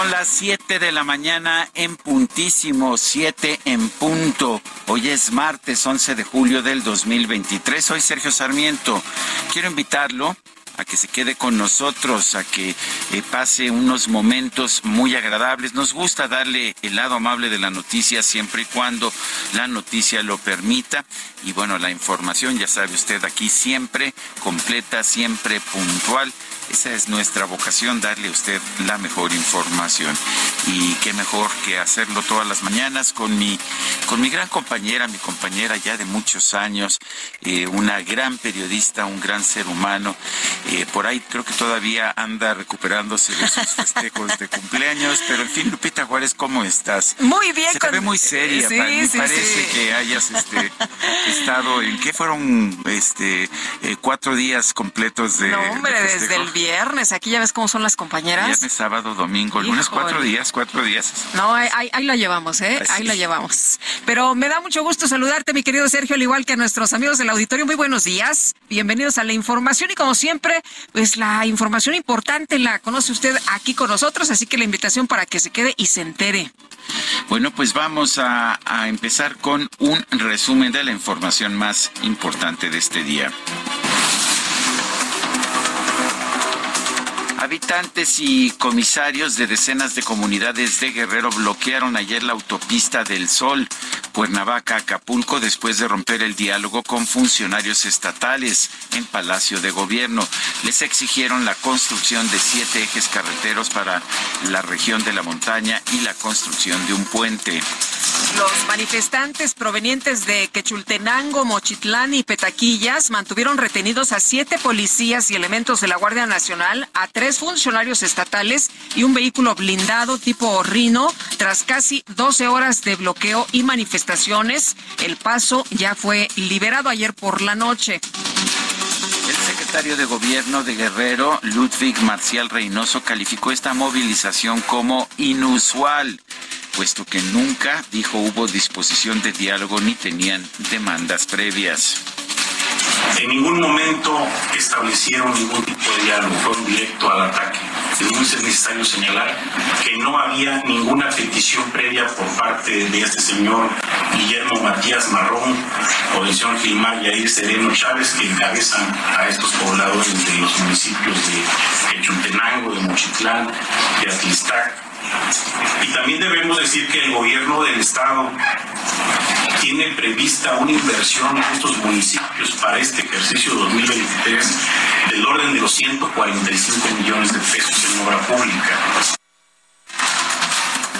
Son las 7 de la mañana en puntísimo, 7 en punto. Hoy es martes 11 de julio del 2023. Soy Sergio Sarmiento. Quiero invitarlo a que se quede con nosotros, a que eh, pase unos momentos muy agradables. Nos gusta darle el lado amable de la noticia siempre y cuando la noticia lo permita. Y bueno, la información, ya sabe usted, aquí siempre completa, siempre puntual. Esa es nuestra vocación, darle a usted la mejor información. Y qué mejor que hacerlo todas las mañanas con mi, con mi gran compañera, mi compañera ya de muchos años, eh, una gran periodista, un gran ser humano. Eh, por ahí creo que todavía anda recuperándose de sus festejos de cumpleaños, pero en fin, Lupita Juárez, ¿cómo estás? Muy bien. Se te ve muy seria, Sí, parece sí. que hayas este, estado en qué fueron este eh, cuatro días completos de No, hombre, de desde el viernes. Aquí ya ves cómo son las compañeras. Viernes, sábado, domingo, lunes, cuatro días, cuatro días. No, ahí, ahí, ahí lo llevamos, ¿eh? Así Ahí lo es. llevamos. Pero me da mucho gusto saludarte, mi querido Sergio, al igual que a nuestros amigos del auditorio. Muy buenos días. Bienvenidos a la información y como siempre, pues la información importante la conoce usted aquí con nosotros, así que la invitación para que se quede y se entere. Bueno, pues vamos a, a empezar con un resumen de la información más importante de este día. Habitantes y comisarios de decenas de comunidades de Guerrero bloquearon ayer la autopista del Sol, Cuernavaca, Acapulco, después de romper el diálogo con funcionarios estatales en Palacio de Gobierno. Les exigieron la construcción de siete ejes carreteros para la región de la montaña y la construcción de un puente. Los manifestantes provenientes de Quechultenango, Mochitlán y Petaquillas mantuvieron retenidos a siete policías y elementos de la Guardia Nacional, a tres funcionarios estatales y un vehículo blindado tipo Rino. Tras casi 12 horas de bloqueo y manifestaciones, el paso ya fue liberado ayer por la noche. El secretario de Gobierno de Guerrero, Ludwig Marcial Reynoso, calificó esta movilización como inusual, puesto que nunca, dijo, hubo disposición de diálogo ni tenían demandas previas. En ningún momento establecieron ningún tipo de diálogo, fueron directo al ataque. Es necesario señalar que no había ninguna petición previa por parte de este señor Guillermo Matías Marrón o del señor Gilmar Yair Sereno Chávez, que encabezan a estos pobladores de los municipios de Quechultenango, de Mochitlán, de Atlistac. Y también debemos decir que el gobierno del Estado tiene prevista una inversión en estos municipios para este ejercicio 2023 del orden de los 145 millones de pesos en obra pública.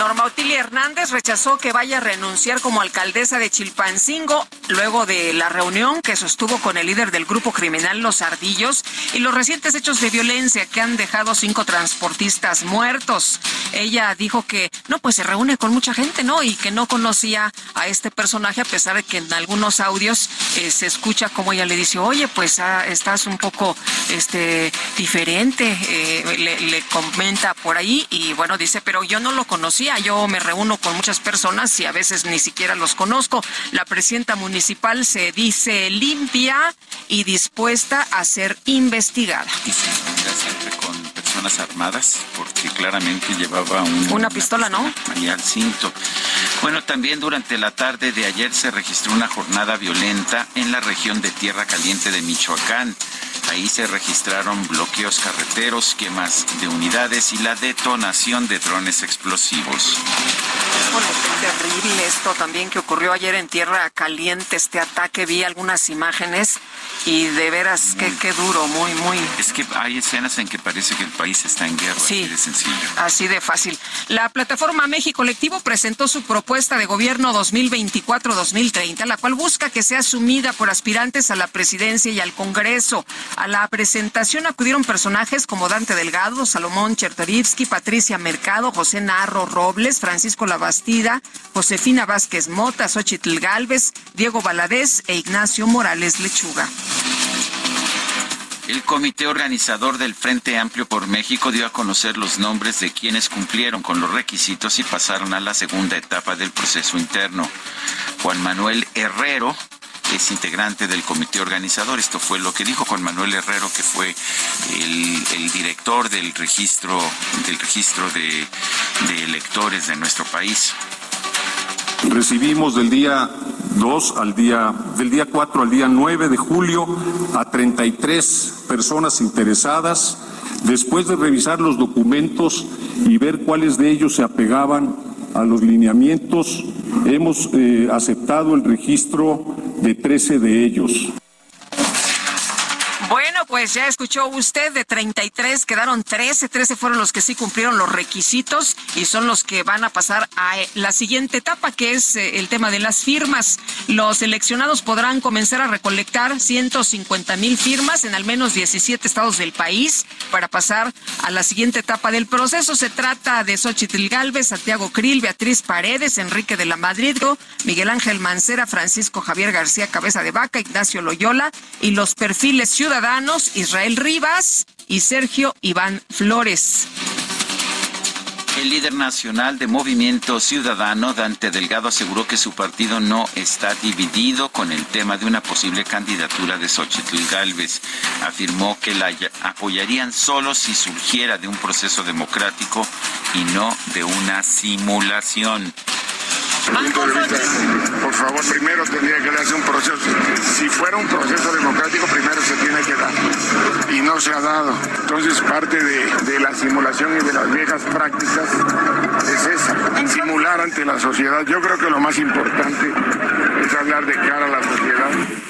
Norma Otilia Hernández rechazó que vaya a renunciar como alcaldesa de Chilpancingo luego de la reunión que sostuvo con el líder del grupo criminal Los Ardillos y los recientes hechos de violencia que han dejado cinco transportistas muertos. Ella dijo que no, pues se reúne con mucha gente, ¿no? Y que no conocía a este personaje a pesar de que en algunos audios eh, se escucha como ella le dice, oye, pues ah, estás un poco este diferente, eh, le, le comenta por ahí y bueno, dice, pero yo no lo conocía, yo me reúno con muchas personas y a veces ni siquiera los conozco. La presidenta municipal se dice limpia y dispuesta a ser investigada. Y se encuentra siempre con personas armadas, porque claramente llevaba una pistola, ¿no? Y al cinto. Bueno, también durante la tarde de ayer se registró una jornada violenta en la región de Tierra Caliente de Michoacán. Ahí se registraron bloqueos carreteros, quemas de unidades y la detonación de drones explosivos. Terrible esto también que ocurrió ayer en Tierra Caliente, este ataque. Vi algunas imágenes y de veras, qué, qué duro, muy, muy. Es que hay escenas en que parece que el país está en guerra, sí, así de sencillo. Así de fácil. La plataforma México Colectivo presentó su propuesta de gobierno 2024-2030, la cual busca que sea asumida por aspirantes a la presidencia y al Congreso. A la presentación acudieron personajes como Dante Delgado, Salomón Chertorivsky, Patricia Mercado, José Narro Robles, Francisco Josefina Vázquez Mota, Xochitl Galvez, Diego Valadez e Ignacio Morales Lechuga. El comité organizador del Frente Amplio por México dio a conocer los nombres de quienes cumplieron con los requisitos y pasaron a la segunda etapa del proceso interno. Juan Manuel Herrero es integrante del comité organizador. Esto fue lo que dijo Juan Manuel Herrero, que fue el, director del registro, del registro de, electores de nuestro país. Recibimos del día 2 al día, del día 4 al día 9 de julio a 33 personas interesadas. Después de revisar los documentos y ver cuáles de ellos se apegaban a los lineamientos, hemos eh, aceptado el registro de 13 de ellos. Bueno, pues ya escuchó usted, de 33 quedaron 13, 13 fueron los que sí cumplieron los requisitos y son los que van a pasar a eh, la siguiente etapa, que es eh, el tema de las firmas. Los seleccionados podrán comenzar a recolectar 150 mil firmas en al menos 17 estados del país para pasar a la siguiente etapa del proceso. Se trata de Xochitl Galvez, Santiago Krill, Beatriz Paredes, Enrique de la Madrid, Miguel Ángel Mancera, Francisco Javier García Cabeza de Vaca, Ignacio Loyola y los perfiles ciudadanos Israel Rivas y Sergio Iván Flores. El líder nacional de Movimiento Ciudadano, Dante Delgado, aseguró que su partido no está dividido con el tema de una posible candidatura de Xochitl Gálvez. Afirmó que la apoyarían solo si surgiera de un proceso democrático y no de una simulación por favor, primero tendría que darse un proceso. Si fuera un proceso democrático, primero se tiene que dar. Y no se ha dado. Entonces, parte de, de la simulación y de las viejas prácticas es esa, simular ante la sociedad. Yo creo que lo más importante es hablar de cara a la sociedad.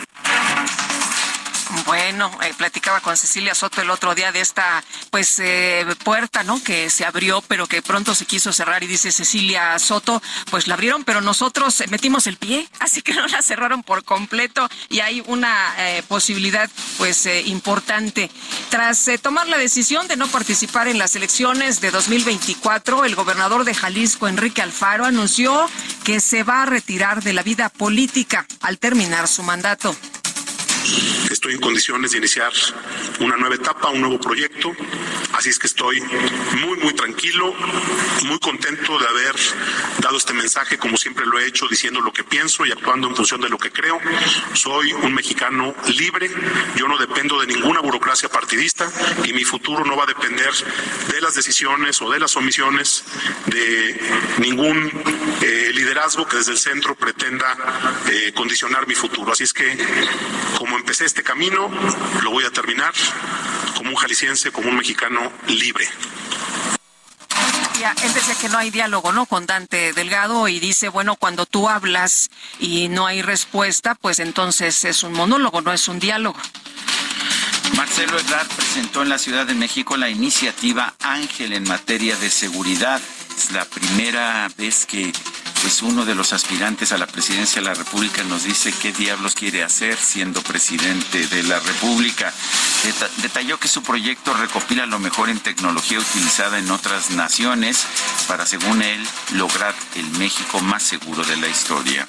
Bueno, eh, platicaba con Cecilia Soto el otro día de esta pues eh, puerta, ¿no? Que se abrió, pero que pronto se quiso cerrar y dice Cecilia Soto, pues la abrieron, pero nosotros metimos el pie, así que no la cerraron por completo y hay una eh, posibilidad pues importante. Tras tomar la decisión de no participar en las elecciones de 2024, el gobernador de Jalisco, Enrique Alfaro, anunció que se va a retirar de la vida política al terminar su mandato. Estoy en condiciones de iniciar una nueva etapa, un nuevo proyecto, así es que estoy muy, muy tranquilo, muy contento de haber dado este mensaje como siempre lo he hecho, diciendo lo que pienso y actuando en función de lo que creo. Soy un mexicano libre, yo no dependo de ninguna burocracia partidista y mi futuro no va a depender de las decisiones o de las omisiones de ningún eh, liderazgo que desde el centro pretenda eh, condicionar mi futuro. Así es que, como como empecé este camino, lo voy a terminar como un jalisciense, como un mexicano libre. Él decía que no hay diálogo, ¿no? Con Dante Delgado y dice, bueno, cuando tú hablas y no hay respuesta, pues entonces es un monólogo, no es un diálogo. Marcelo Ebrard presentó en la Ciudad de México la iniciativa Ángel en materia de seguridad. Es la primera vez que pues uno de los aspirantes a la presidencia de la República nos dice qué diablos quiere hacer siendo presidente de la República. Detalló que su proyecto recopila lo mejor en tecnología utilizada en otras naciones para, según él, lograr el México más seguro de la historia.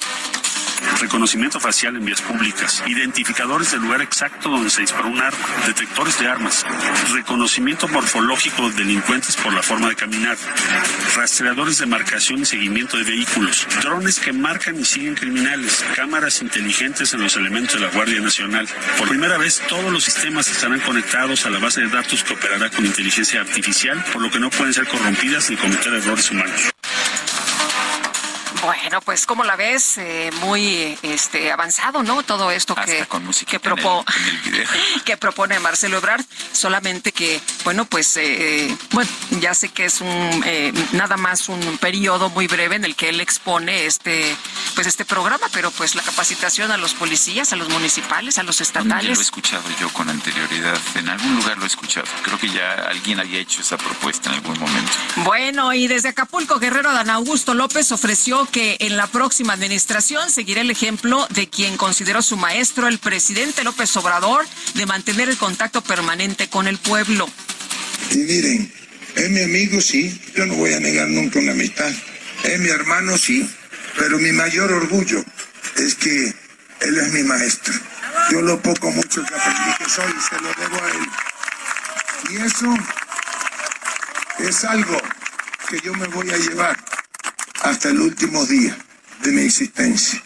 Reconocimiento facial en vías públicas, identificadores del lugar exacto donde se disparó un arma, detectores de armas, reconocimiento morfológico de delincuentes por la forma de caminar, rastreadores de marcación y seguimiento de vehículos, drones que marcan y siguen criminales, cámaras inteligentes en los elementos de la Guardia Nacional. Por primera vez todos los sistemas estarán conectados a la base de datos que operará con inteligencia artificial, por lo que no pueden ser corrompidas ni cometer errores humanos. Bueno, pues como la ves, eh, muy este avanzado, ¿no? Todo esto que, que, que propone Marcelo Ebrard, solamente que, bueno, pues eh, bueno, ya sé que es un eh, nada más un periodo muy breve en el que él expone este pues este programa, pero pues la capacitación a los policías, a los municipales, a los estatales. Lo he escuchado yo con anterioridad, en algún lugar lo he escuchado. Creo que ya alguien había hecho esa propuesta en algún momento. Bueno, y desde Acapulco, Guerrero Dan Augusto López ofreció que en la próxima administración seguirá el ejemplo de quien consideró su maestro, el presidente López Obrador, de mantener el contacto permanente con el pueblo. Y miren, es mi amigo, sí, yo no voy a negar nunca una amistad. Es mi hermano, sí, pero mi mayor orgullo es que él es mi maestro. Yo lo poco mucho que aprendí que soy, se lo debo a él. Y eso es algo que yo me voy a llevar hasta el último día de mi existencia.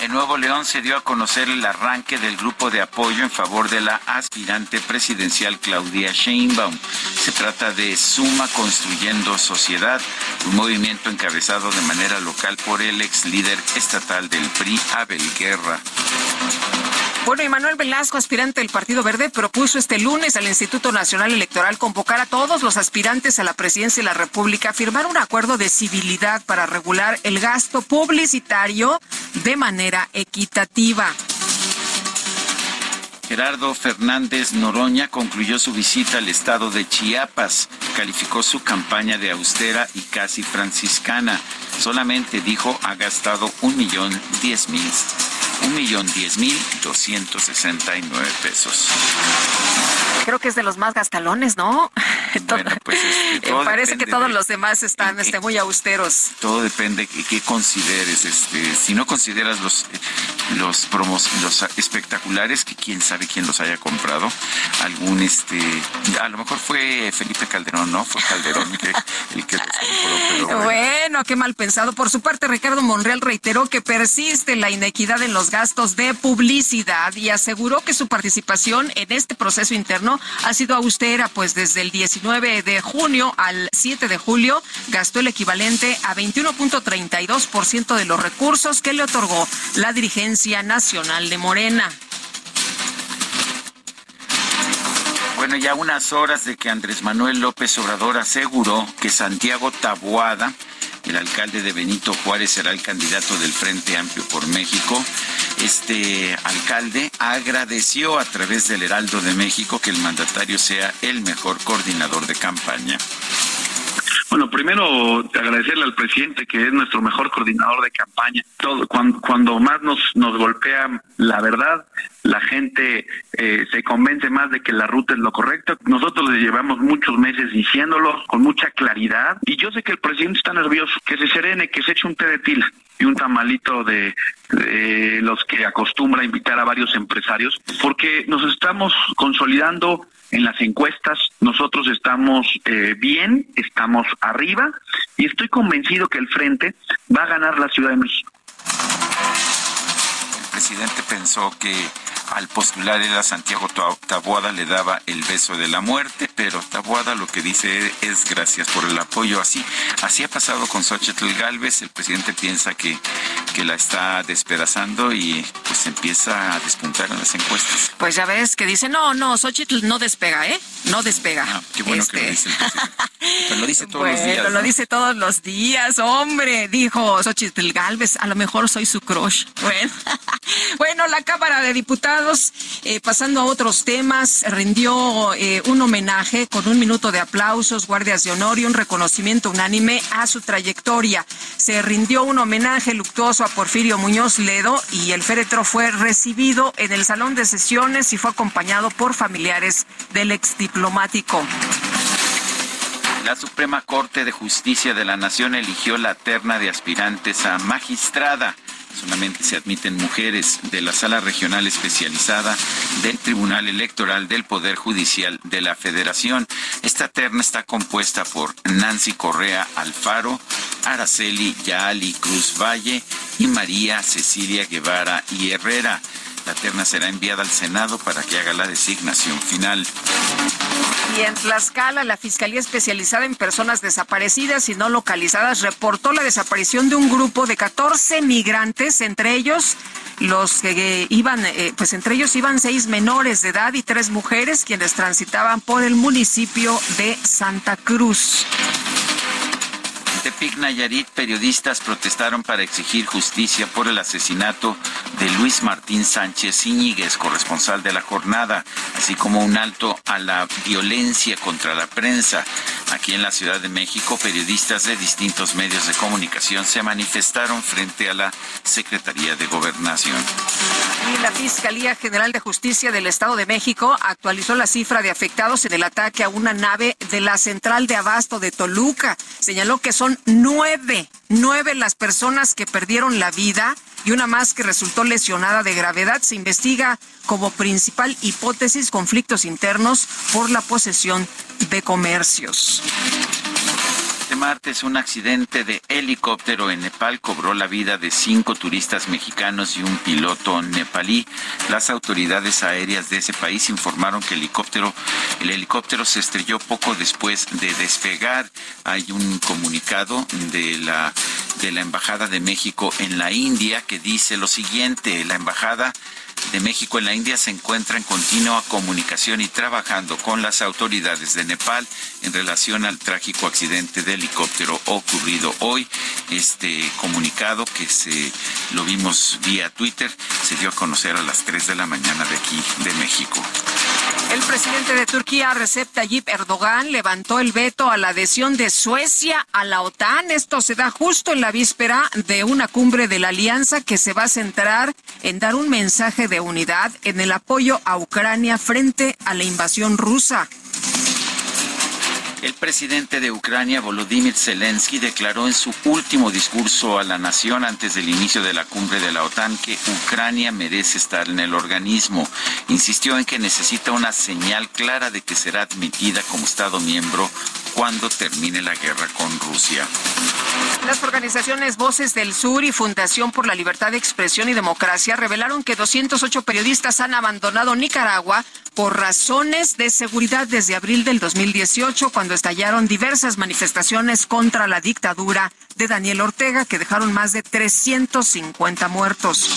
En Nuevo León se dio a conocer el arranque del grupo de apoyo en favor de la aspirante presidencial Claudia Sheinbaum. Se trata de Suma Construyendo Sociedad, un movimiento encabezado de manera local por el ex líder estatal del PRI, Abel Guerra. Bueno, y Manuel Velasco, aspirante del Partido Verde, propuso este lunes al Instituto Nacional Electoral convocar a todos los aspirantes a la presidencia de la República a firmar un acuerdo de civilidad para regular el gasto publicitario de manera equitativa. Gerardo Fernández Noroña concluyó su visita al estado de Chiapas. Calificó su campaña de austera y casi franciscana. Solamente dijo ha gastado un millón diez mil un millón diez mil doscientos sesenta y nueve pesos. Creo que es de los más gastalones, ¿no? Bueno, pues este, parece que todos los demás están este, muy austeros. Todo depende de qué consideres. Este, si no consideras los los promos, los espectaculares, que quién sabe quién los haya comprado, algún este, a lo mejor fue Felipe Calderón, ¿no? Fue Calderón el que los compró. bueno, qué mal pensado. Por su parte, Ricardo Monreal reiteró que persiste la inequidad en los gastos de publicidad y aseguró que su participación en este proceso interno ha sido austera, pues desde el 19 de junio al 7 de julio gastó el equivalente a 21.32% de los recursos que le otorgó la dirigencia nacional de Morena. Bueno, ya unas horas de que Andrés Manuel López Obrador aseguró que Santiago Tabuada el alcalde de Benito Juárez será el candidato del Frente Amplio por México. Este alcalde agradeció a través del Heraldo de México que el mandatario sea el mejor coordinador de campaña. Bueno, primero agradecerle al presidente que es nuestro mejor coordinador de campaña. Todo cuando, cuando más nos nos golpea la verdad, la gente eh, se convence más de que la ruta es lo correcto. Nosotros le llevamos muchos meses diciéndolo con mucha claridad y yo sé que el presidente está nervioso, que se serene, que se eche un té de tila y un tamalito de, los que acostumbra invitar a varios empresarios, porque nos estamos consolidando en las encuestas, nosotros estamos eh, bien, estamos arriba y estoy convencido que el frente va a ganar la Ciudad de México. El presidente pensó que al postular era Santiago Taboada le daba el beso de la muerte, pero Taboada lo que dice es gracias por el apoyo. Así, así ha pasado con Xochitl Galvez. El presidente piensa que, que la está despedazando y pues empieza a despuntar en las encuestas. Pues ya ves que dice, no, no, Xochitl no despega, ¿eh? No despega. Ah, qué bueno que lo este. dice Pero lo dice todos los días. lo dice todos los días, hombre, dijo Xochitl Galvez. A lo mejor soy su crush. Bueno, bueno la Cámara de Diputados eh, pasando a otros temas, rindió eh, un homenaje con un minuto de aplausos, guardias de honor y un reconocimiento unánime a su trayectoria. Se rindió un homenaje luctuoso a Porfirio Muñoz Ledo y el féretro fue recibido en el salón de sesiones y fue acompañado por familiares del ex diplomático. La Suprema Corte de Justicia de la Nación eligió la terna de aspirantes a magistrada. Solamente se admiten mujeres de la Sala Regional Especializada del Tribunal Electoral del Poder Judicial de la Federación. Esta terna está compuesta por Nancy Correa Alfaro, Araceli Yaali Cruz Valle y María Cecilia Guevara y Herrera. La terna será enviada al Senado para que haga la designación final. Y en Tlaxcala, la Fiscalía Especializada en Personas Desaparecidas y No Localizadas reportó la desaparición de un grupo de 14 migrantes, entre ellos los que iban, eh, pues entre ellos iban seis menores de edad y tres mujeres quienes transitaban por el municipio de Santa Cruz. Tepic Nayarit, periodistas protestaron para exigir justicia por el asesinato de Luis Martín Sánchez Iñiguez, corresponsal de la jornada, así como un alto a la violencia contra la prensa. Aquí en la Ciudad de México, periodistas de distintos medios de comunicación se manifestaron frente a la Secretaría de Gobernación. La Fiscalía General de Justicia del Estado de México actualizó la cifra de afectados en el ataque a una nave de la central de abasto de Toluca. Señaló que son nueve, nueve las personas que perdieron la vida y una más que resultó lesionada de gravedad. Se investiga como principal hipótesis conflictos internos por la posesión de comercios. Martes, un accidente de helicóptero en Nepal cobró la vida de cinco turistas mexicanos y un piloto nepalí. Las autoridades aéreas de ese país informaron que el helicóptero, el helicóptero se estrelló poco después de despegar. Hay un comunicado de la de la Embajada de México en la India que dice lo siguiente: la embajada de México en la India se encuentra en continua comunicación y trabajando con las autoridades de Nepal en relación al trágico accidente de helicóptero ocurrido hoy. Este comunicado que se lo vimos vía Twitter se dio a conocer a las 3 de la mañana de aquí de México. El presidente de Turquía, Recep Tayyip Erdogan, levantó el veto a la adhesión de Suecia a la OTAN. Esto se da justo en la víspera de una cumbre de la alianza que se va a centrar en dar un mensaje de unidad en el apoyo a Ucrania frente a la invasión rusa. El presidente de Ucrania, Volodymyr Zelensky, declaró en su último discurso a la nación antes del inicio de la cumbre de la OTAN que Ucrania merece estar en el organismo. Insistió en que necesita una señal clara de que será admitida como Estado miembro cuando termine la guerra con Rusia. Las organizaciones Voces del Sur y Fundación por la Libertad de Expresión y Democracia revelaron que 208 periodistas han abandonado Nicaragua por razones de seguridad desde abril del 2018, cuando estallaron diversas manifestaciones contra la dictadura de Daniel Ortega, que dejaron más de 350 muertos.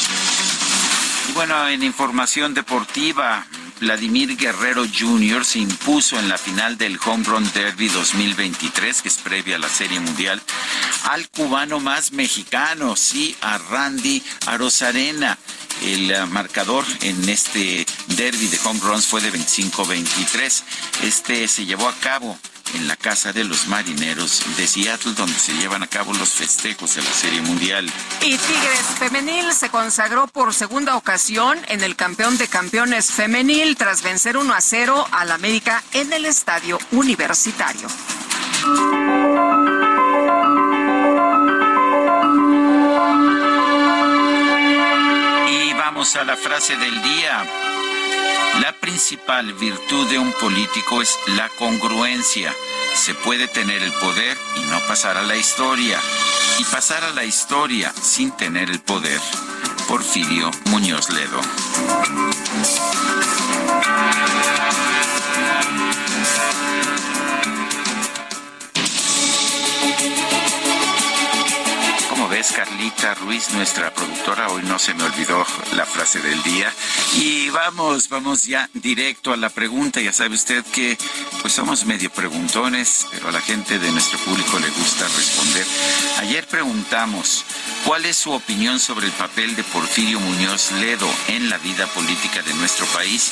Y bueno, en información deportiva, Vladimir Guerrero Jr. se impuso en la final del Home Run Derby 2023, que es previa a la Serie Mundial, al cubano más mexicano, sí, a Randy Arozarena. El uh, marcador en este derby de home runs fue de 25-23. Este se llevó a cabo en la casa de los marineros de Seattle, donde se llevan a cabo los festejos de la Serie Mundial. Y Tigres Femenil se consagró por segunda ocasión en el campeón de campeones femenil tras vencer 1 a 0 al América en el estadio universitario. Y vamos a la frase del día. La principal virtud de un político es la congruencia. Se puede tener el poder y no pasar a la historia. Y pasar a la historia sin tener el poder. Porfirio Muñoz Ledo. Ves, Carlita Ruiz, nuestra productora, hoy no se me olvidó la frase del día. Y vamos, vamos ya directo a la pregunta. Ya sabe usted que pues somos medio preguntones, pero a la gente de nuestro público le gusta responder. Ayer preguntamos, ¿cuál es su opinión sobre el papel de Porfirio Muñoz Ledo en la vida política de nuestro país?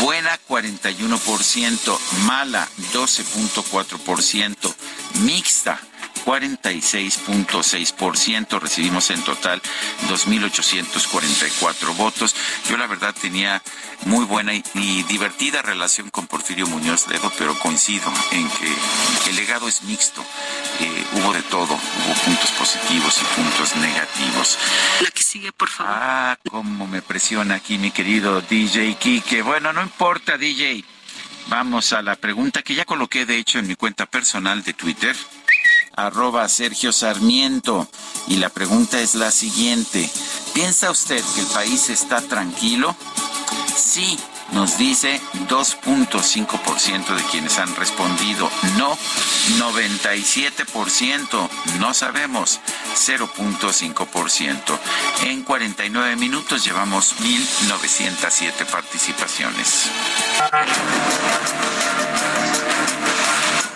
Buena 41%, mala 12.4%, mixta 46.6%. Recibimos en total 2.844 votos. Yo la verdad tenía muy buena y, divertida relación con Porfirio Muñoz Ledo, pero coincido en que el legado es mixto. Eh, hubo de todo, hubo puntos positivos y puntos negativos. La que sigue, por favor. Ah, cómo me presiona aquí mi querido DJ Kike. Bueno, no importa, DJ. Vamos a la pregunta que ya coloqué, de hecho, en mi cuenta personal de Twitter, arroba Sergio Sarmiento. Y la pregunta es la siguiente. ¿Piensa usted que el país está tranquilo? Sí, nos dice 2.5% de quienes han respondido no, 97% no sabemos, 0.5%. En 49 minutos llevamos 1.907 participaciones.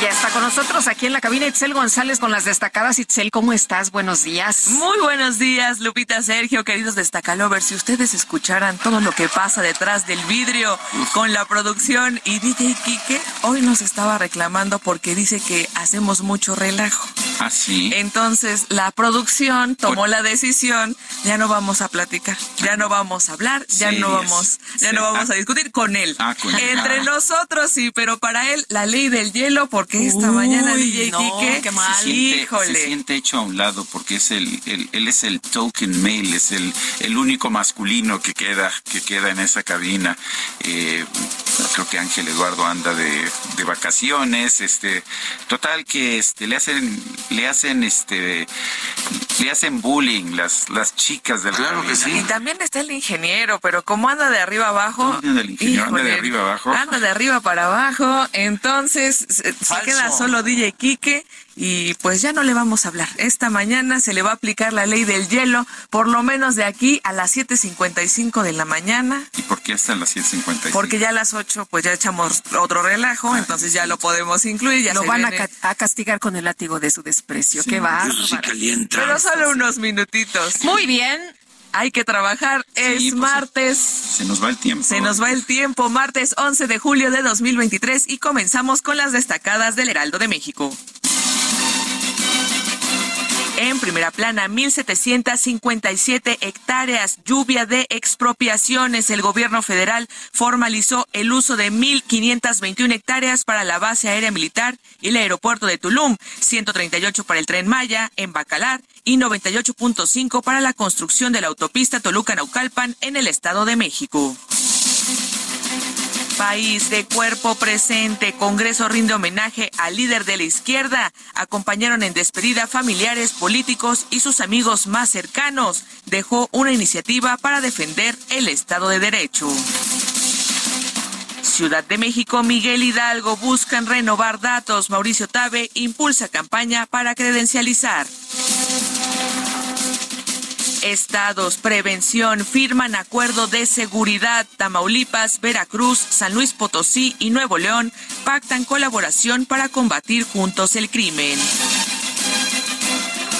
Ya está con nosotros aquí en la cabina Itzel González con las destacadas. Itzel, ¿cómo estás? Buenos días. Muy buenos días, Lupita, Sergio, queridos destacalovers. Si ustedes escucharan todo lo que pasa detrás del vidrio con la producción y DJ Kike, hoy nos estaba reclamando porque dice que hacemos mucho relajo. ¿Ah, sí? Entonces, la producción tomó la decisión, ya no vamos a platicar, ya no vamos a hablar, ya no vamos, ya no vamos a discutir con él. Ah, con él. Entre Ah. nosotros sí, pero para él la ley del hielo, porque esta mañana DJ no, Kike, qué mal. Se siente, híjole. se siente hecho a un lado porque es el, el- él es el token male, es el, el único masculino que queda, que queda en esa cabina. Eh, creo que Ángel Eduardo anda de, de vacaciones, este, total que este le hacen, le hacen este le hacen bullying las, las chicas de la Claro que cabina. Y también está el ingeniero, pero como anda de arriba abajo. No, anda el ingeniero, anda de arriba abajo. Anda de arriba para abajo. Entonces Falso. queda solo DJ Quique y pues ya no le vamos a hablar. Esta mañana se le va a aplicar la ley del hielo, por lo menos de aquí a las 7.55 de la mañana. ¿Y por qué hasta las 7.55? Porque ya a las 8 pues ya echamos otro relajo, entonces ya lo podemos incluir. Ya Lo se van a, viene- ca- a castigar con el látigo de su desprecio. Qué Eso sí. Pero solo unos minutitos. Muy bien. Hay que trabajar. Es pues, martes. Se nos va el tiempo. Se nos va el tiempo, martes 11 de julio de 2023 y comenzamos con las destacadas del Heraldo de México. En primera plana, 1.757 hectáreas, lluvia de expropiaciones. El gobierno federal formalizó el uso de 1.521 hectáreas para la base aérea militar y el aeropuerto de Tulum, 138 para el tren Maya en Bacalar y 98.5 para la construcción de la autopista Toluca-Naucalpan en el Estado de México. País de cuerpo presente, Congreso rinde homenaje al líder de la izquierda. Acompañaron en despedida familiares, políticos y sus amigos más cercanos. Dejó una iniciativa para defender el Estado de Derecho. Ciudad de México, Miguel Hidalgo buscan renovar datos. Mauricio Tabe impulsa campaña para credencializar. Estados, prevención, firman acuerdo de seguridad. Tamaulipas, Veracruz, San Luis Potosí y Nuevo León pactan colaboración para combatir juntos el crimen.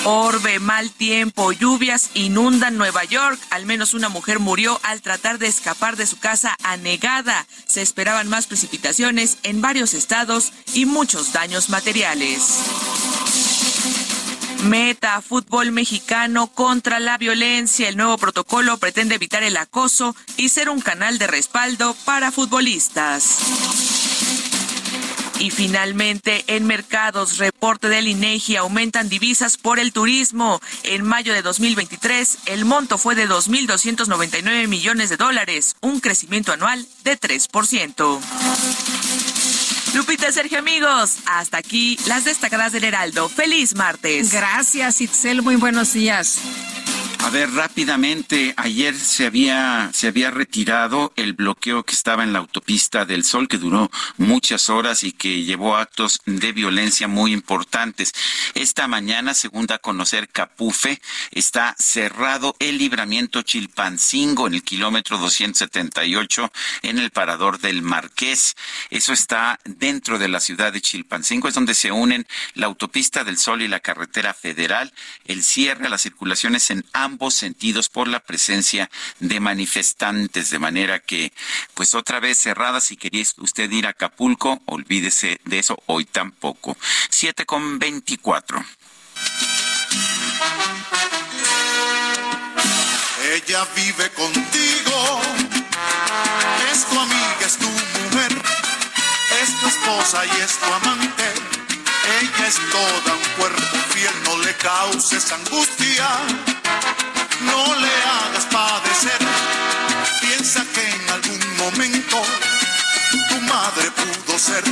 Orbe, mal tiempo, lluvias inundan Nueva York. Al menos una mujer murió al tratar de escapar de su casa anegada. Se esperaban más precipitaciones en varios estados y muchos daños materiales. Meta, fútbol mexicano contra la violencia. El nuevo protocolo pretende evitar el acoso y ser un canal de respaldo para futbolistas. Y finalmente, en mercados, reporte del INEGI aumentan divisas por el turismo. En mayo de 2023, el monto fue de 2.299 millones de dólares, un crecimiento anual de 3%. Lupita, Sergio, amigos, hasta aquí las destacadas del Heraldo. Feliz martes. Gracias, Itzel. Muy buenos días. A ver, rápidamente, ayer se había, se había retirado el bloqueo que estaba en la autopista del Sol, que duró muchas horas y que llevó actos de violencia muy importantes. Esta mañana, según da a conocer Capufe, está cerrado el libramiento Chilpancingo en el kilómetro 278 en el parador del Marqués. Eso está dentro de la ciudad de Chilpancingo, es donde se unen la autopista del Sol y la carretera federal. El cierre a las circulaciones en ambos sentidos por la presencia de manifestantes, de manera que, pues otra vez cerrada, si quería usted ir a Acapulco, olvídese de eso, hoy tampoco. Siete con veinticuatro. Ella vive contigo, es tu amiga, es tu mujer, es tu esposa y es tu amante. Ella es toda un cuerpo fiel, no le causes angustia, no le hagas padecer. Pudo ser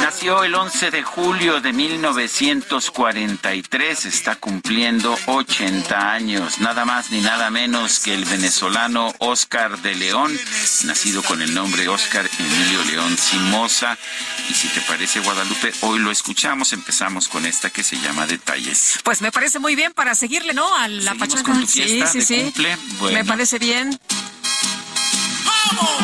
Nació el 11 de julio de 1943, está cumpliendo 80 años, nada más ni nada menos que el venezolano Oscar de León, nacido con el nombre Oscar Emilio León Simosa. Y si te parece, Guadalupe, hoy lo escuchamos, empezamos con esta que se llama Detalles. Pues me parece muy bien para seguirle, ¿no? A la pachanga. Con tu fiesta sí, sí, sí. Me parece bien. ¡Vamos!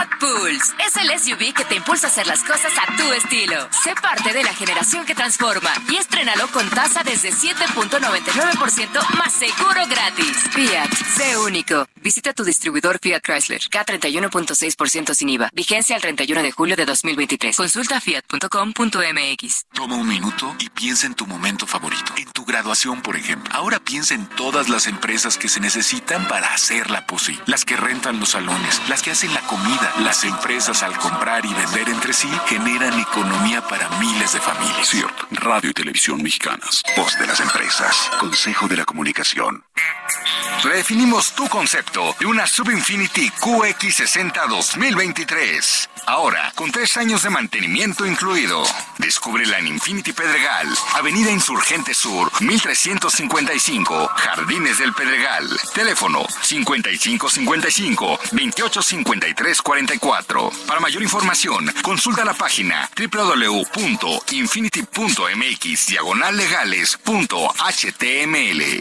Fiat Pulse es el SUV que te impulsa a hacer las cosas a tu estilo. Sé parte de la generación que transforma y estrénalo con tasa desde 7.99% más seguro gratis. Fiat, sé único. Visita tu distribuidor Fiat Chrysler, K31.6% sin IVA. Vigencia el 31 de julio de 2023. Consulta fiat.com.mx. Toma un minuto y piensa en tu momento favorito. En tu graduación, por ejemplo. Ahora piensa en todas las empresas que se necesitan para hacerla posible. Las que rentan los salones, las que hacen la comida, las empresas al comprar y vender entre sí generan economía para miles de familias. Cierto. Radio y Televisión Mexicanas. Voz de las empresas. Consejo de la Comunicación. Redefinimos tu concepto de una Subinfinity QX60 2023. Ahora, con tres años de mantenimiento incluido. Descúbrela en Infinity Pedregal, Avenida Insurgente Sur, 1355, Jardines del Pedregal. Teléfono 5555-285344. Para mayor información, consulta la página www.infinity.mx diagonal legales.html.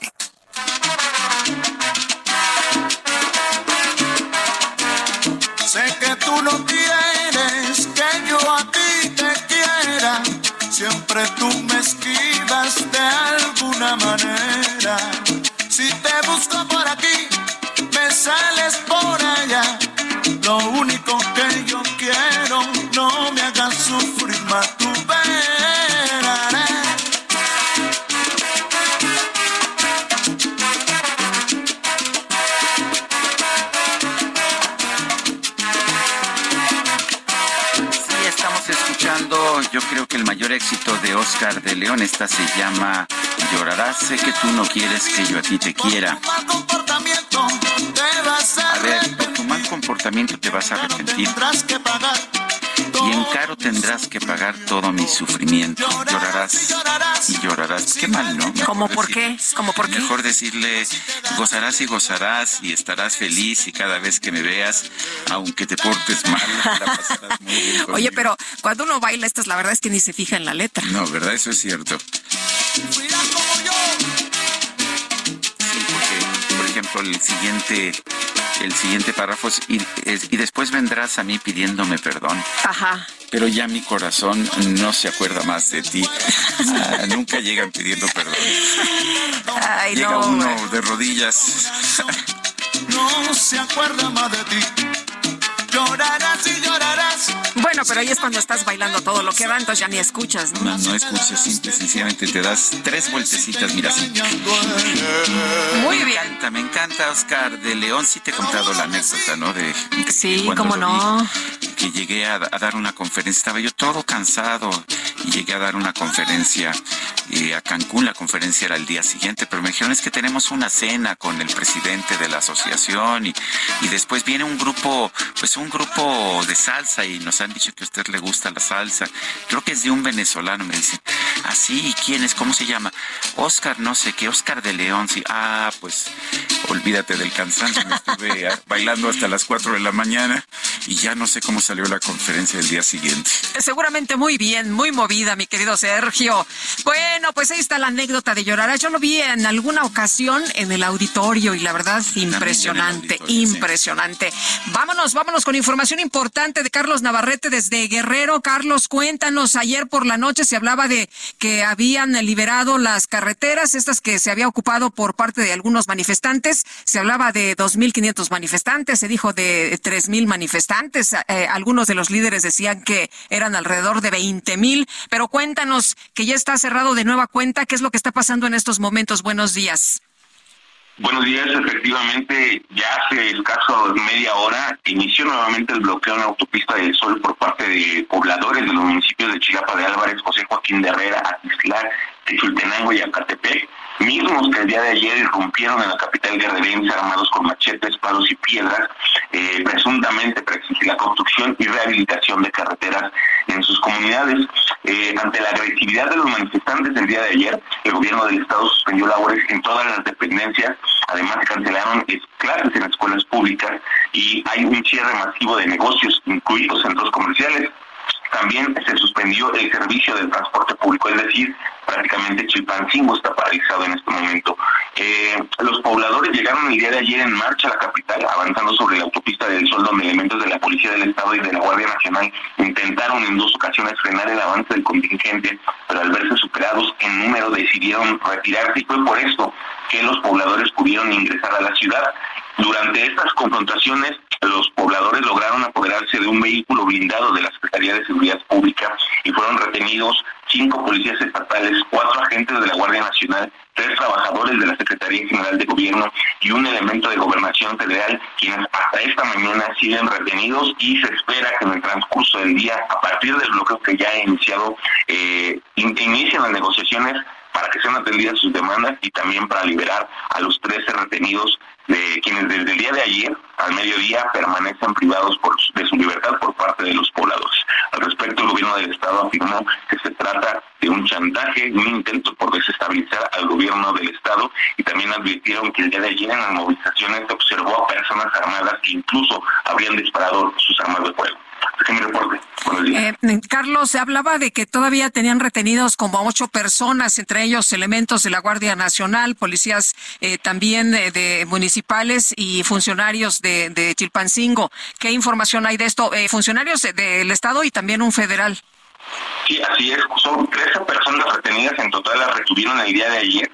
Sé que tú no quieres que yo a ti te quiera. Siempre tú me esquivas de alguna manera. Si te busco por aquí, me sales por allá. Lo único que yo quiero, no me hagas sufrir más tu yo creo que el mayor éxito de Oscar de León, esta se llama Llorarás, sé que tú no quieres que yo a ti te quiera. A ver, por mal comportamiento te vas a arrepentir y en caro tendrás que pagar todo mi sufrimiento. Llorarás y llorarás. Qué mal, ¿no? ¿Cómo por qué? ¿Cómo por qué? Mejor decirle, gozarás y gozarás y estarás feliz y cada vez que me veas, aunque te portes mal, la pasarás muy bien Oye, pero cuando uno baila estas, la verdad es que ni se fija en la letra. No, ¿verdad? Eso es cierto. Sí, porque, por ejemplo, el siguiente el siguiente párrafo es y, y, después vendrás a mí pidiéndome perdón. Ajá. Pero ya mi corazón no se acuerda más de ti. Ah, nunca llegan pidiendo perdón. Ay, Llega uno de rodillas. no se acuerda más de ti. Llorarás y llorarás Bueno, pero ahí es cuando estás bailando todo lo que va, entonces ya ni escuchas, ¿no? No, no escuchas, simple, sencillamente te das tres vueltecitas, mira así. Muy me bien. encanta, me encanta, Oscar de León. Sí te he contado la anécdota, ¿no? De, de Sí, cómo no. vi, que llegué a, dar una conferencia, estaba yo todo cansado y llegué a dar una conferencia eh, a Cancún. La conferencia era el día siguiente, pero me dijeron es que tenemos una cena con el presidente de la asociación y, y después viene un grupo, pues un grupo de salsa y nos han dicho que a usted le gusta la salsa. Creo que es de un venezolano, me dicen. Ah, sí, ¿quién es? ¿Cómo se llama? Oscar, no sé qué, Oscar de León, sí. Ah, pues olvídate del cansancio. Me estuve bailando hasta las 4 de la mañana y ya no sé cómo salió la conferencia del día siguiente. Seguramente muy bien, muy movida, mi querido Sergio. Bueno, pues ahí está la anécdota de Llorará. Yo lo vi en alguna ocasión en el auditorio y la verdad, impresionante, impresionante. Vámonos, vámonos con información importante de Carlos Navarrete desde Guerrero. Carlos, cuéntanos, ayer por la noche se hablaba de que habían liberado las carreteras, estas que se había ocupado por parte de algunos manifestantes. Se hablaba de 2.500 manifestantes, se dijo de 3.000 manifestantes. Eh, algunos de los líderes decían que eran alrededor de 20.000, pero cuéntanos que ya está cerrado de nueva cuenta, ¿qué es lo que está pasando en estos momentos? Buenos días. Buenos días, efectivamente, ya hace escaso media hora inició nuevamente el bloqueo en la autopista del Sol por parte de pobladores de los municipios de Chilapa de Álvarez, José Joaquín de Herrera, Atizlar, Texultenango y Acatepec, mismos que el día de ayer irrumpieron en la capital guerrerense armados con machetes, palos y piedras, eh, presuntamente para exigir la construcción y rehabilitación de carreteras en sus comunidades. Eh, ante la agresividad de los manifestantes del día de ayer, el gobierno del estado suspendió labores en todas las dependencias, además cancelaron es- clases en escuelas públicas y hay un cierre masivo de negocios, incluidos centros comerciales. También se suspendió el servicio del transporte público, es decir, prácticamente Chilpancingo está paralizado en este momento. Eh, los pobladores llegaron el día de ayer en marcha a la capital, avanzando sobre la autopista del Sol, donde elementos de la Policía del Estado y de la Guardia Nacional intentaron en dos ocasiones frenar el avance del contingente, pero al verse superados en número decidieron retirarse y fue por esto que los pobladores pudieron ingresar a la ciudad. Durante estas confrontaciones, los pobladores lograron apoderarse de un vehículo blindado de la Secretaría de Seguridad Pública y fueron retenidos cinco policías estatales, cuatro agentes de la Guardia Nacional, tres trabajadores de la Secretaría General de Gobierno y un elemento de Gobernación Federal, quienes hasta esta mañana siguen retenidos y se espera que en el transcurso del día, a partir del bloqueo que ya ha iniciado, eh, in- inicien las negociaciones para que sean atendidas sus demandas y también para liberar a los 13 retenidos de quienes desde el día de ayer al mediodía permanecen privados por de su libertad por parte de los pobladores. Al respecto, el gobierno del estado afirmó que se trata de un chantaje, un intento por desestabilizar al gobierno del estado y también advirtieron que el día de ayer en las movilizaciones se observó a personas armadas que incluso habrían disparado sus armas de fuego. Reporte. Buenos días. Eh, Carlos, se hablaba de que todavía tenían retenidos como a ocho personas, entre ellos elementos de la Guardia Nacional, policías eh, también eh, de municipales y funcionarios de, de Chilpancingo. ¿Qué información hay de esto? Eh, funcionarios de- del Estado y también un federal. Sí, así es. Son 13 personas retenidas en total, las retuvieron el día de ayer.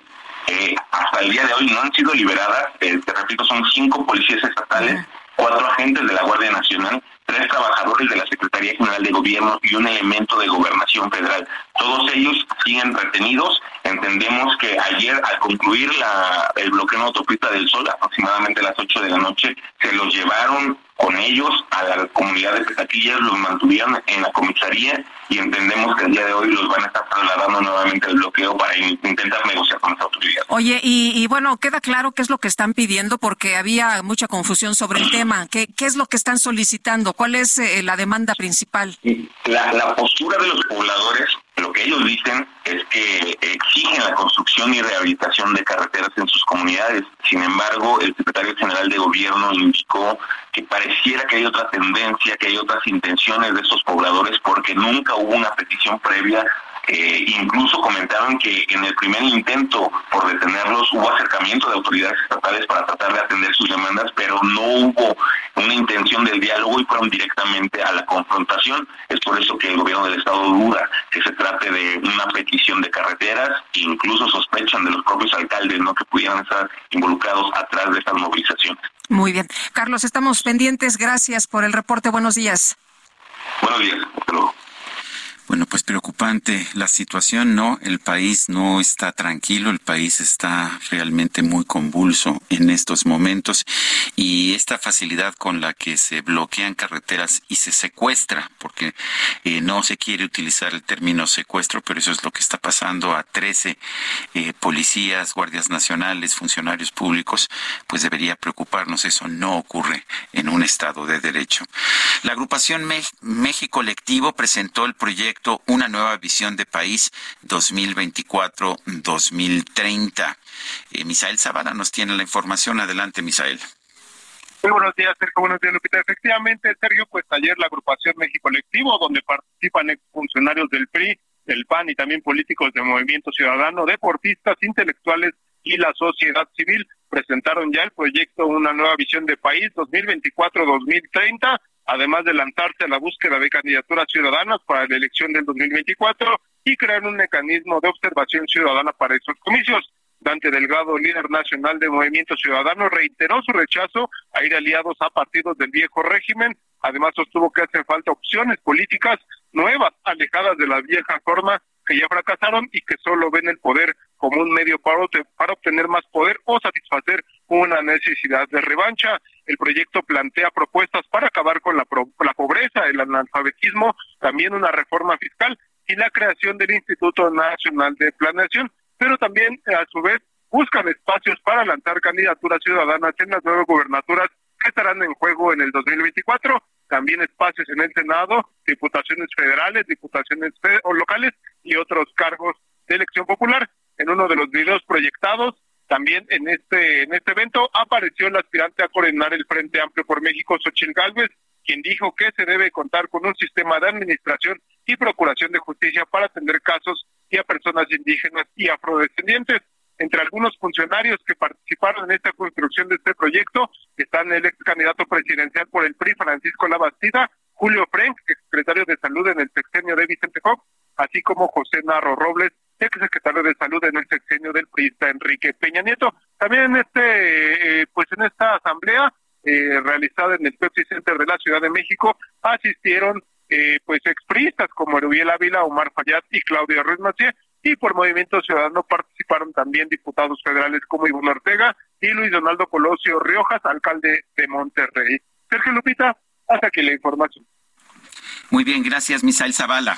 Eh, hasta el día de hoy no han sido liberadas. Eh, te repito, son cinco policías estatales, cuatro agentes de la Guardia Nacional, tres trabajadores de la Secretaría General de Gobierno y un elemento de Gobernación Federal. Todos ellos siguen retenidos. Entendemos que ayer, al concluir la, el bloqueo en autopista del Sol, aproximadamente a las 8 de la noche, se los llevaron con ellos a la comunidad de Petaquillas, los mantuvieron en la comisaría y entendemos que el día de hoy los van a estar trasladando nuevamente al bloqueo para in- intentar negociar con las autoridades. Oye, y, y bueno, queda claro qué es lo que están pidiendo porque había mucha confusión sobre el tema. ¿Qué, qué es lo que están solicitando? ¿Cuál es eh, la demanda principal? La, la postura de los pobladores, lo que ellos dicen es que exigen la construcción y rehabilitación de carreteras en sus comunidades. Sin embargo, el secretario general de gobierno indicó que pareciera que hay otra tendencia, que hay otras intenciones de estos pobladores porque nunca hubo una petición previa. Eh, incluso comentaron que en el primer intento por detenerlos hubo acercamiento de autoridades estatales para tratar de atender sus demandas, pero no hubo una intención del diálogo y fueron directamente a la confrontación. Es por eso que el gobierno del estado duda que se trate de una petición de carreteras, incluso sospechan de los propios alcaldes no que pudieran estar involucrados atrás de estas movilizaciones. Muy bien. Carlos, estamos pendientes. Gracias por el reporte. Buenos días. Buenos días. Hasta luego. Bueno, pues preocupante la situación, ¿no? El país no está tranquilo, el país está realmente muy convulso en estos momentos y esta facilidad con la que se bloquean carreteras y se secuestra, porque eh, no se quiere utilizar el término secuestro, pero eso es lo que está pasando a 13 eh, policías, guardias nacionales, funcionarios públicos, pues debería preocuparnos. Eso no ocurre en un Estado de Derecho. La agrupación México Colectivo presentó el proyecto una nueva visión de país 2024-2030. Eh, Misael Zavala nos tiene la información. Adelante, Misael. Muy buenos días, Sergio. Buenos días, Lupita. Efectivamente, Sergio, pues ayer la agrupación México Colectivo, donde participan funcionarios del PRI, del PAN y también políticos del Movimiento Ciudadano, deportistas, intelectuales y la sociedad civil, presentaron ya el proyecto Una nueva visión de país 2024-2030 además de lanzarse a la búsqueda de candidaturas ciudadanas para la elección del 2024 y crear un mecanismo de observación ciudadana para esos comicios. Dante Delgado, líder nacional de Movimiento Ciudadano, reiteró su rechazo a ir aliados a partidos del viejo régimen. Además, sostuvo que hacen falta opciones políticas nuevas, alejadas de la vieja forma que ya fracasaron y que solo ven el poder como un medio para obtener más poder o satisfacer una necesidad de revancha. El proyecto plantea propuestas para acabar con la, la pobreza, el analfabetismo, también una reforma fiscal y la creación del Instituto Nacional de Planeación, pero también a su vez buscan espacios para lanzar candidaturas ciudadanas en las nuevas gubernaturas que estarán en juego en el 2024, también espacios en el Senado, diputaciones federales, diputaciones locales y otros cargos de elección popular. En uno de los videos proyectados, también en este en este evento apareció el aspirante a coordinar el Frente Amplio por México, Xochitl Gálvez, quien dijo que se debe contar con un sistema de administración y procuración de justicia para atender casos y a personas indígenas y afrodescendientes. Entre algunos funcionarios que participaron en esta construcción de este proyecto están el ex candidato presidencial por el PRI, Francisco Labastida, Julio Frenk, secretario de Salud en el sexenio de Vicente Fox, así como José Narro Robles, ex secretario de Salud en el sexenio del priista Enrique Peña Nieto. También en este, eh, pues en esta asamblea eh, realizada en el Pepsi Center de la Ciudad de México asistieron eh, pues expristas como Erubiel Ávila, Omar Fayad y Claudia Ruiz Macié, y por Movimiento Ciudadano participaron también diputados federales como Iván Ortega y Luis Donaldo Colosio Riojas, alcalde de Monterrey. Sergio Lupita, hasta aquí la información. Muy bien, gracias, Misael Zavala.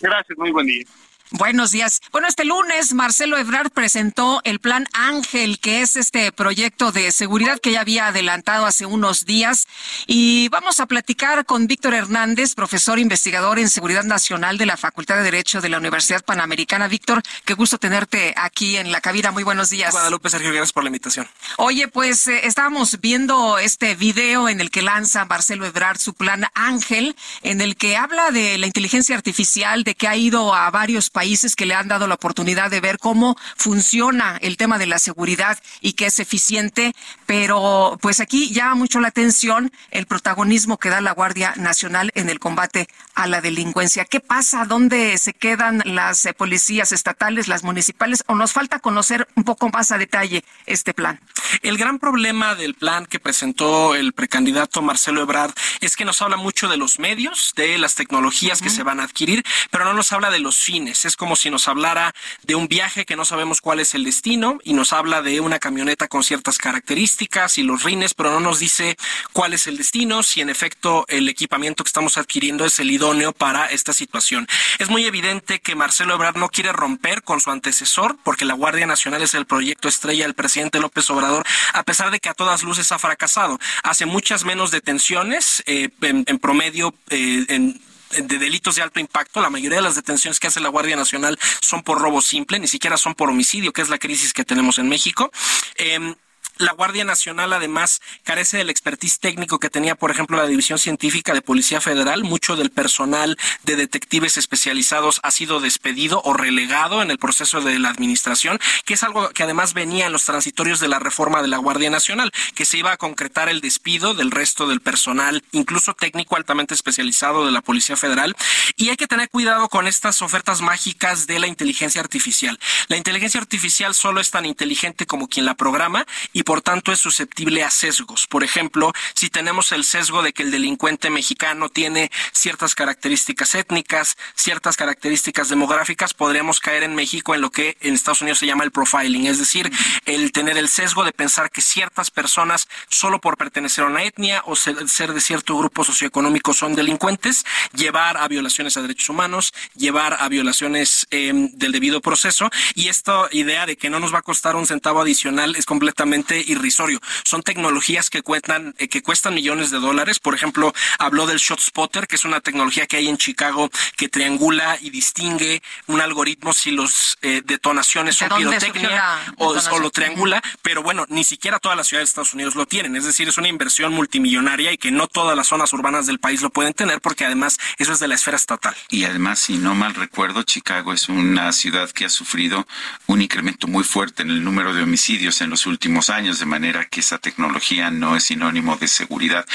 Gracias, muy buen día. Buenos días. Bueno, este lunes Marcelo Ebrard presentó el Plan Ángel, que es este proyecto de seguridad que ya había adelantado hace unos días. Y vamos a platicar con Víctor Hernández, profesor investigador en Seguridad Nacional de la Facultad de Derecho de la Universidad Panamericana. Víctor, qué gusto tenerte aquí en la cabina. Muy buenos días. Guadalupe Sergio, gracias por la invitación. Oye, pues eh, estábamos viendo este video en el que lanza Marcelo Ebrard su Plan Ángel, en el que habla de la inteligencia artificial, de que ha ido a varios países que le han dado la oportunidad de ver cómo funciona el tema de la seguridad y que es eficiente, pero pues aquí llama mucho la atención el protagonismo que da la Guardia Nacional en el combate a la delincuencia. ¿Qué pasa? ¿Dónde se quedan las eh, policías estatales, las municipales? ¿O nos falta conocer un poco más a detalle este plan? El gran problema del plan que presentó el precandidato Marcelo Ebrard es que nos habla mucho de los medios, de las tecnologías que se van a adquirir, pero no nos habla de los fines es como si nos hablara de un viaje que no sabemos cuál es el destino y nos habla de una camioneta con ciertas características y los rines, pero no nos dice cuál es el destino, si en efecto el equipamiento que estamos adquiriendo es el idóneo para esta situación. Es muy evidente que Marcelo Ebrard no quiere romper con su antecesor, porque la Guardia Nacional es el proyecto estrella del presidente López Obrador, a pesar de que a todas luces ha fracasado. Hace muchas menos detenciones, eh, en, promedio, eh, en de delitos de alto impacto. La mayoría de las detenciones que hace la Guardia Nacional son por robo simple, ni siquiera son por homicidio, que es la crisis que tenemos en México. Eh, la Guardia Nacional además carece del expertise técnico que tenía, por ejemplo, la División Científica de Policía Federal. Mucho del personal de detectives especializados ha sido despedido o relegado en el proceso de la administración, que es algo que además venía en los transitorios de la reforma de la Guardia Nacional, que se iba a concretar el despido del resto del personal, incluso técnico altamente especializado de la Policía Federal. Y hay que tener cuidado con estas ofertas mágicas de la inteligencia artificial. La inteligencia artificial solo es tan inteligente como quien la programa y por tanto es susceptible a sesgos. Por ejemplo, si tenemos el sesgo de que el delincuente mexicano tiene ciertas características étnicas, ciertas características demográficas, podríamos caer en México en lo que en Estados Unidos se llama el profiling, es decir, el tener el sesgo de pensar que ciertas personas solo por pertenecer a una etnia o ser de cierto grupo socioeconómico son delincuentes, llevar a violaciones a derechos humanos, llevar a violaciones em, del debido proceso y esta idea de que no nos va a costar un centavo adicional es completamente irrisorio. Son tecnologías que cuestan, eh, que cuestan millones de dólares. Por ejemplo, habló del Shot Spotter, que es una tecnología que hay en Chicago que triangula y distingue un algoritmo si los eh, detonaciones son pirotecnia o, o, lo triangula, pero bueno, ni siquiera todas las ciudades de Estados Unidos lo tienen. Es decir, es una inversión multimillonaria y que no todas las zonas urbanas del país lo pueden tener porque además eso es de la esfera estatal. Y además, si no mal recuerdo, Chicago es una ciudad que ha sufrido un incremento muy fuerte en el número de homicidios en los últimos años, de manera que esa tecnología no es sinónimo de seguridad.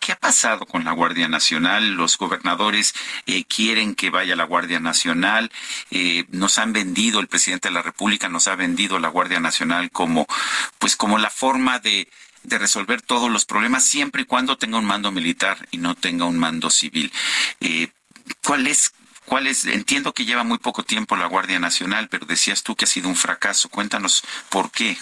¿Qué ha pasado con la Guardia Nacional? Los gobernadores eh, quieren que vaya la Guardia Nacional. Eh, nos han vendido, el presidente de la República nos ha vendido la Guardia Nacional como, pues, como la forma de de resolver todos los problemas siempre y cuando tenga un mando militar y no tenga un mando civil. Eh, ¿Cuál es ¿Cuál es? Entiendo que lleva muy poco tiempo la Guardia Nacional, pero decías tú que ha sido un fracaso. Cuéntanos por qué.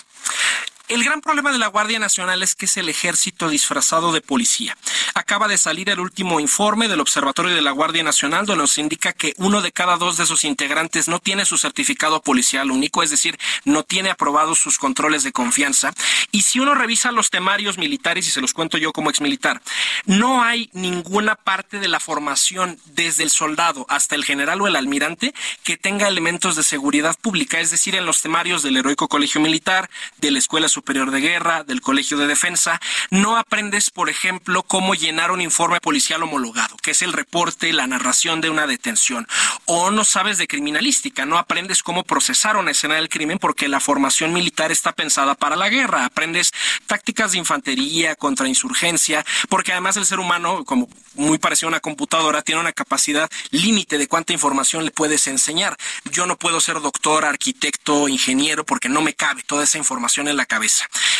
El gran problema de la Guardia Nacional es que es el ejército disfrazado de policía. Acaba de salir el último informe del Observatorio de la Guardia Nacional donde nos indica que uno de cada dos de sus integrantes no tiene su certificado policial único, es decir, no tiene aprobados sus controles de confianza. Y si uno revisa los temarios militares, y se los cuento yo como exmilitar, no hay ninguna parte de la formación desde el soldado hasta el general o el almirante que tenga elementos de seguridad pública, es decir, en los temarios del heroico colegio militar, de la escuela Superior de Guerra, del Colegio de Defensa, no aprendes, por ejemplo, cómo llenar un informe policial homologado, que es el reporte, la narración de una detención. O no sabes de criminalística, no aprendes cómo procesar una escena del crimen porque la formación militar está pensada para la guerra. Aprendes tácticas de infantería, contrainsurgencia, porque además el ser humano, como muy parecido a una computadora, tiene una capacidad límite de cuánta información le puedes enseñar. Yo no puedo ser doctor, arquitecto, ingeniero, porque no me cabe toda esa información en la cabeza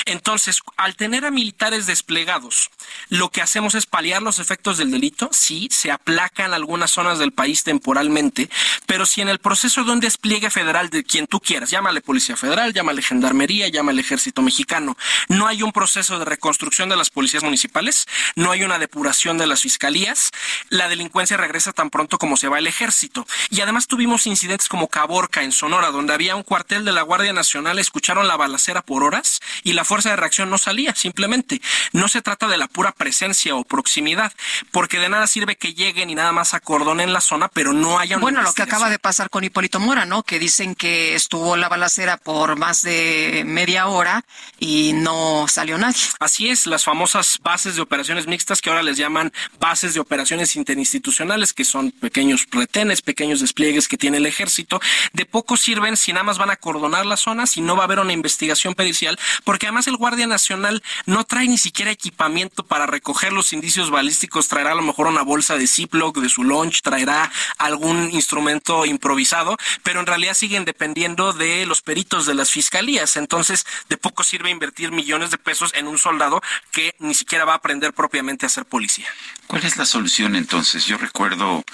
entonces, al tener a militares desplegados, lo que hacemos es paliar los efectos del delito, sí, se aplacan algunas zonas del país temporalmente, pero si en el proceso de un despliegue federal de quien tú quieras, llámale Policía Federal, llámale Gendarmería, llámale Ejército Mexicano, no hay un proceso de reconstrucción de las policías municipales, no hay una depuración de las fiscalías, la delincuencia regresa tan pronto como se va el ejército. Y además tuvimos incidentes como Caborca en Sonora, donde había un cuartel de la Guardia Nacional, escucharon la balacera por horas y la fuerza de reacción no salía, simplemente. No se trata de la pura presencia o proximidad, porque de nada sirve que lleguen y nada más acordonen la zona, pero no haya una Bueno, lo que acaba de pasar con Hipólito Mora, ¿no? Que dicen que estuvo la balacera por más de media hora y no salió nadie. Así es, las famosas bases de operaciones mixtas que ahora les llaman bases de operaciones interinstitucionales, que son pequeños retenes, pequeños despliegues que tiene el ejército, de poco sirven si nada más van a acordonar las zonas y no va a haber una investigación pericial porque además el Guardia Nacional no trae ni siquiera equipamiento para recoger los indicios balísticos, traerá a lo mejor una bolsa de Ziploc de su launch, traerá algún instrumento improvisado, pero en realidad siguen dependiendo de los peritos de las fiscalías, entonces de poco sirve invertir millones de pesos en un soldado que ni siquiera va a aprender propiamente a ser policía. ¿Cuál es la solución entonces? Yo recuerdo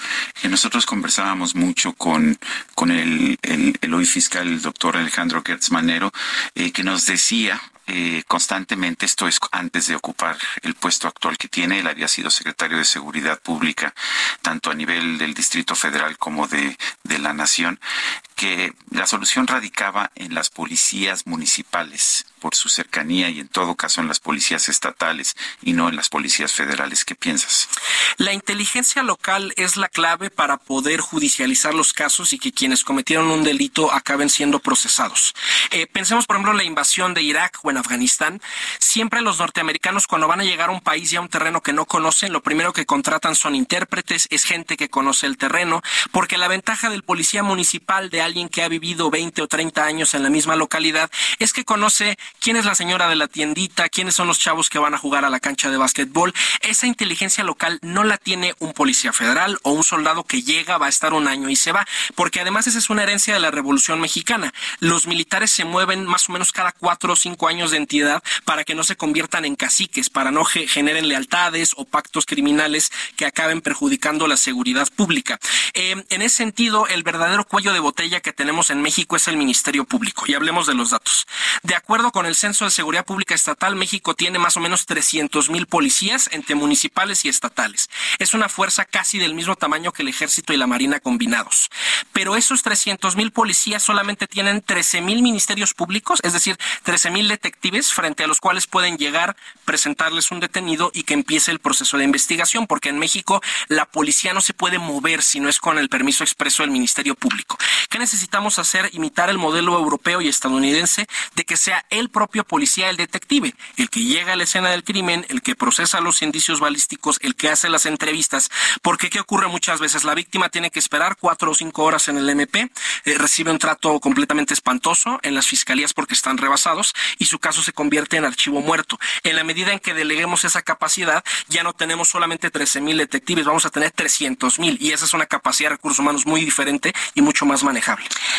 que nosotros conversábamos mucho con, con el, el, hoy fiscal, el doctor Alejandro Gertz Manero, eh, que nos decía constantemente, esto es antes de ocupar el puesto actual que tiene, él había sido secretario de Seguridad Pública, tanto a nivel del Distrito Federal como de, de la Nación, que la solución radicaba en las policías municipales por su cercanía y en todo caso en las policías estatales y no en las policías federales. ¿Qué piensas? La inteligencia local es la clave para poder judicializar los casos y que quienes cometieron un delito acaben siendo procesados. Eh, pensemos, por ejemplo, en la invasión de Irak o en Afganistán. Siempre los norteamericanos cuando van a llegar a un país y a un terreno que no conocen, lo primero que contratan son intérpretes, es gente que conoce el terreno, porque la ventaja del policía municipal de alguien que ha vivido 20 o 30 años en la misma localidad es que conoce quién es la señora de la tiendita, quiénes son los chavos que van a jugar a la cancha de básquetbol. Esa inteligencia local no la tiene un policía federal o un soldado que llega, va a estar un año y se va, porque además esa es una herencia de la Revolución Mexicana. Los militares se mueven más o menos cada cuatro o cinco años de entidad para que no se conviertan en caciques, para no generen lealtades o pactos criminales que acaben perjudicando la seguridad pública. Eh, en ese sentido, el verdadero cuello de botella que tenemos en México es el Ministerio Público. Y hablemos de los datos. De acuerdo con el Censo de Seguridad Pública Estatal, México tiene más o menos 300 mil policías entre municipales y estatales. Es una fuerza casi del mismo tamaño que el Ejército y la Marina combinados. Pero esos 300 mil policías solamente tienen 13 mil ministerios públicos, es decir, 13 mil detectives frente a los cuales pueden llegar, presentarles un detenido y que empiece el proceso de investigación, porque en México la policía no se puede mover si no es con el permiso expreso del Ministerio Público. ¿Qué necesitamos hacer? Imitar el modelo europeo y estadounidense de que sea el propio policía el detective, el que llega a la escena del crimen, el que procesa los indicios balísticos, el que hace las entrevistas, porque ¿qué ocurre muchas veces? La víctima tiene que esperar cuatro o cinco horas en el MP, eh, recibe un trato completamente espantoso en las fiscalías porque están rebasados y su caso se convierte en archivo muerto. En la medida en que deleguemos esa capacidad, ya no tenemos solamente 13 mil detectives, vamos a tener 300 mil y esa es una capacidad de recursos humanos muy diferente y mucho más manejable.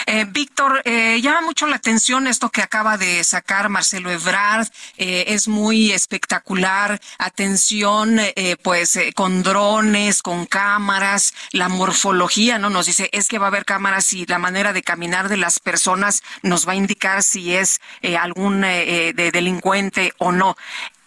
Eh, Víctor, eh, llama mucho la atención esto que acaba de sacar Marcelo Ebrard, eh, es muy espectacular, atención, pues con drones, con cámaras, la morfología, ¿no? Nos dice, es que va a haber cámaras y la manera de caminar de las personas nos va a indicar si es algún de delincuente o no.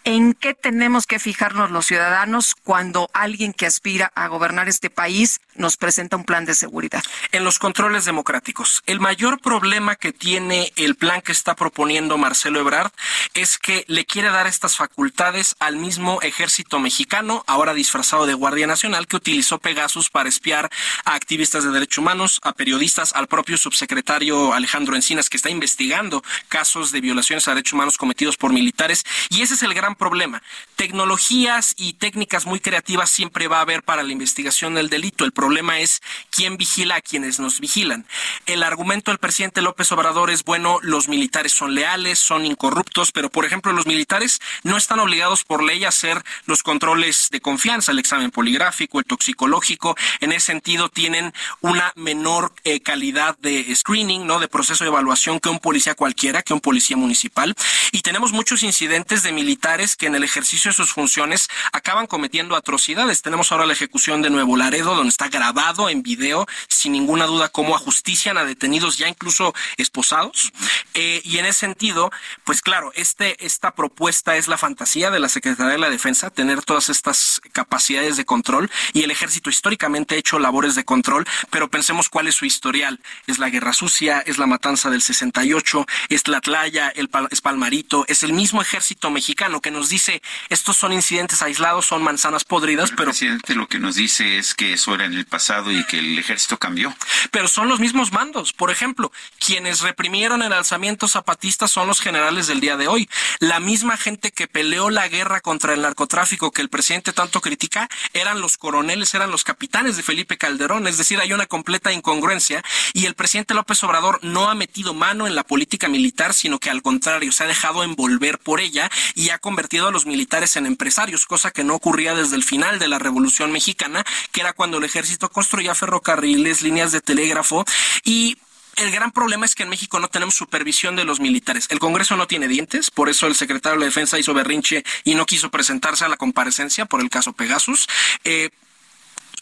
¿En qué tenemos que fijarnos los ciudadanos cuando alguien que aspira a gobernar este país nos presenta un plan de seguridad? En los controles democráticos. El mayor problema que tiene el plan que está proponiendo Marcelo Ebrard es que le quiere dar estas facultades al mismo ejército mexicano, ahora disfrazado de Guardia Nacional, que utilizó Pegasus para espiar a activistas de derechos humanos, a periodistas, al propio subsecretario Alejandro Encinas, que está investigando casos de violaciones a derechos humanos cometidos por militares. Y ese es el gran problema. Tecnologías y técnicas muy creativas siempre va a haber para la investigación del delito. El problema es quién vigila a quienes nos vigilan. El argumento del presidente López Obrador es, bueno, los militares son leales, son incorruptos, pero por ejemplo los militares no están obligados por ley a hacer los controles de confianza, el examen poligráfico, el toxicológico. En ese sentido tienen una menor eh, calidad de screening, ¿no? De proceso de evaluación que un policía cualquiera, que un policía municipal. Y tenemos muchos incidentes de militares que en el ejercicio de sus funciones acaban cometiendo atrocidades. Tenemos ahora la ejecución de Nuevo Laredo, donde está grabado en video, sin ninguna duda, cómo ajustician a detenidos ya incluso esposados. Eh, y en ese sentido, pues claro, este, esta propuesta es la fantasía de la Secretaría de la Defensa, tener todas estas capacidades de control y el ejército históricamente ha hecho labores de control, pero pensemos cuál es su historial. Es la guerra sucia, es la matanza del 68, es la Tlaya, el, es Palmarito, es el mismo ejército mexicano que nos dice estos son incidentes aislados, son manzanas podridas, pero... El presidente lo que nos dice es que eso era en el pasado y que el ejército cambió. Pero son los mismos mandos. Por ejemplo, quienes reprimieron el alzamiento zapatista son los generales del día de hoy. La misma gente que peleó la guerra contra el narcotráfico que el presidente tanto critica eran los coroneles, eran los capitanes de Felipe Calderón. Es decir, hay una completa incongruencia y el presidente López Obrador no ha metido mano en la política militar, sino que al contrario se ha dejado envolver por ella y ha convertido a los militares en empresarios, cosa que no ocurría desde el final de la Revolución Mexicana, que era cuando el ejército construía ferrocarriles, líneas de telégrafo y el gran problema es que en México no tenemos supervisión de los militares. El Congreso no tiene dientes, por eso el secretario de Defensa hizo berrinche y no quiso presentarse a la comparecencia por el caso Pegasus. Eh,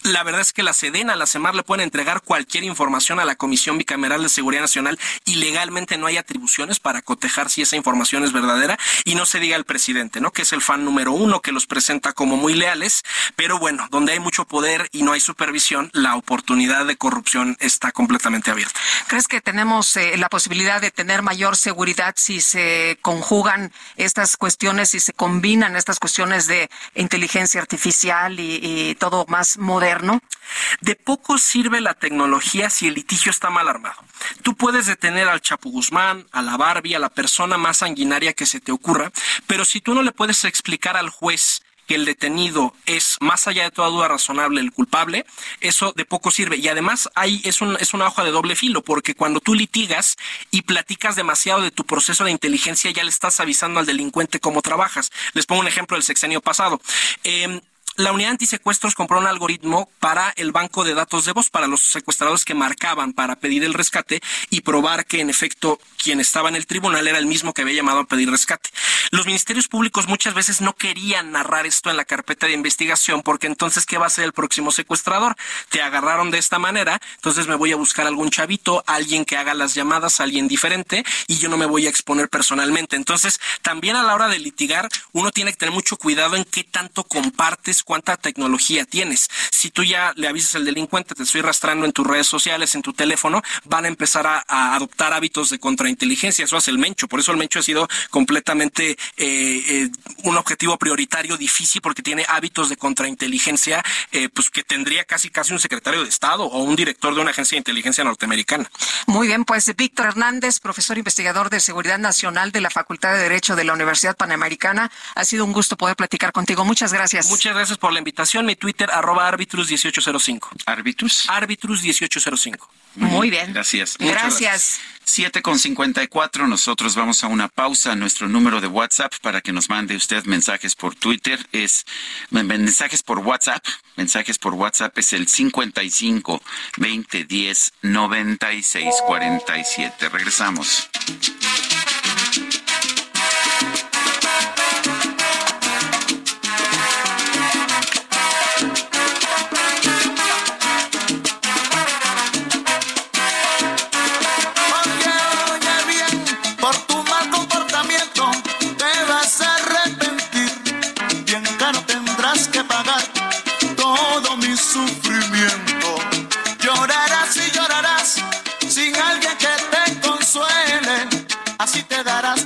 la verdad es que la Sedena, la CEMAR le pueden entregar cualquier información a la Comisión Bicameral de Seguridad Nacional y legalmente no hay atribuciones para cotejar si esa información es verdadera y no se diga el presidente, ¿no? Que es el fan número uno que los presenta como muy leales, pero bueno, donde hay mucho poder y no hay supervisión, la oportunidad de corrupción está completamente abierta. ¿Crees que tenemos eh, la posibilidad de tener mayor seguridad si se conjugan estas cuestiones, si se combinan estas cuestiones de inteligencia artificial y todo más moderno? De poco sirve la tecnología si el litigio está mal armado. Tú puedes detener al Chapo Guzmán, a la Barbie, a la persona más sanguinaria que se te ocurra, pero si tú no le puedes explicar al juez que el detenido es, más allá de toda duda razonable, el culpable, eso de poco sirve. Y además hay, es, un, es una hoja de doble filo, porque cuando tú litigas y platicas demasiado de tu proceso de inteligencia, ya le estás avisando al delincuente cómo trabajas. Les pongo un ejemplo del sexenio pasado. Eh, la unidad antisecuestros compró un algoritmo para el banco de datos de voz, para los secuestradores que marcaban para pedir el rescate y probar que en efecto quien estaba en el tribunal era el mismo que había llamado a pedir rescate. Los ministerios públicos muchas veces no querían narrar esto en la carpeta de investigación porque entonces ¿qué va a ser el próximo secuestrador? Te agarraron de esta manera, entonces me voy a buscar algún chavito, alguien que haga las llamadas, alguien diferente y yo no me voy a exponer personalmente. Entonces, también a la hora de litigar, uno tiene que tener mucho cuidado en qué tanto compartes cuánta tecnología tienes. Si tú ya le avisas al delincuente, te estoy rastrando en tus redes sociales, en tu teléfono, van a empezar a, adoptar hábitos de contrainteligencia. Eso hace el Mencho. Por eso el Mencho ha sido completamente eh, eh, un objetivo prioritario difícil porque tiene hábitos de contrainteligencia eh, pues que tendría casi casi un secretario de Estado o un director de una agencia de inteligencia norteamericana. Muy bien, pues Víctor Hernández, profesor investigador de Seguridad Nacional de la Facultad de Derecho de la Universidad Panamericana. Ha sido un gusto poder platicar contigo. Muchas gracias. Muchas gracias por la invitación. Mi Twitter, arroba arbitrus1805. ¿Arbitrus? Arbitrus1805. Muy bien. Gracias. Gracias. 7 con 54, nosotros vamos a una pausa. Nuestro número de WhatsApp para que nos mande usted mensajes por Twitter es mensajes por WhatsApp. Mensajes por WhatsApp es el 55 20 10 96 47. Regresamos. sufrimiento. Llorarás y llorarás sin alguien que te consuele. Así te darás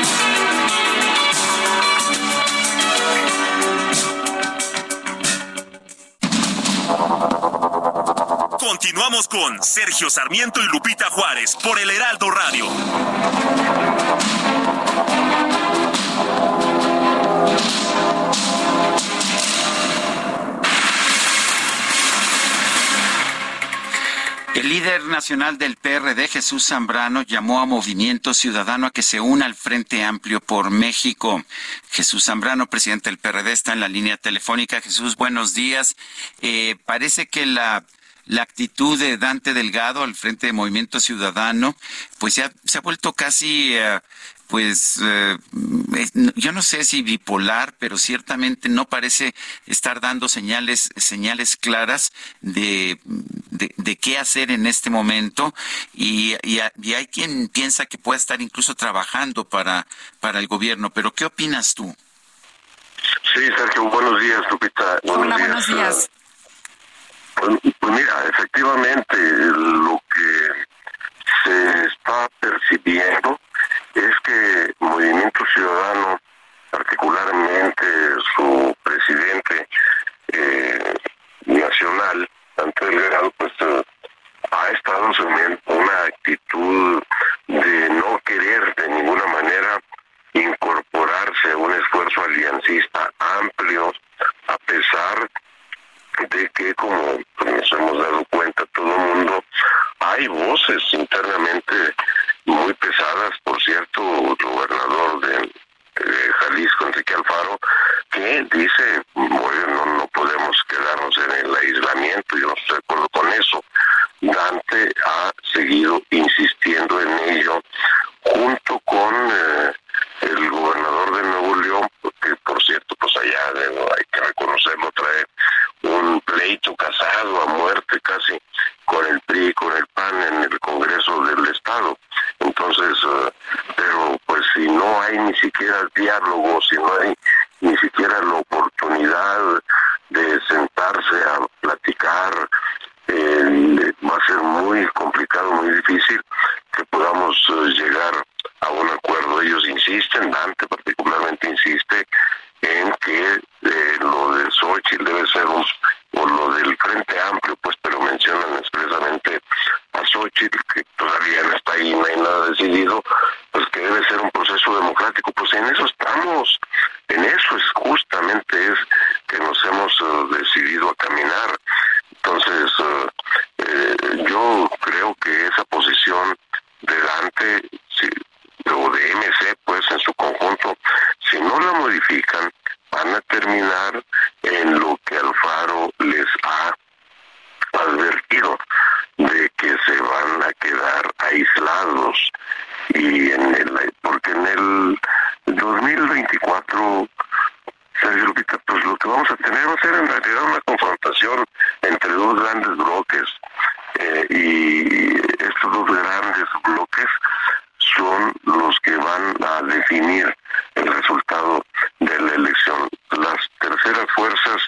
Continuamos con Sergio Sarmiento y Lupita Juárez por el Heraldo Radio. El líder nacional del PRD, Jesús Zambrano, llamó a Movimiento Ciudadano a que se una al Frente Amplio por México. Jesús Zambrano, presidente del PRD, está en la línea telefónica. Jesús, buenos días. Eh, parece que la la actitud de Dante Delgado al frente de Movimiento Ciudadano, pues se ha, se ha vuelto casi, eh, pues, eh, yo no sé si bipolar, pero ciertamente no parece estar dando señales, señales claras de, de, qué hacer en este momento y, y, hay quien piensa que puede estar incluso trabajando para, para el gobierno, pero ¿qué opinas tú? Sí, Sergio, buenos días, Lupita. Hola, buenos días. Pues, pues, mira, efectivamente, lo que se está percibiendo es que Movimiento Ciudadano, particularmente su presidente eh, nacional, Ante Delgado, pues ha estado en una actitud de no querer de ninguna manera incorporarse a un esfuerzo aliancista amplio, a pesar de que como nos hemos dado cuenta todo el mundo, hay voces internamente muy pesadas, por cierto, el gobernador de, Jalisco, Enrique Alfaro, que dice, bueno, no podemos quedarnos en el aislamiento, yo no estoy de acuerdo con eso. Dante ha seguido insistiendo en ello, junto con eh, el gobernador de Nuevo León, que por cierto, pues allá hay que reconocerlo, trae un pleito casado a muerte casi con el PRI con el PAN en el Congreso del Estado. Entonces, uh, pero pues si no hay ni siquiera diálogo, si no hay ni siquiera la oportunidad de sentarse a platicar, eh, va a ser muy complicado, muy difícil que podamos eh, llegar a un acuerdo. Ellos insisten, Dante particularmente insiste en que eh, lo de Xochitl debe ser un, o lo del Frente Amplio, pues, pero mencionan expresamente a Xochitl, que todavía no está ahí, no hay nada decidido, pues que debe ser un proceso democrático. Pues en eso estamos, en eso es justamente es que nos hemos eh, decidido a caminar. Entonces, eh, eh yo creo que esa posición delante, sí, o de MC, pues en su conjunto, si no la modifican, van a terminar en lo que Alfaro les ha advertido, de que se van a quedar aislados. Y en el, porque en el 2024 Sergio Lupita, pues lo que vamos a tener va a ser en realidad una confrontación entre dos grandes bloques. Eh, y estos dos grandes bloques son los que van a definir el resultado de la elección. Las terceras fuerzas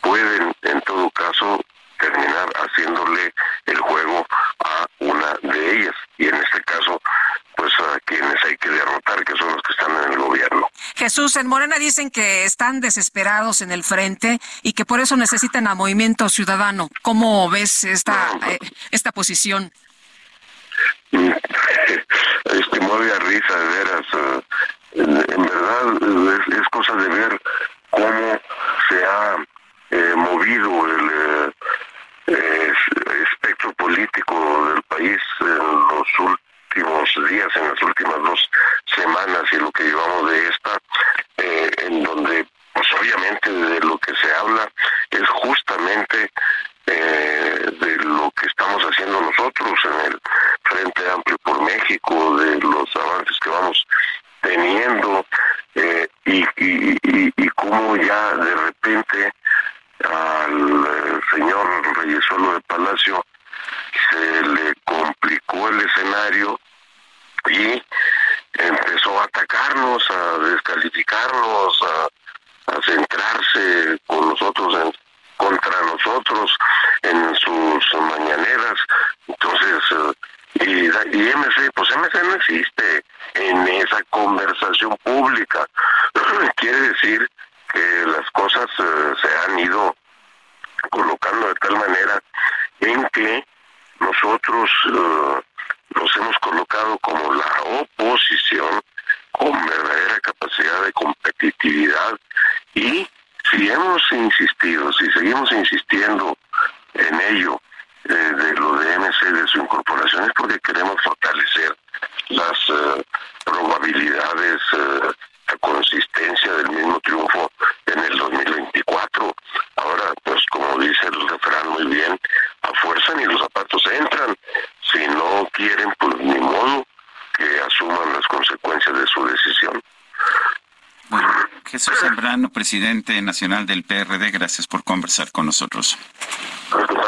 pueden, en todo caso, terminar haciéndole el juego a una de ellas. Y en este caso, pues a quienes hay que derrotar, que son los que están en el gobierno. Jesús, en Morena dicen que están desesperados en el frente y que por eso necesitan a Movimiento Ciudadano. ¿Cómo ves esta, eh, esta posición? Este mueve a risa, de veras. Eh, en, verdad es, cosa de ver cómo se ha eh, movido el espectro político del país en los últimos días, en las últimas dos semanas y lo que llevamos de esta, eh, en donde pues obviamente de lo que se habla es justamente eh, de lo que estamos haciendo nosotros en el Frente Amplio por México, de los avances que vamos teniendo eh, y, y, y, y cómo ya de repente al señor Reyesuelo de Palacio se le complicó el escenario y empezó a atacarnos, a descalificarnos, a, centrarse con nosotros en, contra nosotros en sus mañaneras. Entonces, eh, y, y MC, pues MC no existe en esa conversación pública. Quiere decir que las cosas eh, se han ido colocando de tal manera en que nosotros uh, nos hemos colocado como la oposición con verdadera capacidad de competitividad y si hemos insistido, si seguimos insistiendo en ello, eh, de lo de MC, de su incorporación, es porque queremos fortalecer las uh, probabilidades, uh, la consistencia del mismo triunfo en el 2024. Ahora, pues como dice el refrán muy bien, a fuerza ni los zapatos entran. Si no quieren, pues ni modo que asuman las consecuencias de su decisión. Jesús Zambrano, presidente nacional del PRD, gracias por conversar con nosotros.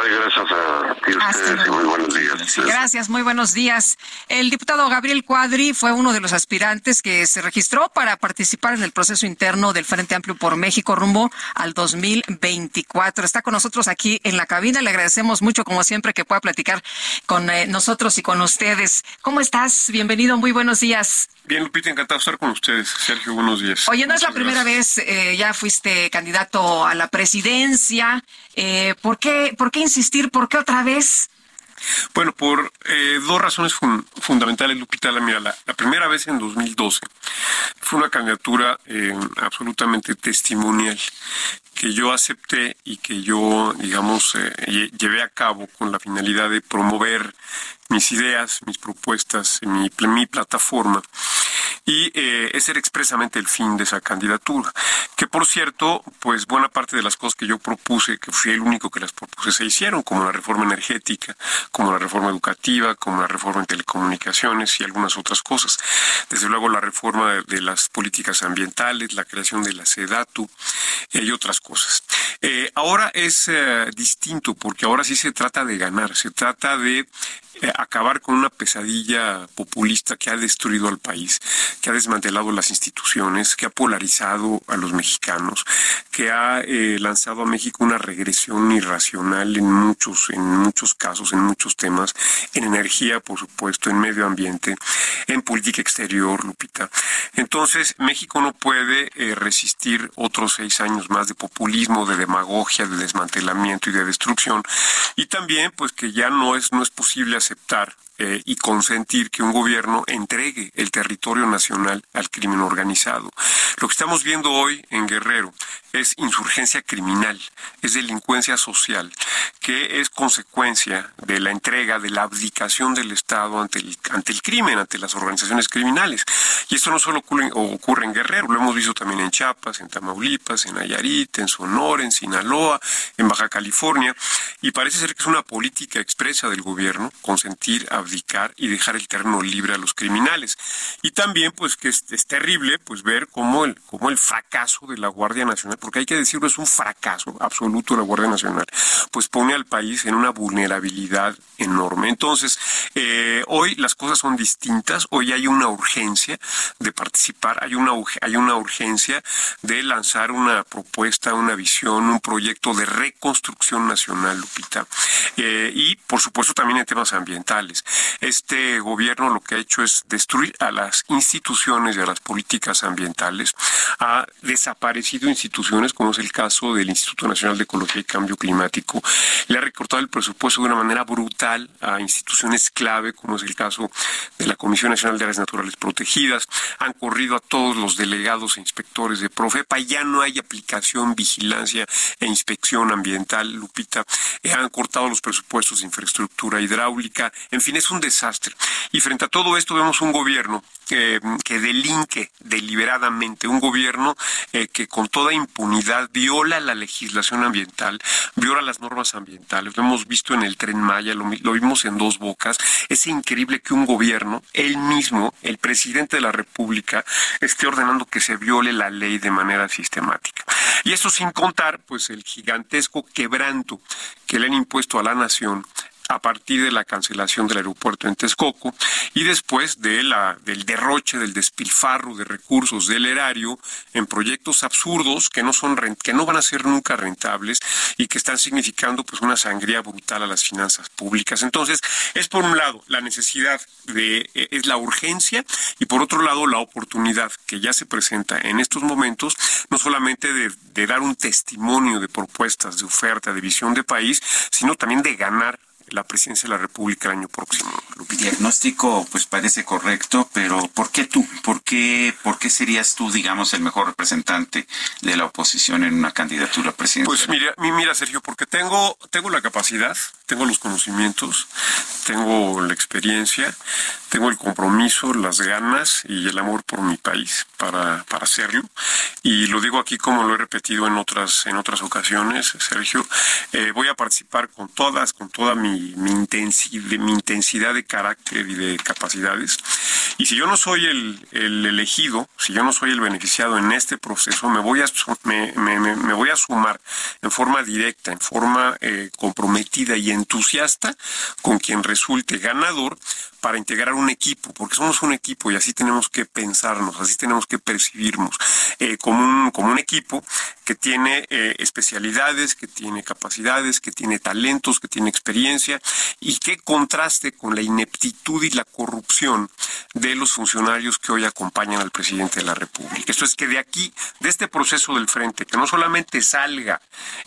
Gracias a ti ustedes y muy buenos días. Gracias, muy buenos días. El diputado Gabriel Cuadri fue uno de los aspirantes que se registró para participar en el proceso interno del Frente Amplio por México rumbo al 2024. Está con nosotros aquí en la cabina. Le agradecemos mucho, como siempre, que pueda platicar con eh, nosotros y con ustedes. ¿Cómo estás? Bienvenido, muy buenos días. Bien, Lupita, encantado de estar con ustedes. Sergio, buenos días. Oye, no es la primera vez, eh, ya fuiste candidato a la presidencia. Eh, ¿por, qué, ¿Por qué insistir? ¿Por qué otra vez? Bueno, por eh, dos razones fundamentales, Lupita. Mira, la, primera vez en 2012 fue una candidatura eh, absolutamente testimonial que yo acepté y que yo, digamos, eh, llevé a cabo con la finalidad de promover mis ideas, mis propuestas, mi plataforma. Y eh, ese era expresamente el fin de esa candidatura. Que por cierto, pues buena parte de las cosas que yo propuse, que fui el único que las propuse, se hicieron, como la reforma energética, como la reforma educativa, como la reforma en telecomunicaciones y algunas otras cosas. Desde luego la reforma de, las políticas ambientales, la creación de la SEDATU y otras cosas. Eh, ahora es eh, distinto porque ahora sí se trata de ganar, se trata de acabar con una pesadilla populista que ha destruido al país, que ha desmantelado las instituciones, que ha polarizado a los mexicanos, que ha eh, lanzado a México una regresión irracional en muchos, en muchos casos, en muchos temas, en energía, por supuesto, en medio ambiente, en política exterior, Lupita. Entonces, México no puede eh, resistir otros seis años más de populismo, de demagogia, de desmantelamiento y de destrucción. Y también, pues que ya no es, no es posible aceptar eh, y consentir que un gobierno entregue el territorio nacional al crimen organizado. Lo que estamos viendo hoy en Guerrero es insurgencia criminal, es delincuencia social, que es consecuencia de la entrega, de la abdicación del Estado ante el, ante el crimen, ante las organizaciones criminales. Y esto no solo ocurre, en Guerrero, lo hemos visto también en Chiapas, en Tamaulipas, en Nayarit, en Sonora, en Sinaloa, en Baja California, y parece ser que es una política expresa del gobierno consentir, abdicar y dejar el terreno libre a los criminales. Y también, pues, que es, terrible, pues, ver cómo el, cómo el fracaso de la Guardia Nacional, porque hay que decirlo, es un fracaso absoluto la Guardia Nacional, pues pone al país en una vulnerabilidad enorme. Entonces, eh, hoy las cosas son distintas, hoy hay una urgencia de participar, hay una, hay una urgencia de lanzar una propuesta, una visión, un proyecto de reconstrucción nacional, Lupita, eh, y por supuesto también en temas ambientales. Este gobierno lo que ha hecho es destruir a las instituciones y a las políticas ambientales, ha desaparecido instituciones como es el caso del Instituto Nacional de Ecología y Cambio Climático, le ha recortado el presupuesto de una manera brutal a instituciones clave como es el caso de la Comisión Nacional de Áreas Naturales Protegidas, han corrido a todos los delegados e inspectores de Profepa, ya no hay aplicación, vigilancia e inspección ambiental, Lupita, eh, han cortado los presupuestos de infraestructura hidráulica, en fin, es un desastre. Y frente a todo esto vemos un gobierno que delinque deliberadamente, un gobierno eh, que con toda impunidad viola la legislación ambiental, viola las normas ambientales. Lo hemos visto en el tren Maya, lo, lo vimos en dos bocas. Es increíble que un gobierno, él mismo, el presidente de la República, esté ordenando que se viole la ley de manera sistemática. Y eso sin contar, pues, el gigantesco quebranto que le han impuesto a la nación a partir de la cancelación del aeropuerto en Texcoco y después de la, del derroche, del despilfarro de recursos del erario en proyectos absurdos que no, son, que no van a ser nunca rentables y que están significando pues una sangría brutal a las finanzas públicas. Entonces, es por un lado la necesidad de, eh, es la urgencia y por otro lado la oportunidad que ya se presenta en estos momentos, no solamente de, de dar un testimonio de propuestas, de oferta, de visión de país, sino también de ganar la presidencia de la República el año próximo. El diagnóstico pues parece correcto, pero ¿por qué tú? ¿Por qué, ¿Por qué serías tú, digamos, el mejor representante de la oposición en una candidatura presidencial? Pues mira, mira Sergio, porque tengo, tengo la capacidad, tengo los conocimientos, tengo la experiencia, tengo el compromiso, las ganas y el amor por mi país para, para hacerlo. Y lo digo aquí como lo he repetido en otras, en otras ocasiones, Sergio, eh, voy a participar con todas, con toda mi, mi, intensidad, mi intensidad de carácter y de capacidades. Y si yo no soy el, el elegido, si yo no soy el beneficiado en este proceso, me voy a, me voy a sumar en forma directa, en forma eh, comprometida y entusiasta con quien resulte ganador para integrar un equipo, porque somos un equipo y así tenemos que pensarnos, así tenemos que percibirnos eh, como, un, como un equipo que tiene eh, especialidades, que tiene capacidades, que tiene talentos, que tiene experiencia y que contraste con la ineptitud y la corrupción de los funcionarios que hoy acompañan al presidente de la República. Esto es que de aquí, de este proceso del frente, que no solamente salga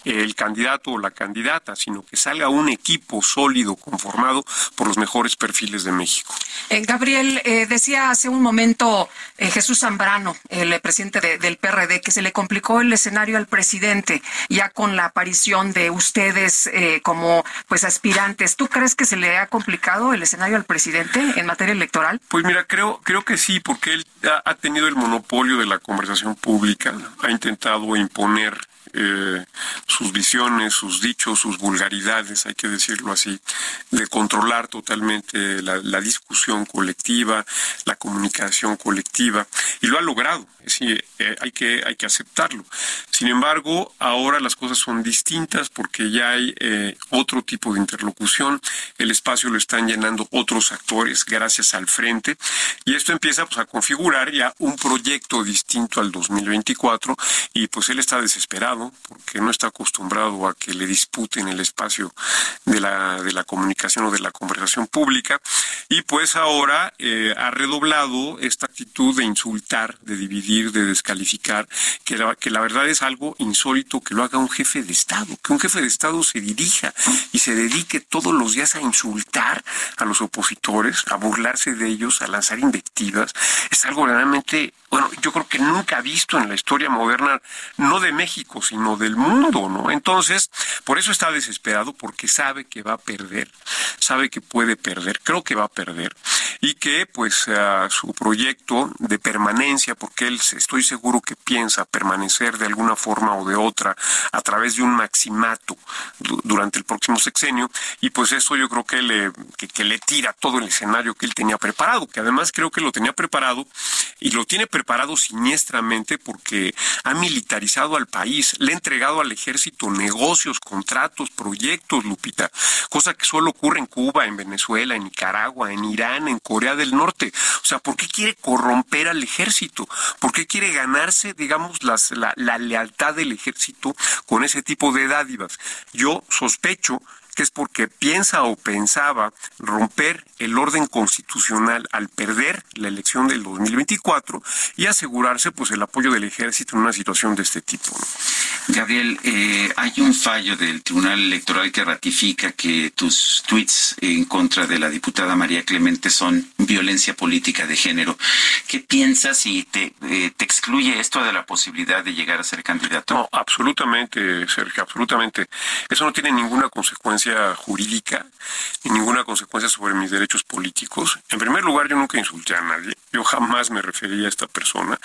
el candidato o la candidata, sino que salga un equipo sólido conformado por los mejores perfiles de México. Eh, Gabriel, eh, decía hace un momento eh, Jesús Zambrano, el presidente del PRD, que se le complicó el escenario al presidente ya con la aparición de ustedes como pues aspirantes. ¿Tú crees que se le ha complicado el escenario al presidente en materia electoral? Pues mira, creo, creo que sí, porque él ha tenido el monopolio de la conversación pública, ha intentado imponer eh, sus visiones, sus dichos, sus vulgaridades, hay que decirlo así, de controlar totalmente la, discusión colectiva, la comunicación colectiva, y lo ha logrado, decir, eh, hay, que, hay que aceptarlo. Sin embargo, ahora las cosas son distintas porque ya hay eh, otro tipo de interlocución, el espacio lo están llenando otros actores gracias al frente, y esto empieza pues, a configurar ya un proyecto distinto al 2024, y pues él está desesperado porque no está acostumbrado a que le disputen el espacio de la, de la comunicación o de la conversación pública, y pues ahora eh, ha redoblado esta actitud de insultar, de dividir, de descalificar, que la, que la verdad es algo insólito que lo haga un jefe de Estado, que un jefe de Estado se dirija y se dedique todos los días a insultar a los opositores, a burlarse de ellos, a lanzar invectivas, es algo realmente bueno, yo creo que nunca ha visto en la historia moderna, no de México, sino del mundo, ¿no? Entonces, por eso está desesperado, porque sabe que va a perder, sabe que puede perder, creo que va a perder, y que pues su proyecto de permanencia, porque él estoy seguro que piensa permanecer de alguna forma o de otra a través de un maximato durante el próximo sexenio, y pues eso yo creo que le, que le tira todo el escenario que él tenía preparado, que además creo que lo tenía preparado y lo tiene preparado siniestramente porque ha militarizado al país, le ha entregado al ejército negocios, contratos, proyectos, Lupita, cosa que solo ocurre en Cuba, en Venezuela, en Nicaragua, en Irán, en Corea del Norte. O sea, ¿por qué quiere corromper al ejército? ¿Por qué quiere ganarse, digamos, la, la lealtad del ejército con ese tipo de dádivas? Yo sospecho que es porque piensa o pensaba romper el orden constitucional al perder la elección del 2024 y asegurarse pues el apoyo del ejército en una situación de este tipo. Gabriel, eh, hay un fallo del Tribunal Electoral que ratifica que tus tweets en contra de la diputada María Clemente son violencia política de género. ¿Qué piensas y te, eh, te excluye esto de la posibilidad de llegar a ser candidato? No, absolutamente, Sergio, absolutamente. Eso no tiene ninguna consecuencia jurídica y ninguna consecuencia sobre mis derechos políticos. En primer lugar, yo nunca insulté a nadie. Yo jamás me refería a esta persona.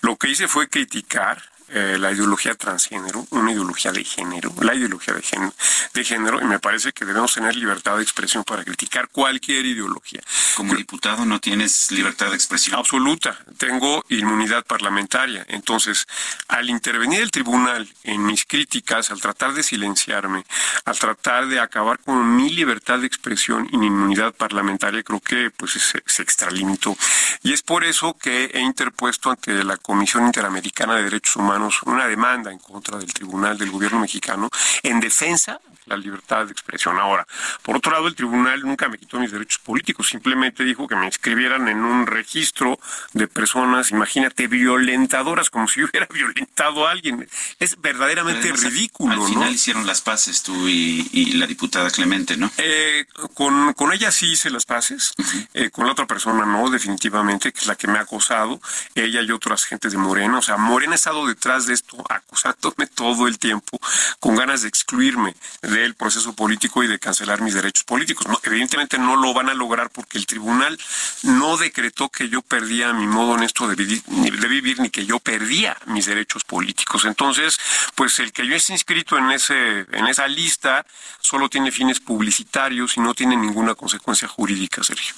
Lo que hice fue criticar eh, la ideología transgénero, una ideología de género, la ideología de género, de género, y me parece que debemos tener libertad de expresión para criticar cualquier ideología. Como diputado no tienes libertad de expresión. Absoluta, tengo inmunidad parlamentaria. Entonces, al intervenir el tribunal en mis críticas, al tratar de silenciarme, al tratar de acabar con mi libertad de expresión y mi inmunidad parlamentaria, creo que pues se, se extralimitó. Y es por eso que he interpuesto ante la Comisión Interamericana de Derechos Humanos una demanda en contra del Tribunal del Gobierno mexicano en defensa la libertad de expresión. Ahora, por otro lado, el tribunal nunca me quitó mis derechos políticos, simplemente dijo que me inscribieran en un registro de personas, imagínate, violentadoras, como si hubiera violentado a alguien. Es verdaderamente ridículo. Al final hicieron las paces tú y, la diputada Clemente, ¿no? Eh, con, con, ella sí hice las paces, eh, con la otra persona no, definitivamente, que es la que me ha acosado, ella y otras gentes de Morena. O sea, Morena ha estado detrás de esto, acusándome todo el tiempo, con ganas de excluirme del proceso político y de cancelar mis derechos políticos. evidentemente no lo van a lograr porque el tribunal no decretó que yo perdía mi modo honesto de vivir, de vivir ni que yo perdía mis derechos políticos. Entonces, pues el que yo esté inscrito en ese en esa lista solo tiene fines publicitarios y no tiene ninguna consecuencia jurídica, Sergio.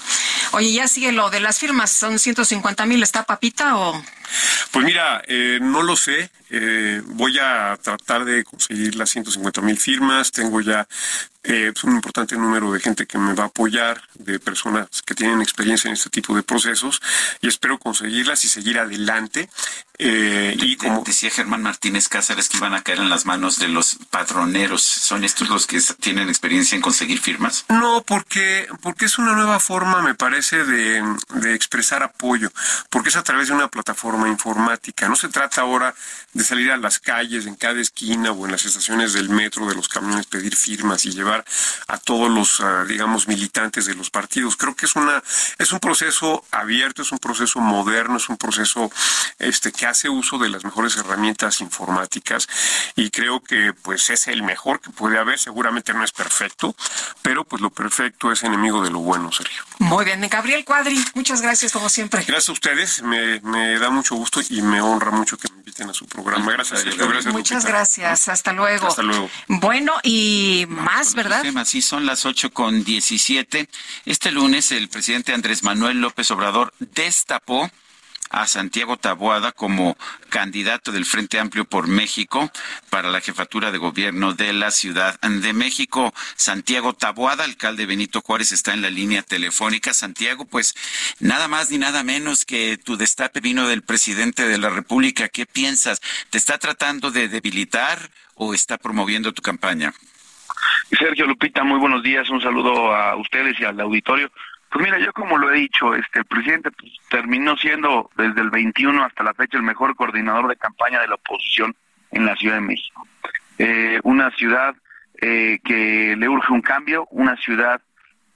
Oye, ya sigue lo de las firmas, son 150 mil, ¿está papita o...? Pues mira, eh, no lo sé. Eh, voy a tratar de conseguir las 150 mil firmas. Tengo ya eh, un importante número de gente que me va a apoyar, de personas que tienen experiencia en este tipo de procesos, y espero conseguirlas y seguir adelante. Eh, y como decía Germán Martínez Cáceres que iban a caer en las manos de los padroneros, ¿son estos los que tienen experiencia en conseguir firmas? No, porque, porque es una nueva forma, me parece, de, de expresar apoyo, porque es a través de una plataforma informática. No se trata ahora de salir a las calles en cada esquina o en las estaciones del metro, de los camiones, pedir firmas y llevar a todos los, ah, digamos, militantes de los partidos. Creo que es una, es un proceso abierto, es un proceso moderno, es un proceso este, que hace uso de las mejores herramientas informáticas y creo que pues es el mejor que puede haber. Seguramente no es perfecto, pero pues lo perfecto es enemigo de lo bueno, Sergio. Muy bien, Gabriel Cuadri, muchas gracias como siempre. Gracias a ustedes, me, me da mucho gusto y me honra mucho que me inviten a su programa. Gracias, Gracias, Muchas gracias. Hasta luego. Hasta luego. Bueno, y más, ¿verdad? Sí, son las ocho con diecisiete. Este lunes el presidente Andrés Manuel López Obrador destapó a Santiago Taboada como candidato del Frente Amplio por México para la jefatura de gobierno de la Ciudad de México. Santiago Taboada, alcalde Benito Juárez, está en la línea telefónica. Santiago, pues nada más ni nada menos que tu destape vino del presidente de la República. ¿Qué piensas? ¿Te está tratando de debilitar o está promoviendo tu campaña? Sergio Lupita, muy buenos días. Un saludo a ustedes y al auditorio. Pues mira, yo como lo he dicho, este el presidente pues, terminó siendo desde el 21 hasta la fecha el mejor coordinador de campaña de la oposición en la Ciudad de México. Eh, una ciudad eh, que le urge un cambio, una ciudad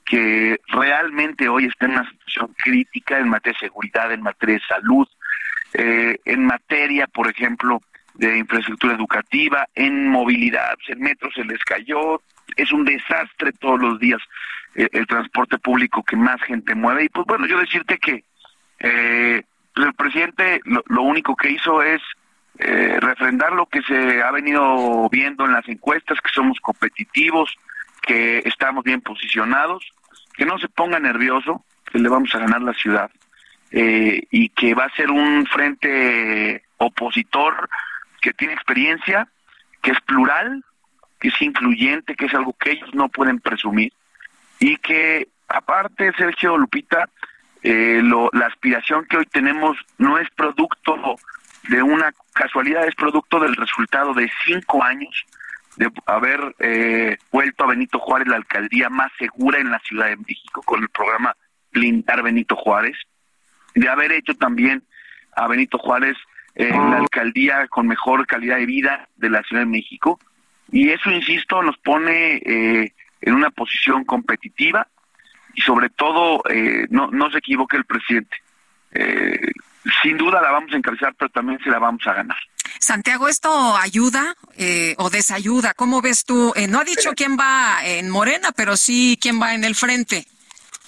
que realmente hoy está en una situación crítica en materia de seguridad, en materia de salud, eh, en materia, por ejemplo, de infraestructura educativa, en movilidad, el metro se les cayó, es un desastre todos los días eh, el transporte público que más gente mueve. Y pues bueno, yo decirte que eh, el presidente lo, único que hizo es eh, refrendar lo que se ha venido viendo en las encuestas, que somos competitivos, que estamos bien posicionados, que no se ponga nervioso, que le vamos a ganar la ciudad eh, y que va a ser un frente opositor que tiene experiencia, que es plural, que es incluyente, que es algo que ellos no pueden presumir y que aparte Sergio Lupita eh, la aspiración que hoy tenemos no es producto de una casualidad, es producto del resultado de cinco años de haber eh, vuelto a Benito Juárez la alcaldía más segura en la Ciudad de México con el programa Blindar Benito Juárez, de haber hecho también a Benito Juárez eh, la alcaldía con mejor calidad de vida de la Ciudad de México. Y eso, insisto, nos pone en una posición competitiva y sobre todo eh, no, no se equivoque el presidente. Eh, sin duda la vamos a encabezar, pero también se la vamos a ganar. Santiago, ¿esto ayuda eh, o desayuda? ¿Cómo ves tú? no ha dicho quién va en Morena, pero sí quién va en el frente.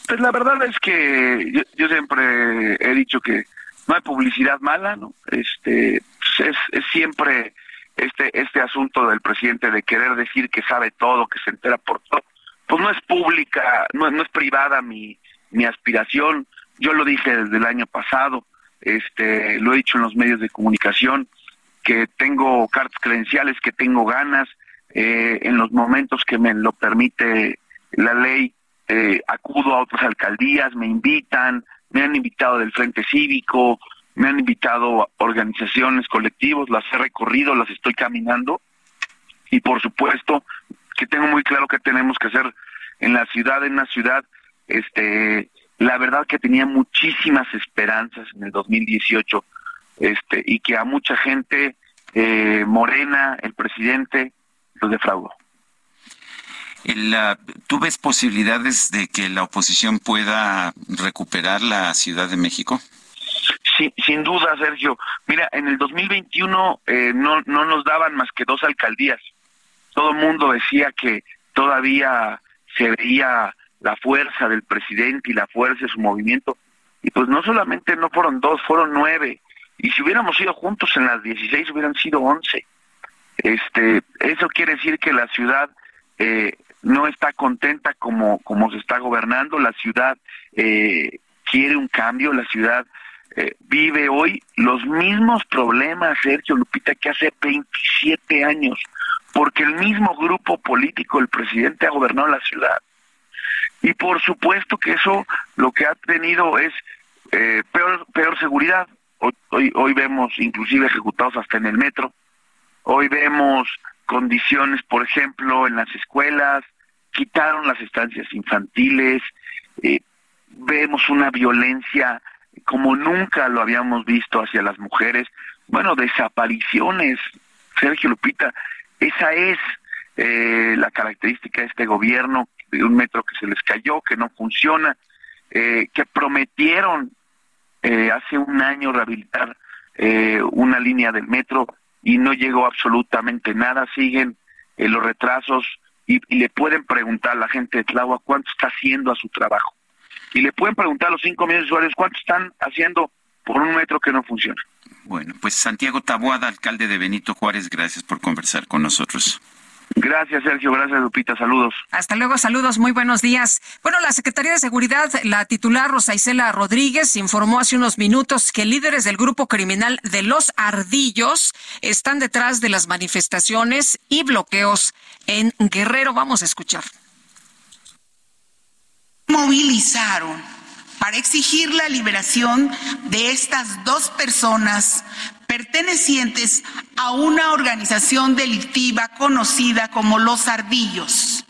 Pues la verdad es que yo, siempre he dicho que no hay publicidad mala, ¿no? Este pues es, es siempre este este asunto del presidente de querer decir que sabe todo, que se entera por todo pues no es pública, no, no es privada mi, mi aspiración. Yo lo dije desde el año pasado, este, lo he dicho en los medios de comunicación, que tengo cartas credenciales, que tengo ganas, eh, en los momentos que me lo permite la ley, eh, acudo a otras alcaldías, me invitan, me han invitado del Frente Cívico, me han invitado organizaciones, colectivos, las he recorrido, las estoy caminando y por supuesto que tengo muy claro que tenemos que hacer en la ciudad, en la ciudad, este, la verdad que tenía muchísimas esperanzas en el 2018, este, y que a mucha gente, eh, Morena, el presidente, lo defraudó. ¿Tú ves posibilidades de que la oposición pueda recuperar la Ciudad de México? Sin duda, Sergio. Mira, en el 2021 eh, no, no nos daban más que dos alcaldías todo el mundo decía que todavía se veía la fuerza del presidente y la fuerza de su movimiento. Y pues no solamente no fueron dos, fueron nueve. Y si hubiéramos ido juntos en las 16 hubieran sido once. Este, eso quiere decir que la ciudad eh, no está contenta como, como se está gobernando, la ciudad eh, quiere un cambio, la ciudad eh, vive hoy los mismos problemas, Sergio Lupita, que hace 27 años porque el mismo grupo político, el presidente, ha gobernado la ciudad. Y por supuesto que eso lo que ha tenido es eh, peor, peor seguridad. Hoy, hoy, vemos inclusive ejecutados hasta en el metro. Hoy vemos condiciones, por ejemplo, en las escuelas, quitaron las estancias infantiles, eh, vemos una violencia como nunca lo habíamos visto hacia las mujeres, bueno, desapariciones, Sergio Lupita, esa es eh, la característica de este gobierno, de un metro que se les cayó, que no funciona, eh, que prometieron eh, hace un año rehabilitar una línea del metro y no llegó absolutamente nada, siguen los retrasos y, le pueden preguntar a la gente de Tláhuac cuánto está haciendo a su trabajo. Y le pueden preguntar a los cinco millones de usuarios cuánto están haciendo por un metro que no funciona. Bueno, pues Santiago Tabuada, alcalde de Benito Juárez, gracias por conversar con nosotros. Gracias, Sergio. Gracias, Lupita. Saludos. Hasta luego, saludos. Muy buenos días. Bueno, la Secretaría de Seguridad, la titular Rosa Isela Rodríguez, informó hace unos minutos que líderes del grupo criminal de Los Ardillos están detrás de las manifestaciones y bloqueos en Guerrero. Vamos a escuchar. Movilizaron para exigir la liberación de estas dos personas pertenecientes a una organización delictiva conocida como Los Ardillos,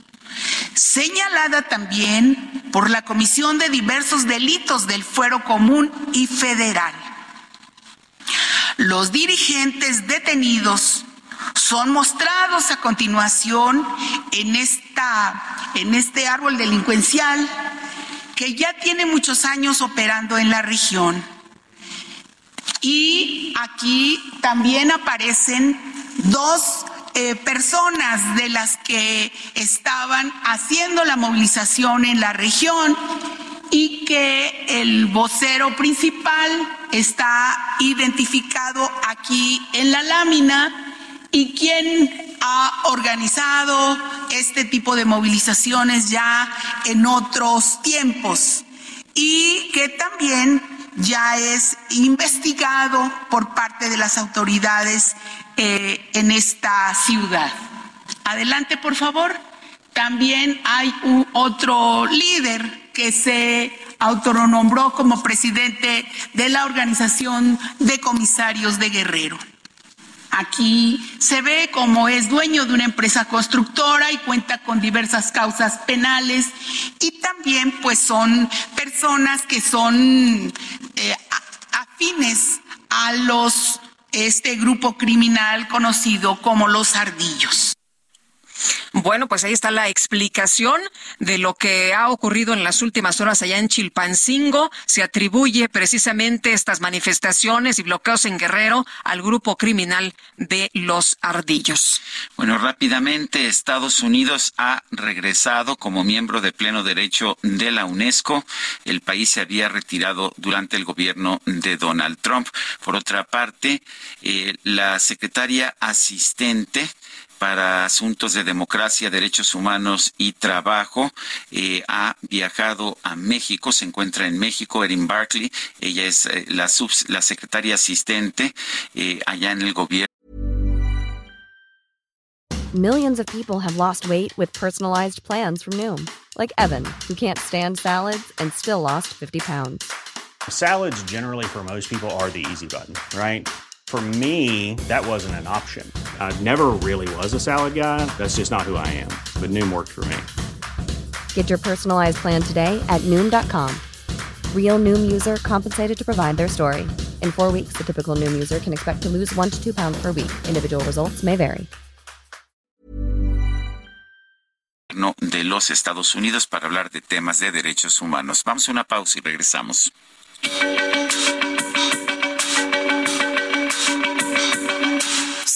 señalada también por la Comisión de diversos delitos del Fuero Común y Federal. Los dirigentes detenidos son mostrados a continuación en, esta, en este árbol delincuencial que ya tiene muchos años operando en la región. Y aquí también aparecen dos eh, personas de las que estaban haciendo la movilización en la región y que el vocero principal está identificado aquí en la lámina y quien ha organizado este tipo de movilizaciones ya en otros tiempos y que también ya es investigado por parte de las autoridades eh, en esta ciudad. Adelante, por favor. También hay otro líder que se autonombró como presidente de la Organización de Comisarios de Guerrero. Aquí se ve como es dueño de una empresa constructora y cuenta con diversas causas penales y también pues son personas que son eh, afines a los este grupo criminal conocido como los ardillos. Bueno, pues ahí está la explicación de lo que ha ocurrido en las últimas horas allá en Chilpancingo. Se atribuye precisamente estas manifestaciones y bloqueos en Guerrero al grupo criminal de los ardillos. Bueno, rápidamente Estados Unidos ha regresado como miembro de pleno derecho de la UNESCO. El país se había retirado durante el gobierno de Donald Trump. Por otra parte, eh, la secretaria asistente para Asuntos de Democracia, Derechos Humanos y Trabajo. Eh, ha viajado a México, se encuentra en México, Erin Barkley. Ella es eh, la, sub, la secretaria asistente eh, allá en el gobierno. Millions of people have lost weight with personalized plans from Noom, like Evan, who can't stand salads and still lost 50 pounds. Salads, generally, for most people, are the easy button, right? For me, that wasn't an option. I never really was a salad guy. That's just not who I am. But Noom worked for me. Get your personalized plan today at Noom.com. Real Noom user compensated to provide their story. In four weeks, the typical Noom user can expect to lose one to two pounds per week. Individual results may vary. de los Estados Unidos para hablar de temas de derechos humanos. Vamos a una pausa y regresamos.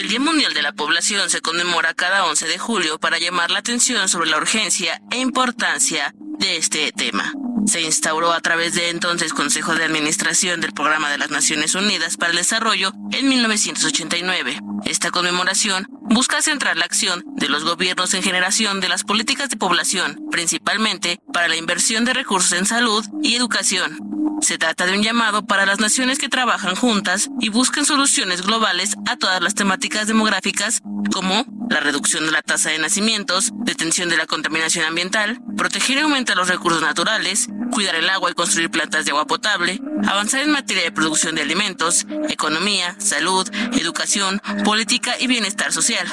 El Día Mundial de la Población se conmemora cada 11 de julio para llamar la atención sobre la urgencia e importancia de este tema. Se instauró a través de entonces Consejo de Administración del Programa de las Naciones Unidas para el Desarrollo en 1989. Esta conmemoración busca centrar la acción de los gobiernos en generación de las políticas de población, principalmente para la inversión de recursos en salud y educación, se trata de un llamado para las naciones que trabajan juntas y busquen soluciones globales a todas las temáticas demográficas como la reducción de la tasa de nacimientos, detención de la contaminación ambiental, proteger y aumentar los recursos naturales, cuidar el agua y construir plantas de agua potable, avanzar en materia de producción de alimentos, economía, salud, educación, política y bienestar social.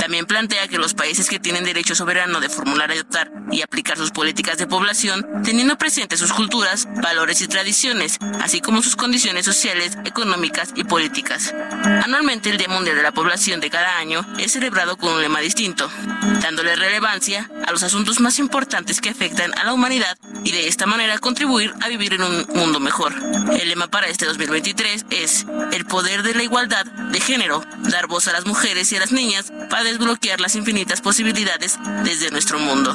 También plantea que los países que tienen derecho soberano de formular, adoptar y aplicar sus políticas de población, teniendo presentes sus culturas, valores y tradiciones, así como sus condiciones sociales, económicas y políticas. Anualmente el Día Mundial de la Población de cada año es celebrado con un lema distinto, dándole relevancia a los asuntos más importantes que afectan a la humanidad y de esta manera contribuir a vivir en un mundo mejor. El lema para este 2023 es el poder de la igualdad de género, dar voz a las mujeres y a las niñas para desbloquear las infinitas posibilidades desde nuestro mundo.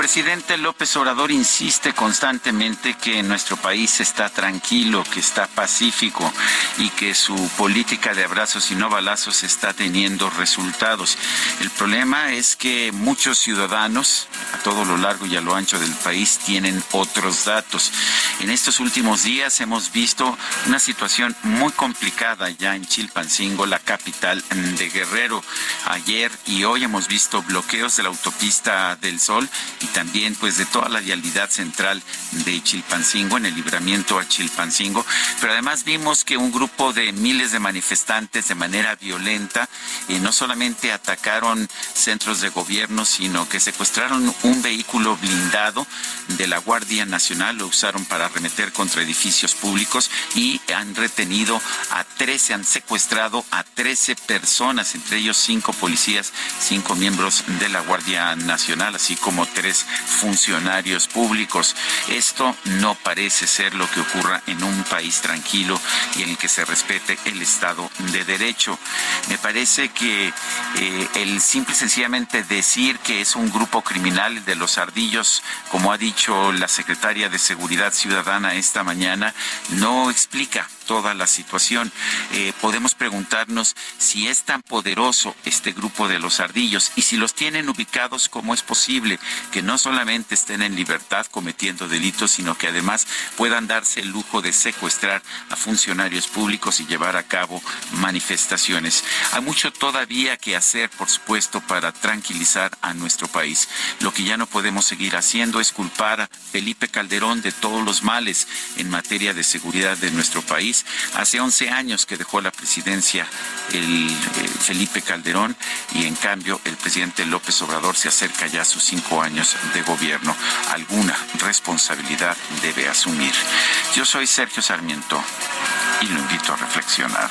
Presidente López Obrador insiste constantemente que nuestro país está tranquilo, que está pacífico y que su política de abrazos y no balazos está teniendo resultados. El problema es que muchos ciudadanos a todo lo largo y a lo ancho del país tienen otros datos. En estos últimos días hemos visto una situación muy complicada ya en Chilpancingo, la capital de Guerrero. Ayer y hoy hemos visto bloqueos de la autopista del Sol también pues de toda la vialidad central de Chilpancingo, en el libramiento a Chilpancingo. Pero además vimos que un grupo de miles de manifestantes de manera violenta y no solamente atacaron centros de gobierno, sino que secuestraron un vehículo blindado de la Guardia Nacional, lo usaron para arremeter contra edificios públicos y han retenido a 13, han secuestrado a 13 personas, entre ellos cinco policías, cinco miembros de la Guardia Nacional, así como tres funcionarios públicos. Esto no parece ser lo que ocurra en un país tranquilo y en el que se respete el Estado de Derecho. Me parece que eh, el simple y sencillamente decir que es un grupo criminal de los ardillos, como ha dicho la secretaria de Seguridad Ciudadana esta mañana, no explica toda la situación. Eh, podemos preguntarnos si es tan poderoso este grupo de los ardillos y si los tienen ubicados, ¿cómo es posible que no solamente estén en libertad cometiendo delitos, sino que además puedan darse el lujo de secuestrar a funcionarios públicos y llevar a cabo manifestaciones? Hay mucho todavía que hacer, por supuesto, para tranquilizar a nuestro país. Lo que ya no podemos seguir haciendo es culpar a Felipe Calderón de todos los males en materia de seguridad de nuestro país Hace 11 años que dejó la presidencia el, eh, Felipe Calderón y en cambio el presidente López Obrador se acerca ya a sus cinco años de gobierno. Alguna responsabilidad debe asumir. Yo soy Sergio Sarmiento y lo invito a reflexionar.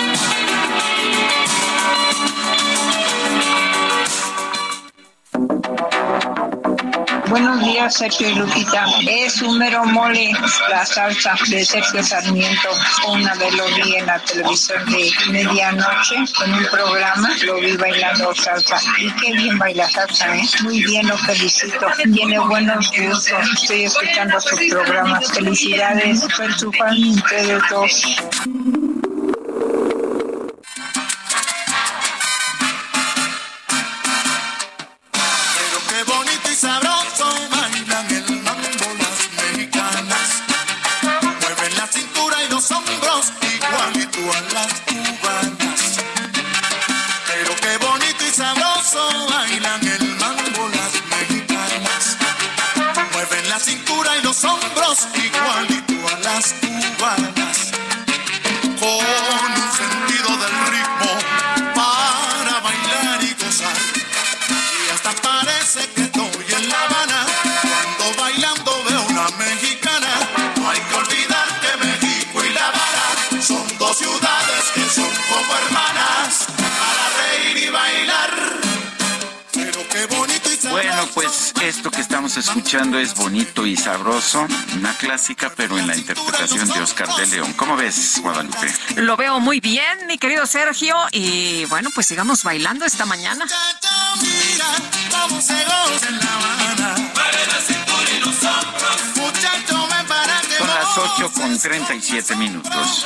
Buenos días, Sergio y Lupita. Es un mero mole la salsa de Sergio Sarmiento. Una vez lo vi en la televisión de medianoche en un programa. Lo vi bailando salsa. Y qué bien baila salsa, ¿eh? Muy bien, lo felicito. Tiene buenos gustos. Estoy escuchando sus programas. Felicidades. Soy su fan de dos. hombros igualito a las cubanas. Que estamos escuchando es bonito y sabroso, una clásica, pero en la interpretación de Oscar de León. ¿Cómo ves, Guadalupe? Lo veo muy bien, mi querido Sergio, y bueno, pues sigamos bailando esta mañana. Son las 8 con 37 minutos.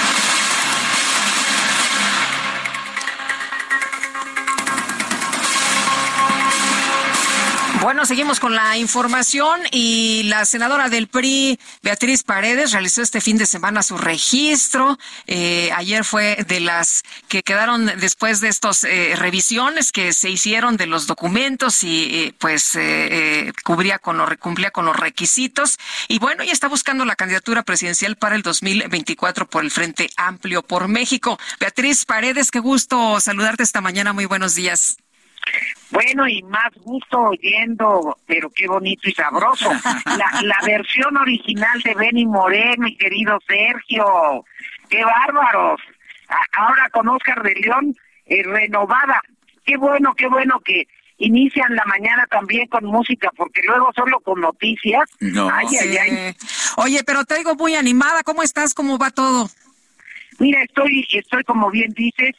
Bueno, seguimos con la información y la senadora del PRI, Beatriz Paredes, realizó este fin de semana su registro. Eh, ayer fue de las que quedaron después de estas eh, revisiones que se hicieron de los documentos y eh, pues cubría con lo, cumplía con los requisitos. Y bueno, ella está buscando la candidatura presidencial para el 2024 por el Frente Amplio por México. Beatriz Paredes, qué gusto saludarte esta mañana. Muy buenos días. Bueno, y más gusto oyendo, pero qué bonito y sabroso. La, la versión original de Benny Moré, mi querido Sergio. ¡Qué bárbaros! ahora con Oscar de León, eh, renovada. Qué bueno, qué bueno que inician la mañana también con música, porque luego solo con noticias. No. Ay, ay, ay. Oye, pero te digo muy animada. ¿Cómo estás? ¿Cómo va todo? Mira, estoy, estoy como bien dices,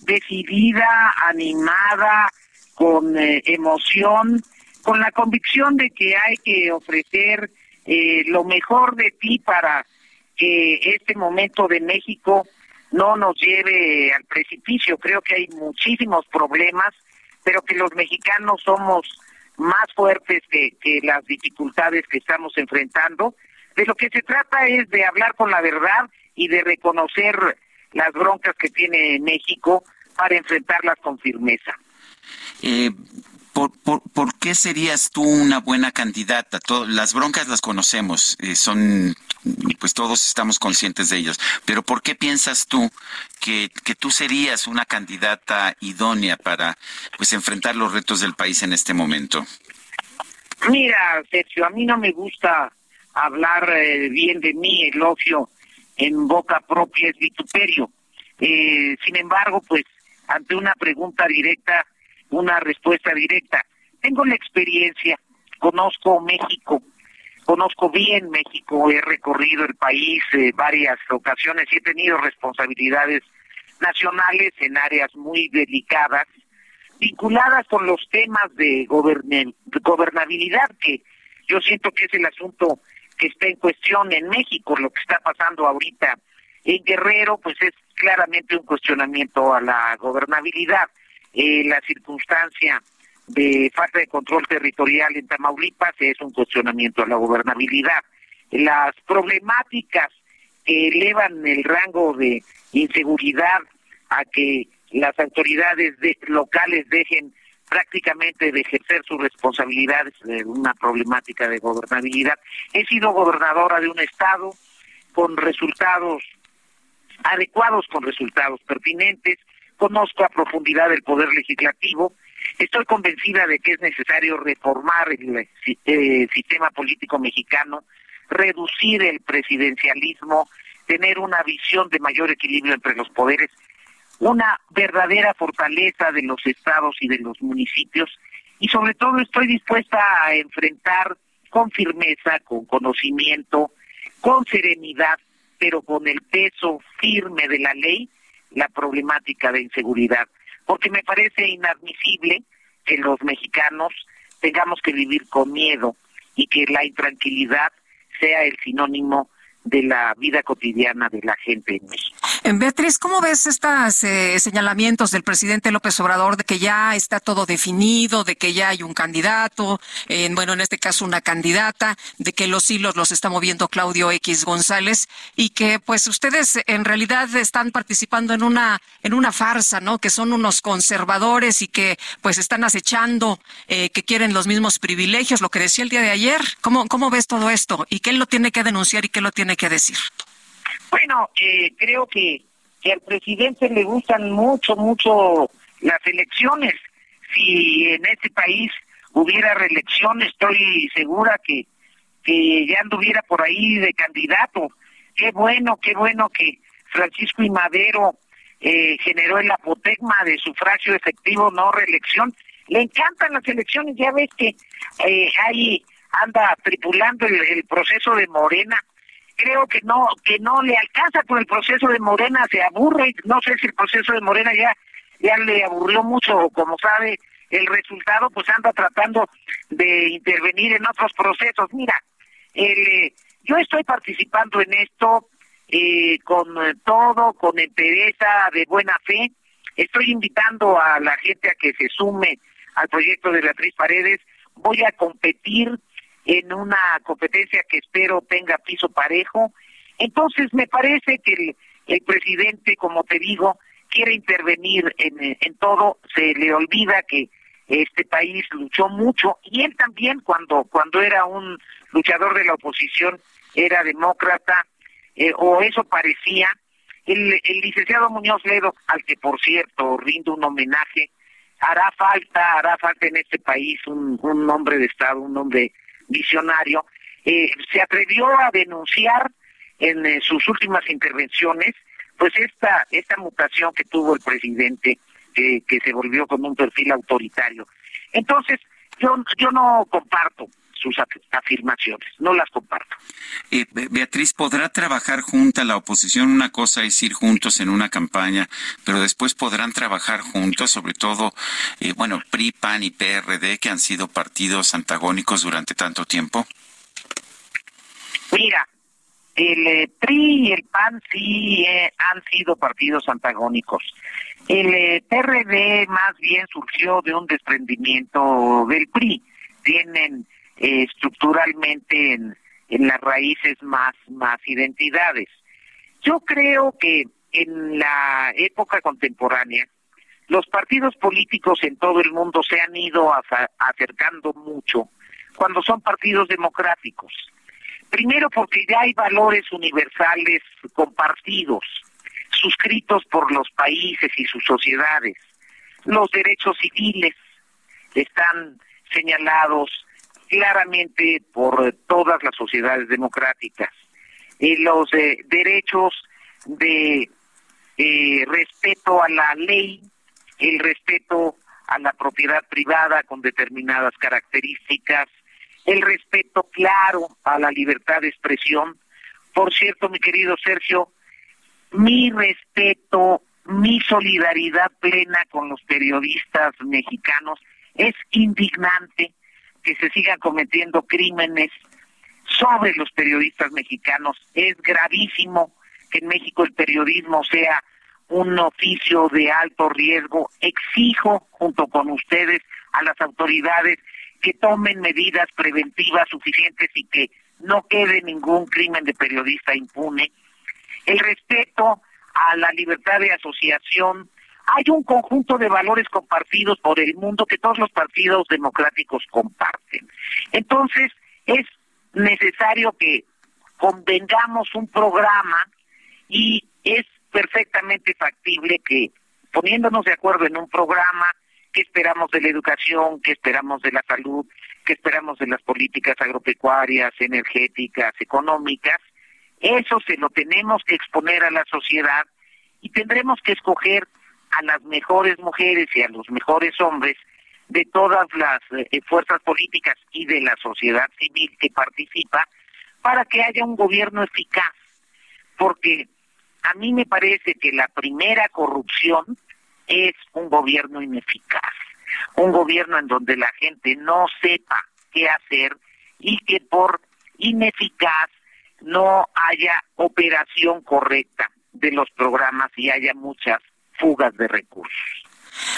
decidida, animada, con eh, emoción, con la convicción de que hay que ofrecer eh, lo mejor de ti para que este momento de México no nos lleve al precipicio. Creo que hay muchísimos problemas, pero que los mexicanos somos más fuertes que, que las dificultades que estamos enfrentando. De lo que se trata es de hablar con la verdad y de reconocer las broncas que tiene México para enfrentarlas con firmeza. Eh, ¿por, qué serías tú una buena candidata? las broncas las conocemos, eh, son, pues todos estamos conscientes de ellas, pero ¿por qué piensas tú que, que tú serías una candidata idónea para pues enfrentar los retos del país en este momento? Mira, Sergio, a mí no me gusta hablar eh, bien de mí, elogio en boca propia es vituperio. Eh, sin embargo, pues ante una pregunta directa, una respuesta directa. Tengo la experiencia, conozco México, conozco bien México, he recorrido el país eh, varias ocasiones y he tenido responsabilidades nacionales en áreas muy delicadas, vinculadas con los temas de gobernabilidad, que yo siento que es el asunto que está en cuestión en México, lo que está pasando ahorita en Guerrero, pues es claramente un cuestionamiento a la gobernabilidad. Eh, la circunstancia de falta de control territorial en Tamaulipas es un cuestionamiento a la gobernabilidad. Las problemáticas que elevan el rango de inseguridad a que las autoridades locales dejen prácticamente de ejercer sus responsabilidades de una problemática de gobernabilidad. He sido gobernadora de un estado con resultados adecuados, con resultados pertinentes, conozco a profundidad el poder legislativo, estoy convencida de que es necesario reformar el eh, sistema político mexicano, reducir el presidencialismo, tener una visión de mayor equilibrio entre los poderes, una verdadera fortaleza de los estados y de los municipios. Y sobre todo estoy dispuesta a enfrentar con firmeza, con conocimiento, con serenidad, pero con el peso firme de la ley, la problemática de inseguridad, porque me parece inadmisible que los mexicanos tengamos que vivir con miedo y que la intranquilidad sea el sinónimo de la vida cotidiana de la gente en México. En Beatriz, ¿cómo ves estos eh, señalamientos del presidente López Obrador de que ya está todo definido, de que ya hay un candidato, bueno, en este caso una candidata, de que los hilos los está moviendo Claudio X González y que pues ustedes en realidad están participando en una en una farsa, ¿no? Que son unos conservadores y que pues están acechando, eh, que quieren los mismos privilegios, lo que decía el día de ayer. ¿Cómo, cómo ves todo esto? ¿Y qué lo tiene que denunciar y qué lo tiene que decir? Bueno, eh, creo que, que al presidente le gustan mucho, mucho las elecciones. Si en este país hubiera reelección, estoy segura que, que ya anduviera por ahí de candidato. Qué bueno, qué bueno que Francisco y Madero eh, generó el apotegma de sufragio efectivo, no reelección. Le encantan las elecciones, ya ves que eh, ahí anda tripulando el, proceso de Morena. Creo que no que no le alcanza con el proceso de Morena, se aburre. No sé si el proceso de Morena ya ya le aburrió mucho, como sabe el resultado, pues anda tratando de intervenir en otros procesos. Mira, el, yo estoy participando en esto eh, con todo, con entereza, de buena fe. Estoy invitando a la gente a que se sume al proyecto de Beatriz Paredes. Voy a competir en una competencia que espero tenga piso parejo. Entonces, me parece que el, el presidente, como te digo, quiere intervenir en, en todo. Se le olvida que este país luchó mucho y él también cuando cuando era un luchador de la oposición era demócrata eh, o eso parecía. El, el licenciado Muñoz Ledo, al que por cierto rindo un homenaje, hará falta, hará falta en este país un, un hombre de Estado, un hombre visionario, eh, se atrevió a denunciar en eh, sus últimas intervenciones, pues esta, esta mutación que tuvo el presidente, que se volvió con un perfil autoritario. Entonces, yo, yo no comparto sus afirmaciones. No las comparto. Eh, Beatriz, ¿podrá trabajar junta la oposición? Una cosa es ir juntos en una campaña, pero después podrán trabajar juntos, sobre todo, eh, bueno, PRI, PAN y PRD, que han sido partidos antagónicos durante tanto tiempo. Mira, el eh, PRI y el PAN sí han sido partidos antagónicos. El PRD más bien surgió de un desprendimiento del PRI. Tienen estructuralmente en, en las raíces más, más identidades. Yo creo que en la época contemporánea, los partidos políticos en todo el mundo se han ido acercando mucho cuando son partidos democráticos. Primero porque ya hay valores universales compartidos, suscritos por los países y sus sociedades. Los derechos civiles están señalados claramente por todas las sociedades democráticas. Eh, los derechos de eh, respeto a la ley, el respeto a la propiedad privada con determinadas características, el respeto claro a la libertad de expresión. Por cierto, mi querido Sergio, mi respeto, mi solidaridad plena con los periodistas mexicanos es indignante que se sigan cometiendo crímenes sobre los periodistas mexicanos. Es gravísimo que en México el periodismo sea un oficio de alto riesgo. Exijo, junto con ustedes, a las autoridades que tomen medidas preventivas suficientes y que no quede ningún crimen de periodista impune. El respeto a la libertad de asociación, hay un conjunto de valores compartidos por el mundo que todos los partidos democráticos comparten. Entonces, es necesario que convengamos un programa y es perfectamente factible que poniéndonos de acuerdo en un programa, que esperamos de la educación, que esperamos de la salud, que esperamos de las políticas agropecuarias, energéticas, económicas, eso se lo tenemos que exponer a la sociedad y tendremos que escoger a las mejores mujeres y a los mejores hombres de todas las eh, fuerzas políticas y de la sociedad civil que participa para que haya un gobierno eficaz. Porque a mí me parece que la primera corrupción es un gobierno ineficaz, un gobierno en donde la gente no sepa qué hacer y que por ineficaz no haya operación correcta de los programas y haya muchas fugas de recursos.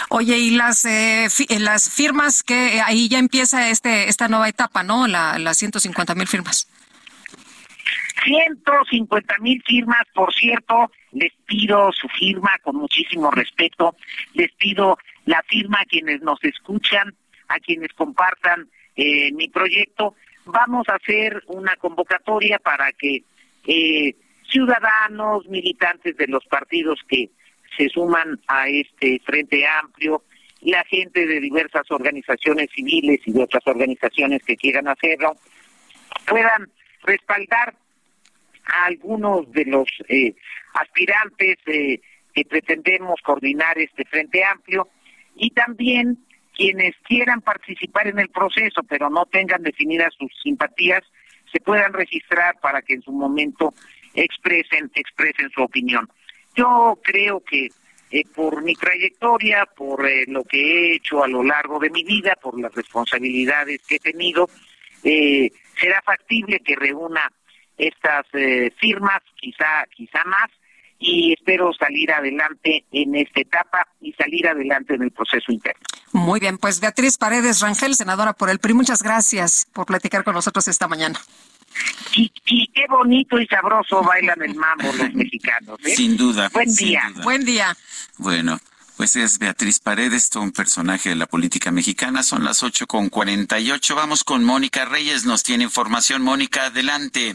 Oye, y las eh, las firmas que ahí ya empieza este esta nueva etapa, ¿no? La, las 150 mil firmas. 150 mil firmas, por cierto, les pido su firma con muchísimo respeto, les pido la firma a quienes nos escuchan, a quienes compartan eh, mi proyecto. Vamos a hacer una convocatoria para que eh, ciudadanos, militantes de los partidos que se suman a este Frente Amplio, la gente de diversas organizaciones civiles y de otras organizaciones que quieran hacerlo, puedan respaldar a algunos de los eh, aspirantes eh, que pretendemos coordinar este Frente Amplio y también quienes quieran participar en el proceso pero no tengan definidas sus simpatías se puedan registrar para que en su momento expresen expresen su opinión. Yo creo que eh, por mi trayectoria, por eh, lo que he hecho a lo largo de mi vida, por las responsabilidades que he tenido, eh, será factible que reúna estas firmas, quizá, quizá más, y espero salir adelante en esta etapa y salir adelante en el proceso interno. Muy bien, pues Beatriz Paredes Rangel, senadora por el PRI, muchas gracias por platicar con nosotros esta mañana. Y, qué bonito y sabroso bailan el mambo los mexicanos. ¿eh? Sin duda. Buen día. Buen día. Bueno. Pues es Beatriz Paredes, todo un personaje de la política mexicana. Son las ocho con cuarenta y ocho. Vamos con Mónica Reyes. Nos tiene información. Mónica, adelante.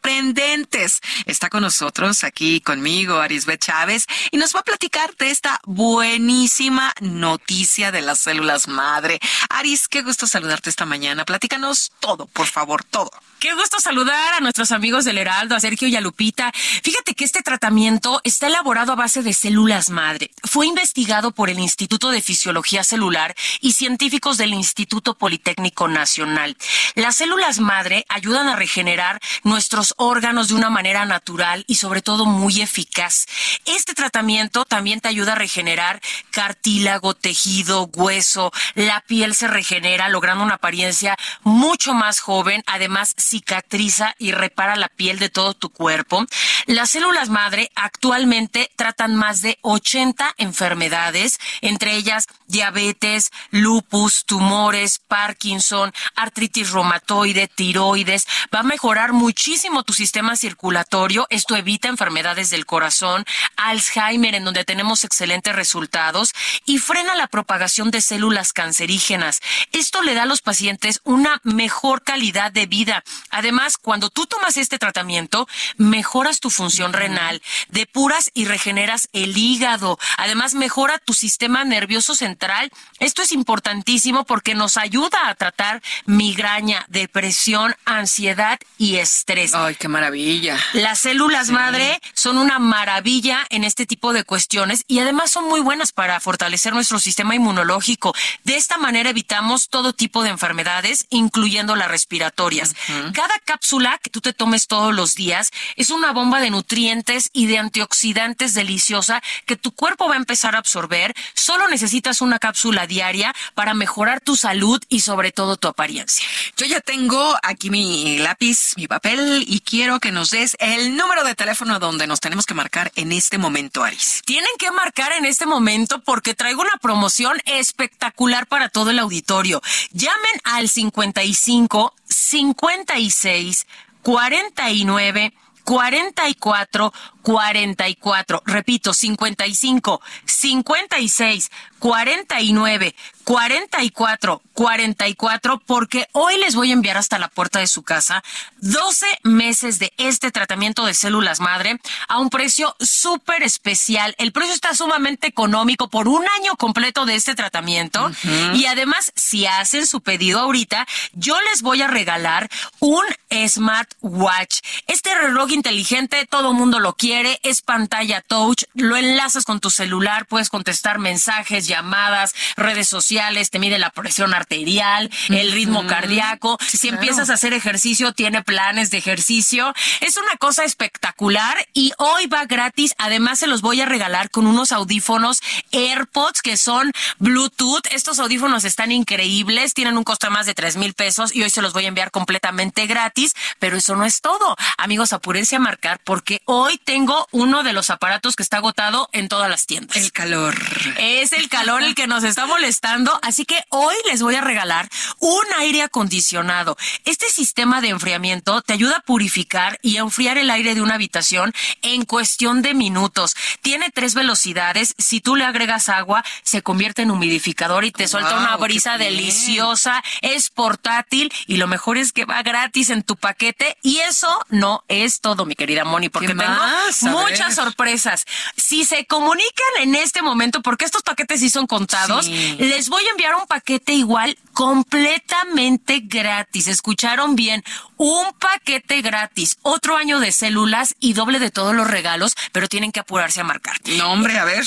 sorprendentes. Está con nosotros aquí conmigo Arisbet Chávez y nos va a platicar de esta buenísima noticia de las células madre. Aris, qué gusto saludarte esta mañana. Platícanos todo, por favor, todo. Qué gusto saludar a nuestros amigos del Heraldo, a Sergio y a Lupita. Fíjate que este tratamiento está elaborado a base de células madre. Fue investigado por el Instituto de Fisiología Celular y científicos del Instituto Politécnico Nacional. Las células madre ayudan a regenerar nuestros órganos de una manera natural y sobre todo muy eficaz. Este tratamiento también te ayuda a regenerar cartílago, tejido, hueso. La piel se regenera logrando una apariencia mucho más joven. Además, cicatriza y repara la piel de todo tu cuerpo. Las células madre actualmente tratan más de 80 enfermedades, entre ellas diabetes, lupus, tumores, Parkinson, artritis reumatoide, tiroides. Va a mejorar muchísimo tu sistema circulatorio. Esto evita enfermedades del corazón, Alzheimer, en donde tenemos excelentes resultados, y frena la propagación de células cancerígenas. Esto le da a los pacientes una mejor calidad de vida. Además, cuando tú tomas este tratamiento, mejoras tu función renal, depuras y regeneras el hígado. Además, mejora tu sistema nervioso central. Esto es importantísimo porque nos ayuda a tratar migraña, depresión, ansiedad y estrés. Ay, qué maravilla. Las células madre son una maravilla en este tipo de cuestiones y además son muy buenas para fortalecer nuestro sistema inmunológico. De esta manera evitamos todo tipo de enfermedades, incluyendo las respiratorias. Cada cápsula que tú te tomes todos los días es una bomba de nutrientes y de antioxidantes deliciosa que tu cuerpo va a empezar a absorber. Solo necesitas una cápsula diaria para mejorar tu salud y sobre todo tu apariencia. Yo ya tengo aquí mi lápiz, mi papel y quiero que nos des el número de teléfono donde nos tenemos que marcar en este momento, Aris. Tienen que marcar en este momento porque traigo una promoción espectacular para todo el auditorio. Llamen al 55 56 49 44 44. Repito, 55 56 49 44 44 porque hoy les voy a enviar hasta la puerta de su casa 12 meses de este tratamiento de células madre a un precio súper especial. El precio está sumamente económico por un año completo de este tratamiento y además si hacen su pedido ahorita, yo les voy a regalar un smartwatch. Este reloj inteligente todo mundo lo quiere, es pantalla touch, lo enlazas con tu celular, puedes contestar mensajes, llamadas, redes sociales, te mide la presión arterial, el ritmo cardíaco. si empiezas a hacer ejercicio, tiene planes de ejercicio. Es una cosa espectacular y hoy va gratis. Además, se los voy a regalar con unos audífonos AirPods que son Bluetooth. Estos audífonos están increíbles, tienen un costo de más de tres mil pesos y hoy se los voy a enviar completamente gratis. Pero eso no es todo. Amigos, apúrense a marcar porque hoy tengo uno de los aparatos que está agotado en todas las tiendas. El calor. Es el calor el que nos está molestando. Así que hoy les voy a regalar un aire acondicionado. Este sistema de enfriamiento te ayuda a purificar y a enfriar el aire de una habitación en cuestión de minutos. Tiene tres velocidades. Si tú le agregas agua, se convierte en humidificador y te suelta una brisa deliciosa. Es portátil y lo mejor es que va gratis en tu paquete. Y eso no es todo, mi querida Moni, porque tengo muchas sorpresas. Si se comunican en este momento, porque estos paquetes sí son contados, les voy a enviar un paquete igual completamente gratis. Escucharon bien, un paquete gratis, otro año de células y doble de todos los regalos, pero tienen que apurarse a marcar. No, hombre, a ver.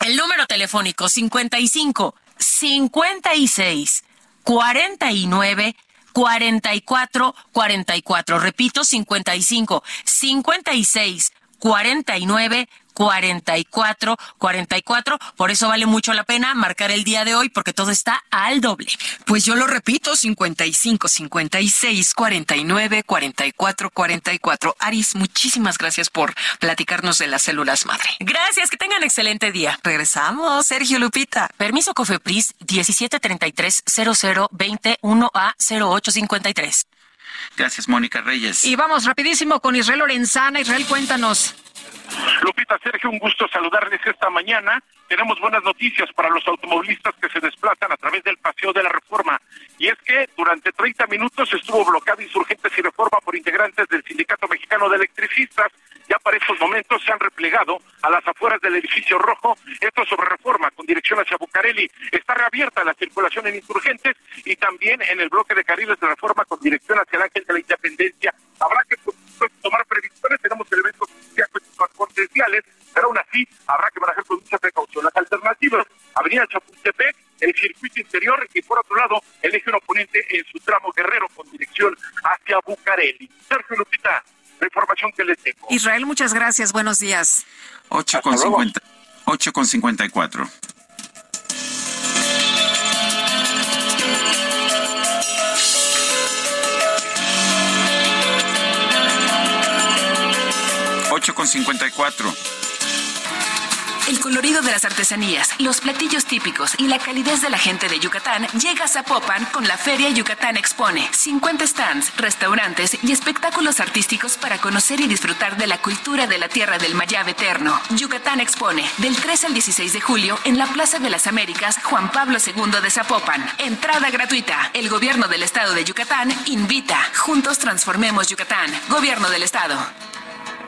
El número telefónico 55 56 49 44 44. Repito, 55 56 49 44 44. Por eso vale mucho la pena marcar el día de hoy porque todo está al doble. Pues yo lo repito, 55 56 49 44 44. Aris, muchísimas gracias por platicarnos de las células madre. Gracias, que tengan excelente día. Regresamos, Sergio Lupita. Permiso Cofepris 1733 0021 a 0853. Gracias, Mónica Reyes. Y vamos rapidísimo con Israel Lorenzana. Israel, cuéntanos. Lupita, Sergio, un gusto saludarles esta mañana. Tenemos buenas noticias para los automovilistas que se desplazan a través del Paseo de la Reforma. Y es que durante 30 minutos estuvo bloqueado Insurgentes y Reforma por integrantes del Sindicato Mexicano de Electricistas. Ya para estos momentos se han replegado a las afueras del edificio rojo. Esto sobre Reforma con dirección hacia Bucareli. Está reabierta la circulación en Insurgentes y también en el bloque de carriles de Reforma con dirección hacia el Ángel de la Independencia. Habrá que tomar previsiones. Tenemos elementos potenciales, pero aún así habrá que manejar con mucha precaución. Las alternativas, Avenida Chapultepec, el circuito interior y por otro lado el eje oponente en su tramo guerrero con dirección hacia Bucareli. Sergio Lupita, la información que les tengo. Israel, muchas gracias, buenos días. 8 con, 50, 8 con 54. Con 54. El colorido de las artesanías, los platillos típicos y la calidez de la gente de Yucatán llega a Zapopan con la Feria Yucatán Expone. 50 stands, restaurantes y espectáculos artísticos para conocer y disfrutar de la cultura de la tierra del Mayab eterno. Yucatán Expone, del 3 al 16 de julio en la Plaza de las Américas Juan Pablo II de Zapopan. Entrada gratuita. El gobierno del estado de Yucatán invita. Juntos transformemos Yucatán. Gobierno del estado.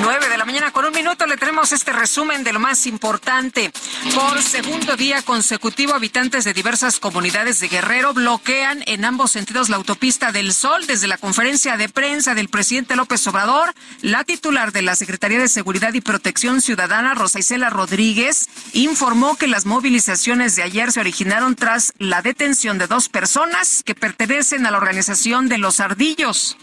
9 de la mañana con un minuto le tenemos este resumen de lo más importante. Por segundo día consecutivo, habitantes de diversas comunidades de Guerrero bloquean en ambos sentidos la autopista del Sol. Desde la conferencia de prensa del presidente López Obrador, la titular de la Secretaría de Seguridad y Protección Ciudadana, Rosa Isela Rodríguez, informó que las movilizaciones de ayer se originaron tras la detención de dos personas que pertenecen a la organización de los Ardillos.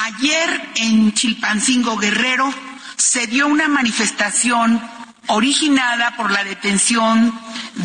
Ayer en Chilpancingo Guerrero se dio una manifestación originada por la detención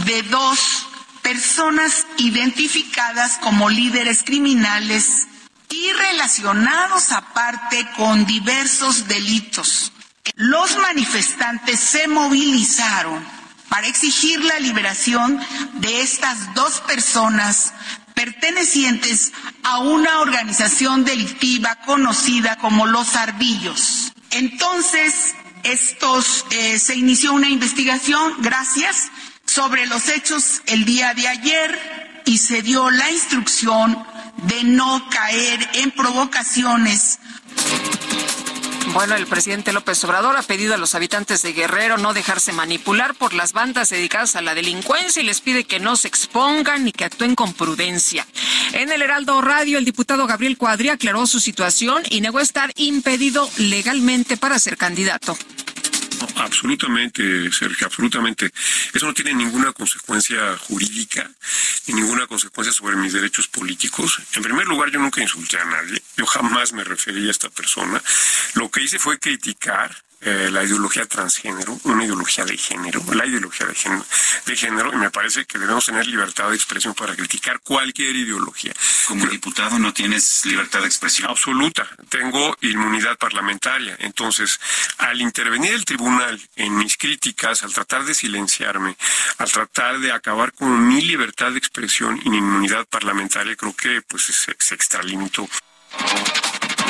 de dos personas identificadas como líderes criminales y relacionados aparte con diversos delitos. Los manifestantes se movilizaron para exigir la liberación de estas dos personas pertenecientes a una organización delictiva conocida como los Ardillos. Entonces, estos, eh, se inició una investigación, gracias, sobre los hechos el día de ayer y se dio la instrucción de no caer en provocaciones bueno, el presidente López Obrador ha pedido a los habitantes de Guerrero no dejarse manipular por las bandas dedicadas a la delincuencia y les pide que no se expongan ni que actúen con prudencia. En el Heraldo Radio, el diputado Gabriel Cuadri aclaró su situación y negó estar impedido legalmente para ser candidato. Absolutamente, Sergio, absolutamente. Eso no tiene ninguna consecuencia jurídica ni ninguna consecuencia sobre mis derechos políticos. En primer lugar, yo nunca insulté a nadie. Yo jamás me referí a esta persona. Lo que hice fue criticar eh, la ideología transgénero, una ideología de género, la ideología de género, de género, y me parece que debemos tener libertad de expresión para criticar cualquier ideología. Como diputado no tienes libertad de expresión. Absoluta, tengo inmunidad parlamentaria. Entonces, al intervenir el tribunal en mis críticas, al tratar de silenciarme, al tratar de acabar con mi libertad de expresión y mi inmunidad parlamentaria, creo que pues se, se extralimitó.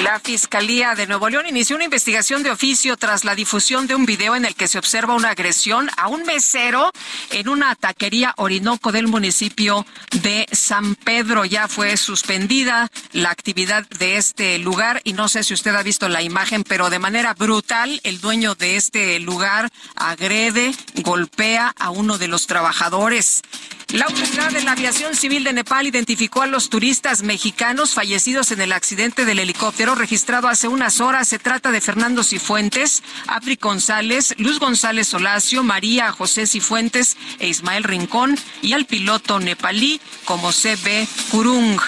La Fiscalía de Nuevo León inició una investigación de oficio tras la difusión de un video en el que se observa una agresión a un mesero en una taquería Orinoco del municipio de San Pedro. Ya fue suspendida la actividad de este lugar y no sé si usted ha visto la imagen, pero de manera brutal el dueño de este lugar agrede, golpea a uno de los trabajadores. La autoridad de la aviación civil de Nepal identificó a los turistas mexicanos fallecidos en el accidente del helicóptero registrado hace unas horas. Se trata de Fernando Cifuentes, Apri González, Luz González Solacio, María José Cifuentes e Ismael Rincón y al piloto nepalí como CB Kurung.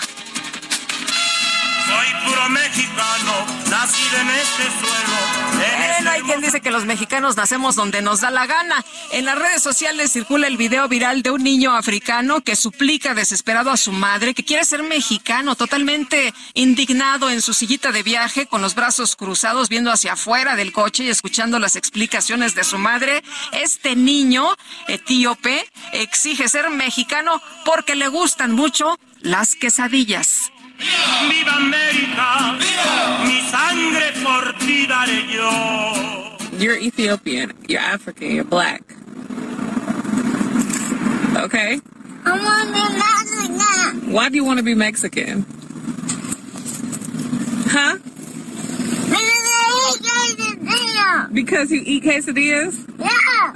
Soy puro mexicano, nacido en este suelo. Bueno, hay quien dice que los mexicanos nacemos donde nos da la gana. En las redes sociales circula el video viral de un niño africano que suplica desesperado a su madre que quiere ser mexicano, totalmente indignado en su sillita de viaje, con los brazos cruzados, viendo hacia afuera del coche y escuchando las explicaciones de su madre. Este niño etíope exige ser mexicano porque le gustan mucho las quesadillas. ¡Viva América! ¡Viva! Mi sangre por ti daré yo. You're Ethiopian, you're African, you're black. Okay? I want to be Mexican. Why do you want to be Mexican? Huh? Because you eat quesadillas? Yeah.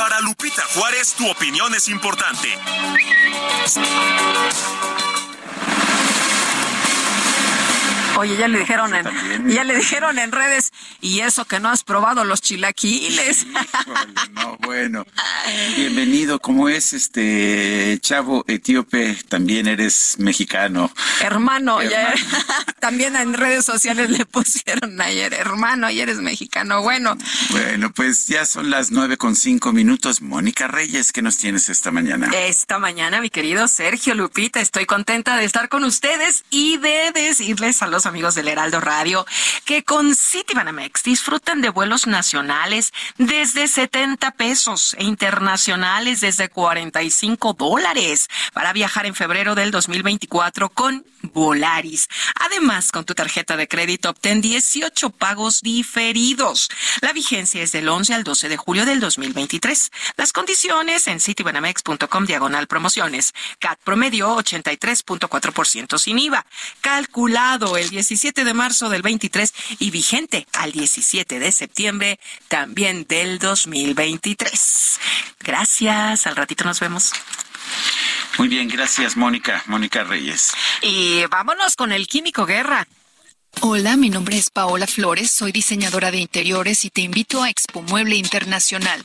Para Lupita Juárez, tu opinión es importante. Oye, ya le dijeron en, ya le dijeron en redes, y eso que no has probado los chilaquiles. no, bueno. Bienvenido, ¿cómo es este chavo etíope? También eres mexicano. Hermano, ya también en redes sociales le pusieron ayer, hermano, y eres mexicano. Bueno. Bueno, pues ya son las nueve con cinco minutos. Mónica Reyes, ¿qué nos tienes esta mañana? Esta mañana, mi querido Sergio Lupita, estoy contenta de estar con ustedes y de decirles a los amigos del Heraldo Radio que con Citibanamex disfruten de vuelos nacionales desde 70 pesos e internacionales desde 45 dólares para viajar en febrero del 2024 con Volaris. Además, con tu tarjeta de crédito obtén 18 pagos diferidos. La vigencia es del 11 al 12 de julio del 2023. Las condiciones en citibanamex.com diagonal promociones. CAT promedio 83.4% sin IVA. Calculado el 17 de marzo del 23 y vigente al 17 de septiembre también del 2023. Gracias. Al ratito nos vemos. Muy bien, gracias Mónica, Mónica Reyes. Y vámonos con el Químico Guerra. Hola, mi nombre es Paola Flores, soy diseñadora de interiores y te invito a Expo Mueble Internacional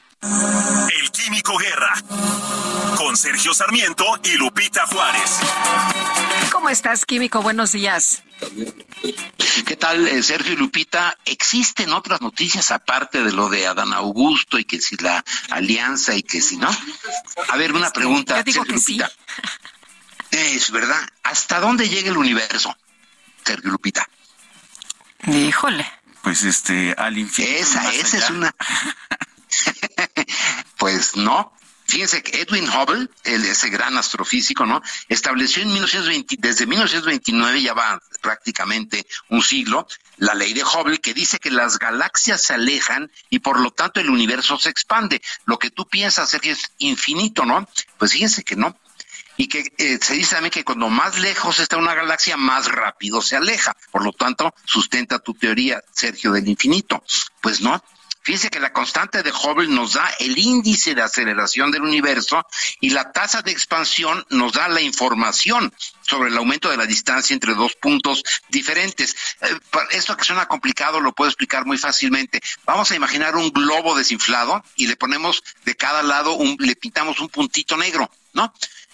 El Químico Guerra. Con Sergio Sarmiento y Lupita Juárez. ¿Cómo estás, Químico? Buenos días. ¿Qué tal, eh, Sergio y Lupita? ¿Existen otras noticias aparte de lo de Adán Augusto y que si la alianza y que si no? A ver, una pregunta, Sergio Lupita. Es verdad. ¿Hasta dónde llega el universo, Sergio Lupita? Híjole. Pues este, al infinito. Esa, esa es una. pues no. Fíjense que Edwin Hubble, ese gran astrofísico, ¿no? Estableció en 1920, desde 1929, ya va prácticamente un siglo, la ley de Hubble que dice que las galaxias se alejan y por lo tanto el universo se expande. Lo que tú piensas que es infinito, ¿no? Pues fíjense que no. Y que eh, se dice también que cuando más lejos está una galaxia, más rápido se aleja. Por lo tanto, sustenta tu teoría, Sergio, del infinito. Pues no, Fíjense que la constante de Hubble nos da el índice de aceleración del universo y la tasa de expansión nos da la información sobre el aumento de la distancia entre dos puntos diferentes. Eh, esto que suena complicado lo puedo explicar muy fácilmente. Vamos a imaginar un globo desinflado y le ponemos de cada lado, un, le pintamos un puntito negro, ¿no?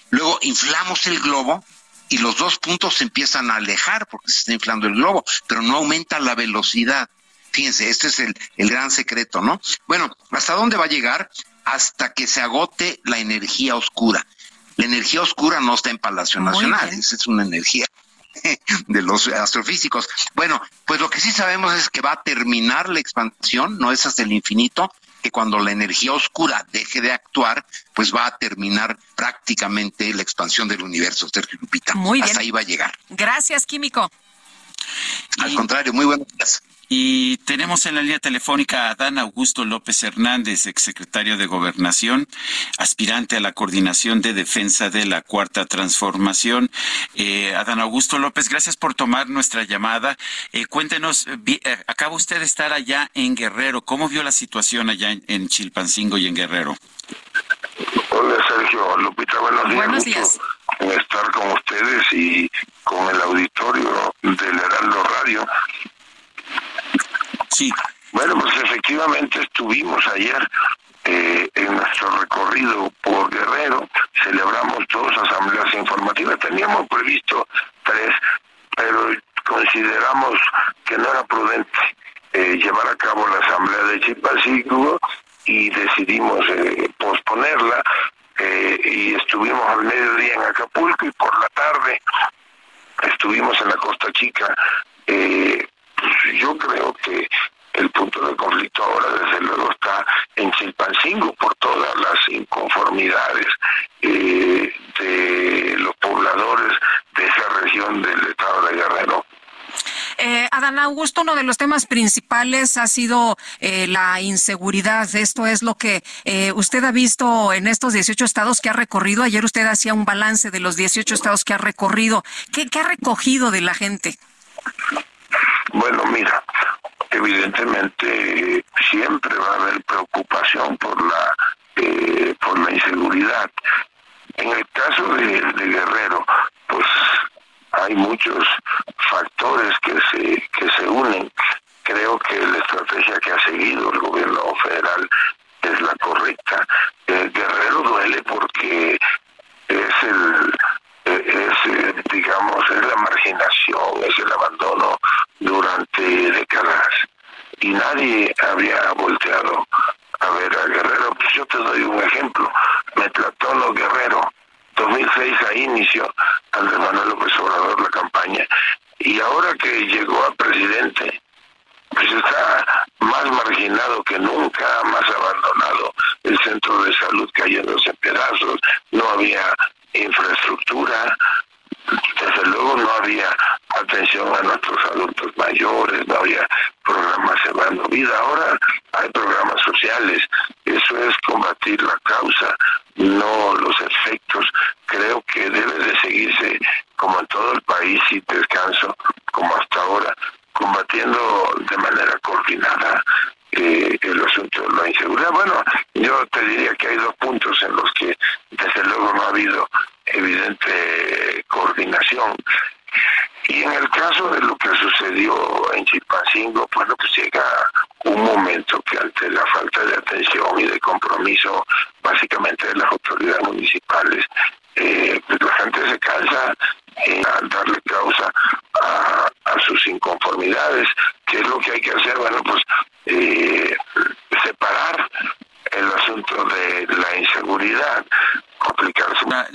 Luego inflamos el globo y los dos puntos se empiezan a alejar porque se está inflando el globo, pero no aumenta la velocidad. Fíjense, este es el, gran secreto, ¿no? Bueno, ¿hasta dónde va a llegar? Hasta que se agote la energía oscura. La energía oscura no está en Palacio Nacional, esa es una energía de los astrofísicos. Bueno, pues lo que sí sabemos es que va a terminar la expansión, no es hasta el infinito, que cuando la energía oscura deje de actuar, pues va a terminar prácticamente la expansión del universo, Sergio Lupita. Muy Hasta ahí va a llegar. Gracias, Químico. Al contrario, muy buenos días. Y tenemos en la línea telefónica a Adán Augusto López Hernández, exsecretario de Gobernación, aspirante a la coordinación de defensa de la Cuarta Transformación. Eh, Adán Augusto López, gracias por tomar nuestra llamada. Eh, cuéntenos, eh, acaba usted de estar allá en Guerrero. ¿Cómo vio la situación allá en, Chilpancingo y en Guerrero? Hola Sergio, Lupita, buenos días. Buenos días. Estar con ustedes y con el auditorio del Heraldo Radio. Sí. Bueno, pues efectivamente estuvimos ayer eh, en nuestro recorrido por Guerrero, celebramos dos asambleas informativas, teníamos previsto tres, pero consideramos que no era prudente eh, llevar a cabo la asamblea de Chipacículo y decidimos eh, posponerla y estuvimos al mediodía en Acapulco y por la tarde estuvimos en la Costa Chica eh, yo creo que el punto de conflicto ahora desde luego está en Chilpancingo por todas las inconformidades eh, de los pobladores de esa región del estado de Guerrero. Eh, Adán Augusto, uno de los temas principales ha sido eh, la inseguridad. Esto es lo que eh, usted ha visto en estos 18 estados que ha recorrido. Ayer usted hacía un balance de los 18 estados que ha recorrido. ¿Qué, qué ha recogido de la gente? Bueno, mira, evidentemente siempre va a haber preocupación por la eh, por la inseguridad. En el caso de, Guerrero, pues hay muchos factores que se que se unen. creo que la estrategia que ha seguido el gobierno federal es la correcta. Eh, Guerrero duele porque es el es digamos es la marginación, es el abandono durante décadas. Y nadie había volteado a ver a Guerrero. Pues yo te doy un ejemplo, Metlatono Guerrero, 2006 ahí inició Andrés Manuel López Obrador la campaña. Y ahora que llegó a presidente pues está más marginado que nunca, más abandonado, el centro de salud cayéndose en pedazos, no había infraestructura, desde luego no había atención a nuestros adultos mayores, no había programas Llevando Vida, ahora hay programas sociales, eso es combatir la causa, no los efectos. Creo que debe de seguirse como en todo el país y descanso, como hasta ahora, combatiendo de manera coordinada eh, el asunto de la inseguridad. Bueno, yo te diría que hay dos puntos en los que desde luego no ha habido evidente coordinación. Y en el caso de lo que sucedió en Chilpancingo, bueno, pues llega un momento que ante la falta de atención y de compromiso básicamente de las autoridades municipales, eh, pues la gente se cansa en darle causa a, sus inconformidades. ¿Qué es lo que hay que hacer? Bueno, pues eh, separar el asunto de la inseguridad,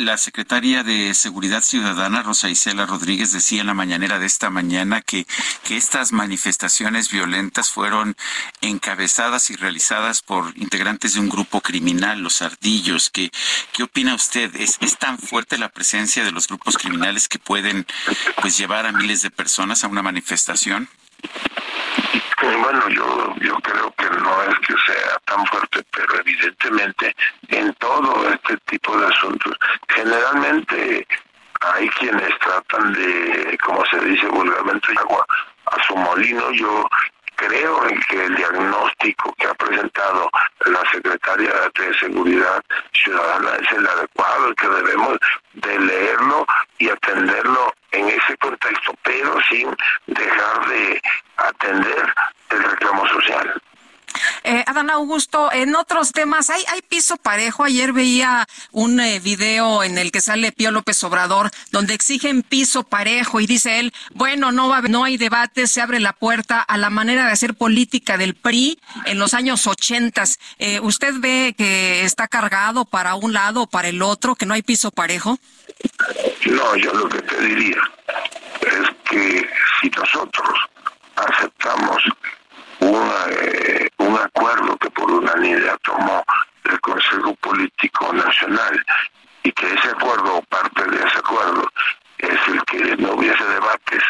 la, secretaria de Seguridad Ciudadana, Rosa Isela Rodríguez, decía en la mañanera de esta mañana que, que estas manifestaciones violentas fueron encabezadas y realizadas por integrantes de un grupo criminal, los Ardillos. ¿Qué, qué opina usted? ¿Es, ¿Es tan fuerte la presencia de los grupos criminales que pueden pues llevar a miles de personas a una manifestación? Bueno, yo, yo creo que no es que sea tan fuerte, pero evidentemente en todo este tipo de asuntos, generalmente hay quienes tratan de, como se dice vulgarmente, agua a su molino. Yo creo en que el diagnóstico que ha presentado la secretaria de Seguridad Ciudadana es el adecuado, el que debemos de leerlo y atenderlo en ese contexto, pero sin dejar de atender el reclamo social. Eh, Adán Augusto, en otros temas, ¿hay, hay piso parejo? Ayer veía un eh, video en el que sale Pío López Obrador, donde exigen piso parejo y dice él, bueno, no, va, no hay debate, se abre la puerta a la manera de hacer política del PRI en los años ochentas. Eh, ¿Usted ve que está cargado para un lado o para el otro, que no hay piso parejo? No, yo lo que te diría es que si nosotros aceptamos eh, un acuerdo que por unanimidad tomó el Consejo Político Nacional y que ese acuerdo o parte de ese acuerdo es el que no hubiese debates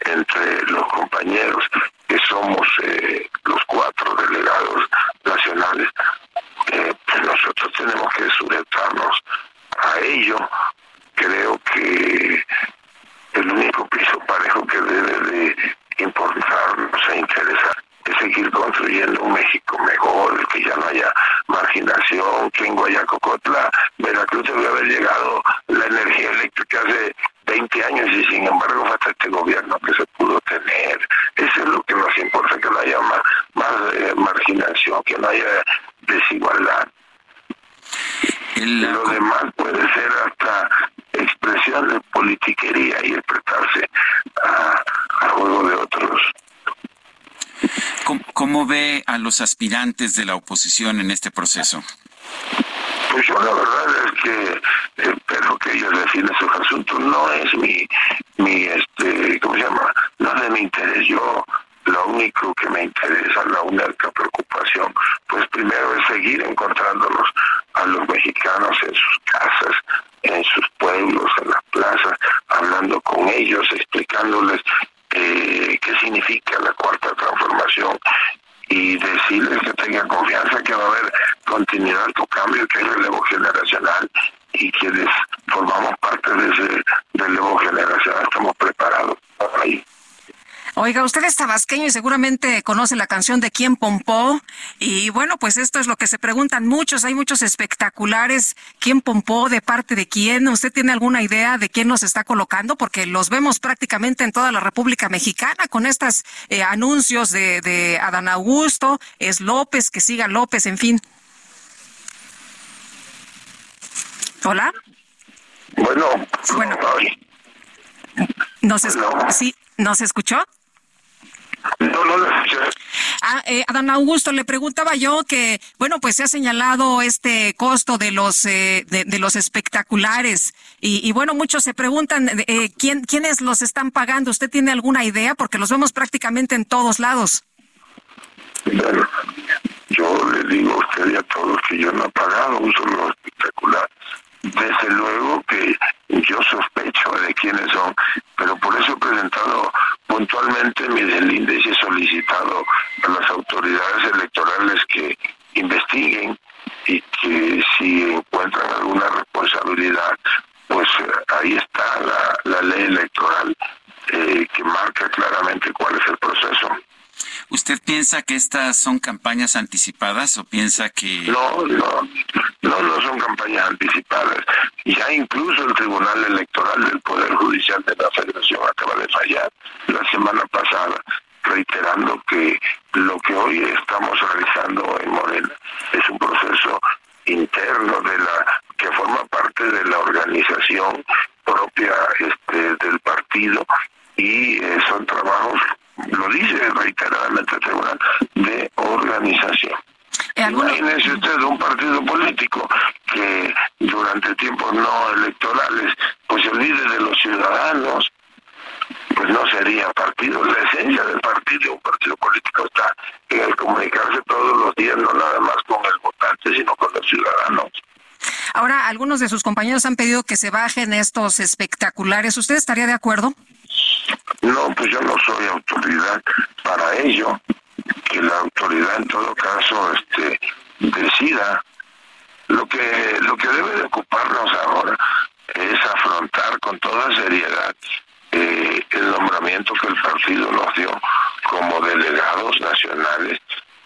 entre los compañeros que somos eh, los cuatro delegados nacionales, pues nosotros tenemos que sujetarnos a ello. Creo que el único piso parejo que debe de importarnos e interesar es seguir construyendo un México mejor, que ya no haya marginación, que en Guayacocotla, Veracruz debe haber llegado la energía eléctrica hace 20 años y sin embargo fue hasta este gobierno que se pudo tener. Eso es lo que nos importa, que no haya más, eh, marginación, que no haya desigualdad. Lo demás puede ser hasta expresión de politiquería y expresarse a, a juego de otros. ¿Cómo, ve a los aspirantes de la oposición en este proceso? Pues yo la verdad es que espero que ellos definen sus asuntos. No es mi, mi este, ¿cómo se llama? No es de mi interés. Yo lo único que me interesa, la única preocupación, pues primero es seguir encontrándolos a los mexicanos en sus casas, en sus pueblos, en las plazas, hablando con ellos, explicándoles eh, qué significa la cuarta transformación y decirles que tengan confianza que va a haber continuidad tu cambio, que hay relevo generacional y quienes formamos parte de ese relevo generacional estamos preparados para ahí. Oiga, usted es tabasqueño y seguramente conoce la canción de Quién Pompó. Y bueno, pues esto es lo que se preguntan muchos. Hay muchos espectaculares. ¿Quién pompó? ¿De parte de quién? ¿Usted tiene alguna idea de quién nos está colocando? Porque los vemos prácticamente en toda la República Mexicana con estos eh, anuncios de, de Adán Augusto, es López, que siga López, en fin. Hola. Bueno, bueno. ¿Nos, sí, ¿Nos escuchó? No, no lo escuché. Ah, eh, Adán Augusto, le preguntaba yo que, bueno, pues se ha señalado este costo de los eh, de, los espectaculares y, bueno, muchos se preguntan eh, quién quiénes los están pagando. ¿Usted tiene alguna idea? Porque los vemos prácticamente en todos lados. Yo le digo a usted y a todos que yo no he pagado un solo espectacular. Desde luego que yo sospecho de quiénes son, pero por eso he presentado puntualmente mi delinde y he solicitado a las autoridades electorales que investiguen y que si encuentran alguna responsabilidad, pues eh, ahí está la, ley electoral eh, que marca claramente cuál es el proceso. ¿Usted piensa que estas son campañas anticipadas o piensa que... No, no, no, no son campañas anticipadas. Ya incluso el Tribunal Electoral del Poder Judicial de la Federación acaba de fallar la semana pasada reiterando que lo que hoy estamos realizando en Morena es un proceso interno de la que forma parte de la organización propia este, del partido y eh, son trabajos lo dice reiteradamente el Tribunal, de organización. Imagínese usted un partido político que durante tiempos no electorales, pues el líder de los ciudadanos, pues no sería partido. La esencia del partido, un partido político está en el comunicarse todos los días, no nada más con el votante, sino con los ciudadanos. Ahora, de sus compañeros han pedido que se bajen estos espectaculares. ¿Usted estaría de acuerdo? No, pues yo no soy autoridad para ello. Que la autoridad en todo caso este, decida. Lo que, lo que debe de ocuparnos ahora es afrontar con toda seriedad eh, el nombramiento que el partido nos dio como delegados nacionales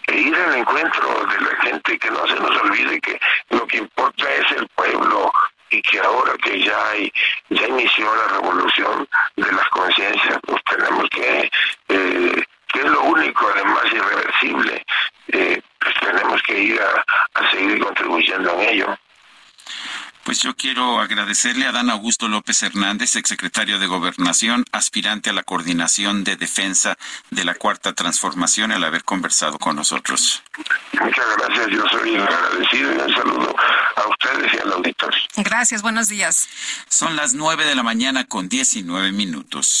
e ir al encuentro de la gente, que no se nos olvide que lo que importa es el pueblo, y que ahora que ya hay ya inició la revolución de las conciencias pues tenemos que eh, que es lo único además irreversible eh, pues tenemos que ir a, a seguir contribuyendo en ello pues yo quiero agradecerle a Dan Augusto López Hernández, exsecretario de Gobernación, aspirante a la coordinación de defensa de la Cuarta Transformación, al haber conversado con nosotros. Muchas gracias, yo soy agradecido y un saludo a ustedes y al auditor. Gracias, buenos días. Son las nueve de la mañana con diecinueve minutos.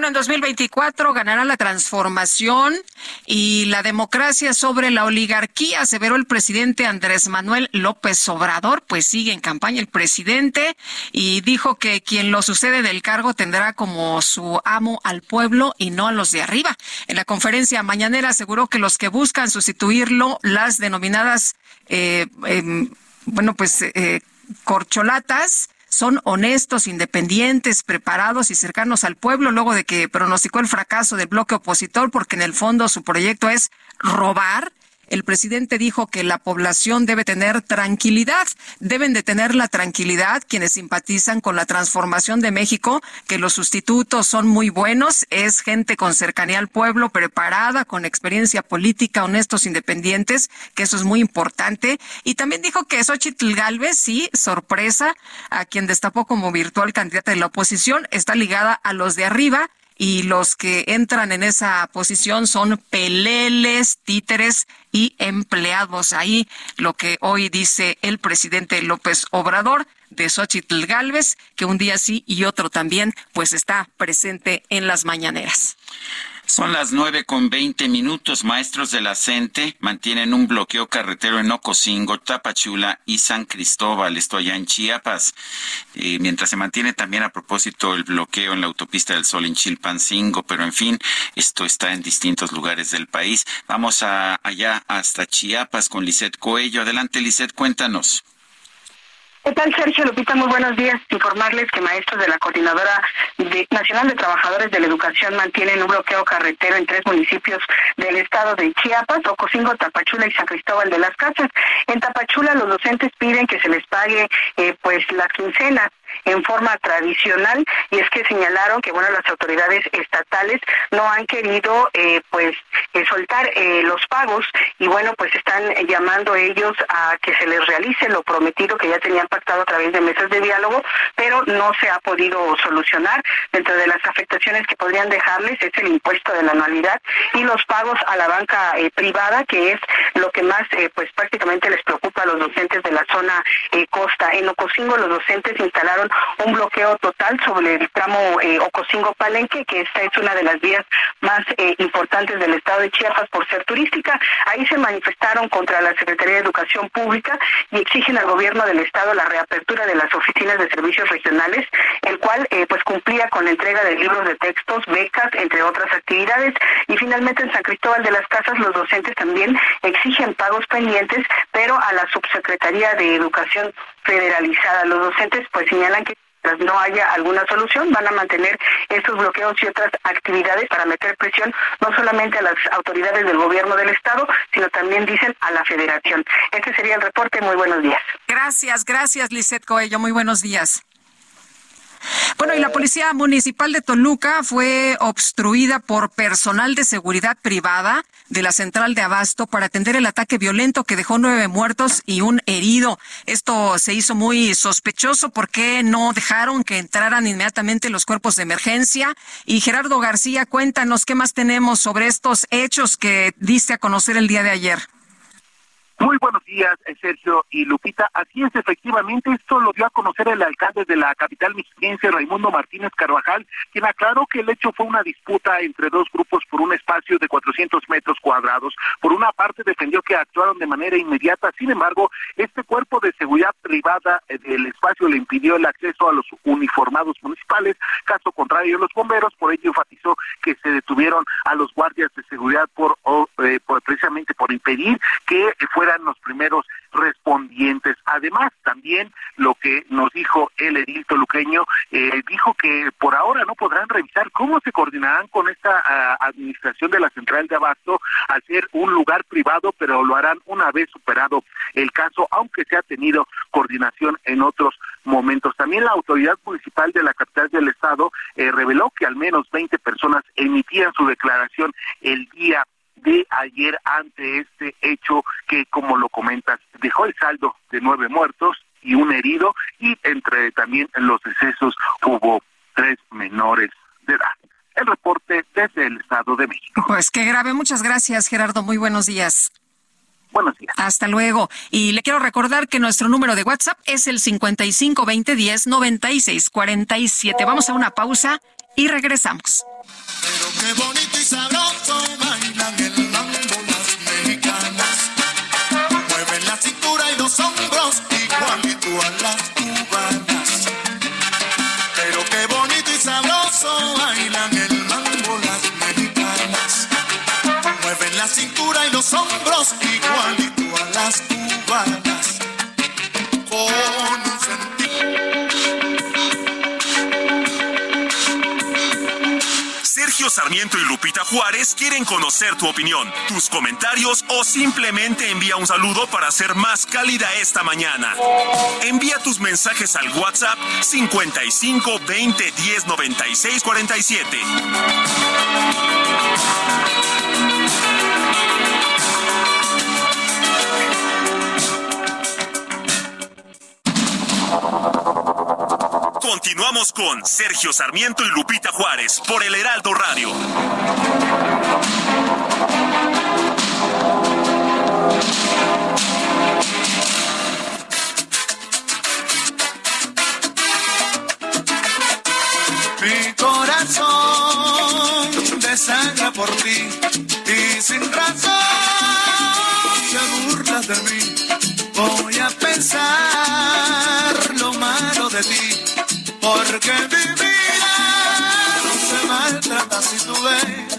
Bueno, en 2024 ganará la transformación y la democracia sobre la oligarquía, aseveró el presidente Andrés Manuel López Obrador, pues sigue en campaña el presidente y dijo que quien lo sucede del cargo tendrá como su amo al pueblo y no a los de arriba. En la conferencia mañanera aseguró que los que buscan sustituirlo, las denominadas, eh, em, bueno, pues eh, corcholatas, son honestos, independientes, preparados y cercanos al pueblo luego de que pronosticó el fracaso del bloque opositor porque en el fondo su proyecto es robar el presidente dijo que la población debe tener tranquilidad, deben de tener la tranquilidad quienes simpatizan con la transformación de México, que los sustitutos son muy buenos, es gente con cercanía al pueblo, preparada, con experiencia política, honestos, independientes, que eso es muy importante. Y también dijo que Xochitl Galvez, sí, sorpresa, a quien destapó como virtual candidata de la oposición, está ligada a los de arriba y los que entran en esa posición son peleles, títeres y empleados. Ahí lo que hoy dice el presidente López Obrador de Xochitl Galvez, que un día sí y otro también, pues está presente en las mañaneras. Son las nueve con veinte minutos. Maestros de la CENTE mantienen un bloqueo carretero en Ocosingo, Tapachula y San Cristóbal, esto allá en Chiapas. Eh, mientras se mantiene también a propósito el bloqueo en la autopista del Sol en Chilpancingo, pero en fin, esto está en distintos lugares del país. Vamos a, allá hasta Chiapas con Lisette Coello. Adelante, Lisette, cuéntanos. ¿Qué tal, Sergio Lupita? Muy buenos días. Informarles que maestros de la Coordinadora Nacional de Trabajadores de la Educación mantienen un bloqueo carretero en tres municipios del estado de Chiapas, Ocosingo, Tapachula y San Cristóbal de las Casas. En Tapachula los docentes piden que se les pague eh, pues las quincenas en forma tradicional y es que señalaron que bueno las autoridades estatales no han querido eh, pues eh, soltar eh, los pagos y bueno pues están llamando ellos a que se les realice lo prometido que ya tenían pactado a través de mesas de diálogo pero no se ha podido solucionar. Dentro de las afectaciones que podrían dejarles es el impuesto de la anualidad y los pagos a la banca privada que es lo que más pues prácticamente les preocupa a los docentes de la zona costa. En Ocosingo los docentes instalaron un bloqueo total sobre el tramo eh, Ocosingo-Palenque, que esta es una de las vías más eh, importantes del estado de Chiapas por ser turística. Ahí se manifestaron contra la Secretaría de Educación Pública y exigen al gobierno del estado la reapertura de las oficinas de servicios regionales, el cual eh, pues cumplía con la entrega de libros de textos, becas, entre otras actividades. Y finalmente en San Cristóbal de las Casas los docentes también exigen pagos pendientes, pero a la Subsecretaría de Educación federalizada. Los docentes pues señalan que no haya alguna solución, van a mantener estos bloqueos y otras actividades para meter presión no solamente a las autoridades del gobierno del estado, sino también dicen a la federación. Este sería el reporte. Muy buenos días. Gracias, gracias, Lisette Coello. Muy buenos días. Bueno, y la Policía Municipal de Toluca fue obstruida por personal de seguridad privada de la central de Abasto para atender el ataque violento que dejó nueve muertos y un herido. Esto se hizo muy sospechoso porque no dejaron que entraran inmediatamente los cuerpos de emergencia. Y Gerardo García, cuéntanos qué más tenemos sobre estos hechos que diste a conocer el día de ayer. Muy buenos días, Sergio y Lupita. Así es, efectivamente, esto lo dio a conocer el alcalde de la capital mexiquense, Raimundo Martínez Carvajal, quien aclaró que el hecho fue una disputa entre dos grupos por un espacio de 400 metros cuadrados. Por una parte, defendió que actuaron de manera inmediata, sin embargo, este cuerpo de seguridad privada eh, del espacio le impidió el acceso a los uniformados municipales, caso contrario los bomberos, por ello enfatizó que se detuvieron a los guardias de seguridad por, eh, por precisamente por impedir que fuera los primeros respondientes. Además, también lo que nos dijo el edilto luqueño, eh, dijo que por ahora no podrán revisar cómo se coordinarán con esta ah, administración de la central de abasto al ser un lugar privado, pero lo harán una vez superado el caso, aunque se ha tenido coordinación en otros momentos. También la autoridad municipal de la capital del estado eh, reveló que al menos 20 personas emitían su declaración el día de ayer ante este hecho que, como lo comentas, dejó el saldo de nueve muertos y un herido y entre también los decesos hubo tres menores de edad. El reporte desde el Estado de México. Pues qué grave. Muchas gracias, Gerardo. Muy buenos días. Buenos días. Hasta luego. Y le quiero recordar que nuestro número de WhatsApp es el 55 20 10 96 47. Vamos a una pausa y regresamos. Pero qué bonito y sabroso la cintura y los hombros igualito a las cubanas. Con un Sergio Sarmiento y Lupita Juárez quieren conocer tu opinión, tus comentarios o simplemente envía un saludo para hacer más cálida esta mañana. Envía tus mensajes al WhatsApp 55 20 10 96 47. Continuamos con Sergio Sarmiento y Lupita Juárez por el Heraldo Radio. Mi corazón desangra por ti y sin razón se burlas de mí. Voy a pensar lo malo de ti porque mi vida no se maltrata si tú ves.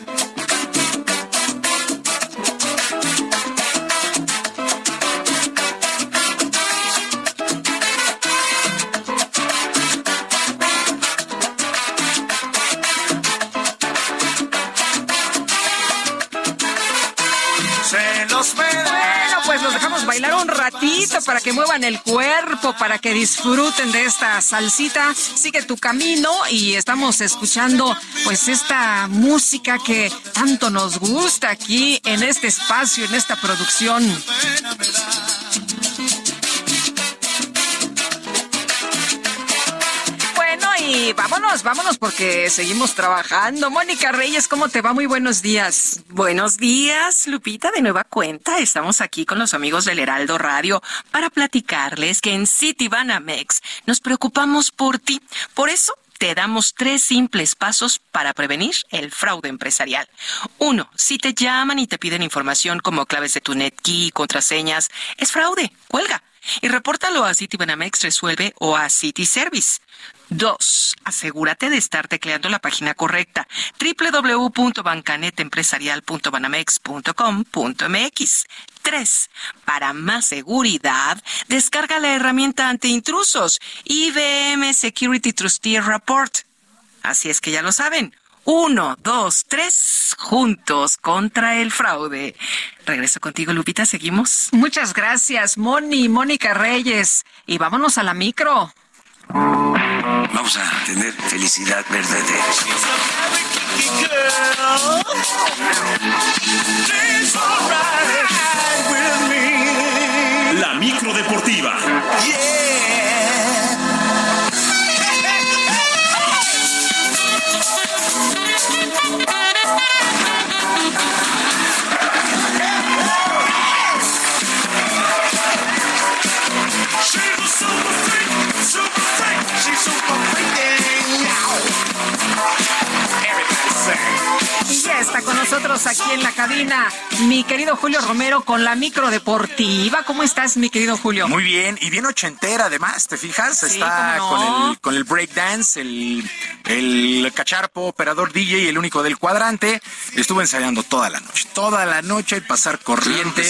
Para que muevan el cuerpo, para que disfruten de esta salsita. Sigue tu camino y estamos escuchando pues esta música que tanto nos gusta aquí en este espacio, en esta producción. Vámonos, vámonos porque seguimos trabajando. Mónica Reyes, ¿cómo te va? Muy buenos días. Buenos días, Lupita, de nueva cuenta. Estamos aquí con los amigos del Heraldo Radio para platicarles que en Citibanamex nos preocupamos por ti. Por eso te damos tres simples pasos para prevenir el fraude empresarial. Uno, si te llaman y te piden información como claves de tu NetKey, contraseñas, es fraude, cuelga. Y repórtalo a Citibanamex Resuelve o a City Service. Dos, asegúrate de estar tecleando la página correcta www.bancanetempresarial.banamex.com.mx. Tres, para más seguridad, descarga la herramienta antiintrusos IBM Security Trustee Report. Así es que ya lo saben. Uno, dos, tres, juntos contra el fraude. Regreso contigo, Lupita, seguimos. Muchas gracias, Moni, Mónica Reyes. Y vámonos a la micro. Vamos a tener felicidad verdadera. La micro deportiva. Está con nosotros aquí en la cabina mi querido Julio Romero con la micro deportiva. ¿Cómo estás, mi querido Julio? Muy bien, y bien ochentera además, ¿te fijas? Sí, Está con el, con el breakdance, el, el cacharpo, operador DJ, el único del cuadrante. Estuvo ensayando toda la noche, toda la noche y pasar corriente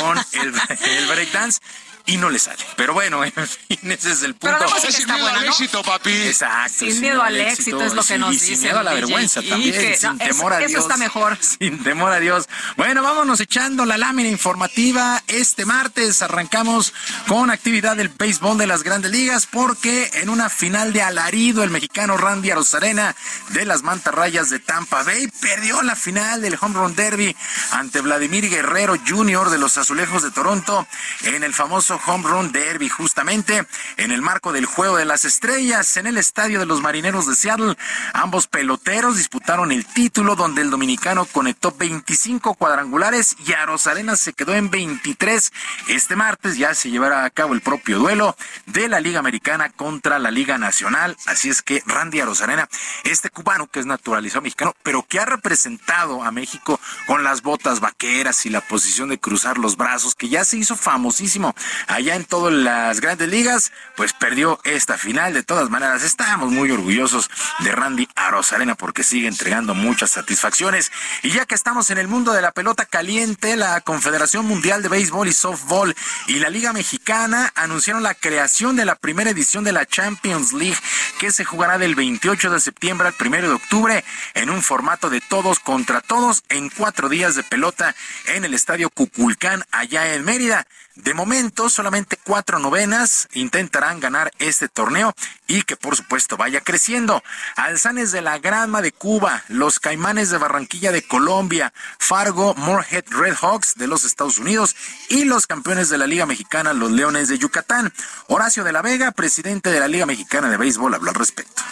con el, el breakdance. Y no le sale. Pero bueno, en fin, ese es el punto. Pero música está buena, ¿no? papi. Exacto. Sin miedo al éxito es lo que sí, nos y sin dicen, miedo a la vergüenza Y también, que- sin no, eso- temor a eso Dios. está mejor. Sin temor a Dios. Bueno, vámonos echando la lámina informativa. Este martes arrancamos con actividad del béisbol de las grandes ligas porque en una final de alarido el mexicano Randy Arozarena de las mantarrayas de Tampa Bay perdió la final del Home Run Derby ante Vladimir Guerrero Jr. de los Azulejos de Toronto en el famoso Home Run Derby justamente en el marco del Juego de las Estrellas en el estadio de los Marineros de Seattle. Ambos peloteros disputaron el título donde el dominicano conectó 25 cuadrangulares y Arozarena se quedó en 23. Este martes ya se llevará a cabo el propio duelo de la Liga Americana contra la Liga Nacional. Así es que Randy Arozarena, este cubano que es naturalizado mexicano, pero que ha representado a México con las botas vaqueras y la posición de cruzar los brazos, que ya se hizo famosísimo allá en todas las grandes ligas, pues perdió esta final. De todas maneras, estamos muy orgullosos de Randy Arozarena porque sigue entregando muchas satisfacciones. Y ya que estamos en el mundo de la pelota caliente, la Confederación Mundial de Béisbol y Softball y la Liga Mexicana anunciaron la creación de la primera edición de la Champions League que se jugará del 28 de septiembre al 1 de octubre en un formato de todos contra todos en cuatro días de pelota en el Estadio Cuculcán allá en Mérida. De momento, solamente cuatro novenas intentarán ganar este torneo y que por supuesto vaya creciendo. Alzanes de la Granma de Cuba, los Caimanes de Barranquilla de Colombia, Fargo, Moorhead Redhawks de los Estados Unidos y los campeones de la Liga Mexicana, los Leones de Yucatán. Horacio de la Vega, presidente de la Liga Mexicana de Béisbol, habló al respecto.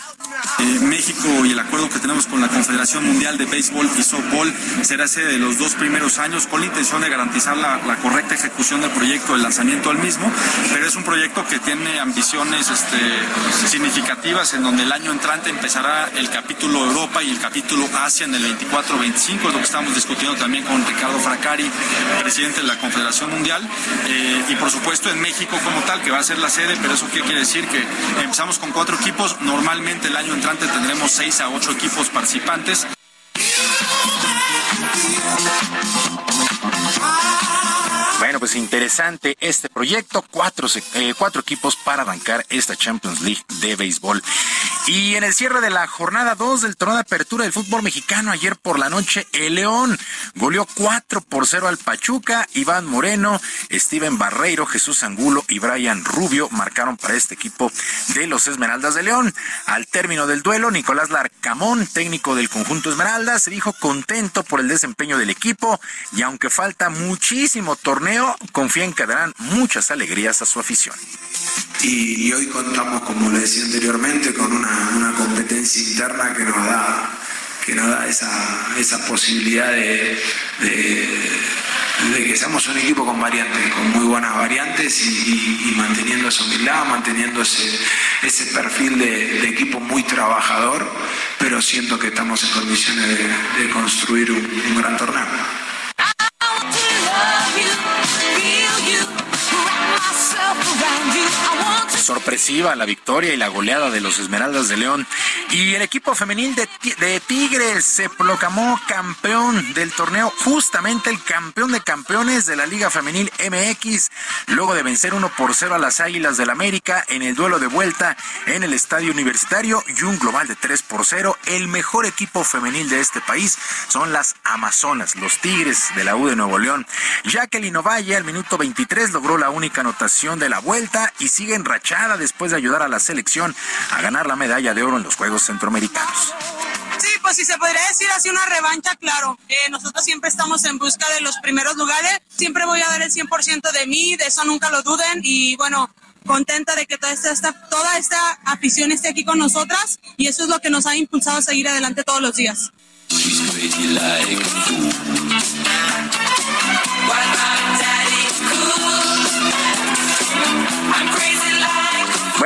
Eh, México y el acuerdo que tenemos con la Confederación Mundial de Béisbol y Softball será ese de los dos primeros años con la intención de garantizar la, correcta ejecución del proyecto, el lanzamiento del mismo, pero es un proyecto que tiene ambiciones este, significativas en donde el año entrante empezará el capítulo Europa y el capítulo Asia en el 24-25, es lo que estamos discutiendo también con Ricardo Fracari, presidente de la Confederación Mundial, eh, y por supuesto en México como tal, que va a ser la sede, pero eso qué quiere decir que empezamos con cuatro equipos, normalmente el año entrante tendremos seis a ocho equipos participantes. Pues interesante este proyecto. Cuatro, eh, cuatro equipos para arrancar esta Champions League de béisbol. Y en el cierre de la jornada 2 del torneo de apertura del fútbol mexicano, ayer por la noche, el León goleó 4 por 0 al Pachuca. Iván Moreno, Steven Barreiro, Jesús Angulo y Brian Rubio marcaron para este equipo de los Esmeraldas de León. Al término del duelo, Nicolás Larcamón, técnico del conjunto Esmeralda, se dijo contento por el desempeño del equipo y aunque falta muchísimo torneo, confía en que darán muchas alegrías a su afición. Y, hoy contamos, como le decía anteriormente, con una, competencia interna que nos da, que nos da esa, esa posibilidad de, de, que seamos un equipo con variantes, con muy buenas variantes y, manteniendo esa humildad, manteniendo ese, ese perfil de, equipo muy trabajador, pero siento que estamos en condiciones de, construir un gran torneo. heal you. Sorpresiva la victoria y la goleada de los Esmeraldas de León. Y el equipo femenil de, Tigres se proclamó campeón del torneo, justamente el campeón de campeones de la Liga Femenil MX, luego de vencer 1 por 0 a las Águilas del América en el duelo de vuelta en el Estadio Universitario y un global de 3 por 0. El mejor equipo femenil de este país son las Amazonas, los Tigres de la U de Nuevo León. Jacqueline Ovalle al minuto 23 logró la única anotación de la vuelta y sigue enrachada después de ayudar a la selección a ganar la medalla de oro en los Juegos Centroamericanos. Sí, pues si se podría decir así una revancha, claro. Eh, nosotros siempre estamos en busca de los primeros lugares. Siempre voy a dar el 100% de mí, de eso nunca lo duden. Y bueno, contenta de que toda esta, toda esta afición esté aquí con nosotras y eso es lo que nos ha impulsado a seguir adelante todos los días.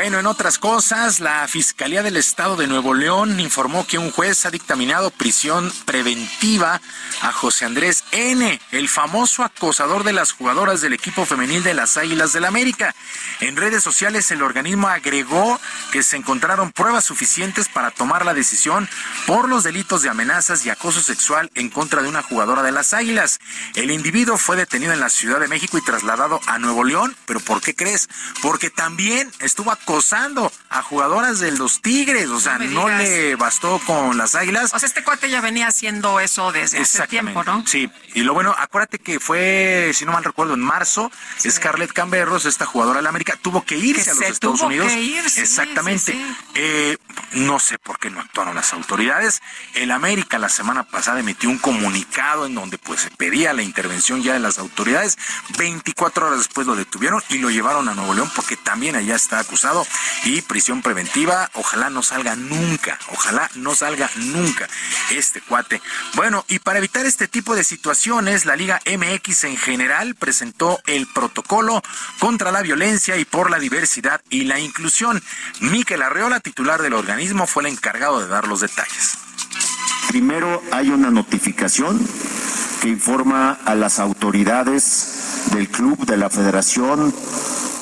Bueno, en otras cosas, la Fiscalía del Estado de Nuevo León informó que un juez ha dictaminado prisión preventiva a José Andrés N., el famoso acosador de las jugadoras del equipo femenil de las Águilas del América. En redes sociales el organismo agregó que se encontraron pruebas suficientes para tomar la decisión por los delitos de amenazas y acoso sexual en contra de una jugadora de las Águilas. El individuo fue detenido en la Ciudad de México y trasladado a Nuevo León, pero ¿por qué crees? Porque también estuvo a jugadoras de los Tigres, o sea, no, le bastó con las Águilas. O sea, este cuate ya venía haciendo eso desde hace tiempo, ¿no? Sí, y lo bueno, acuérdate que fue, si no mal recuerdo, en marzo, Scarlett Camberros, esta jugadora de la América, tuvo que irse a los Estados Unidos. Exactamente. Eh, no sé por qué no actuaron las autoridades. El América la semana pasada emitió un comunicado en donde pues se pedía la intervención ya de las autoridades. 24 horas después lo detuvieron y lo llevaron a Nuevo León porque también allá está acusado y prisión preventiva. Ojalá no salga nunca, ojalá no salga nunca este cuate. Bueno, y para evitar este tipo de situaciones, la Liga MX en general presentó el protocolo contra la violencia y por la diversidad y la inclusión. Miquel Arreola, titular del organismo, fue el encargado de dar los detalles. Primero hay una notificación que informa a las autoridades del club, de la federación,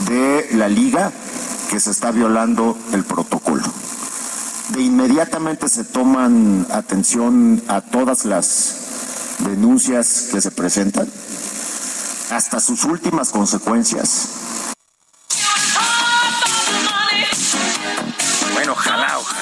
de la liga, que se está violando el protocolo. De inmediatamente se toman atención a todas las denuncias que se presentan, hasta sus últimas consecuencias.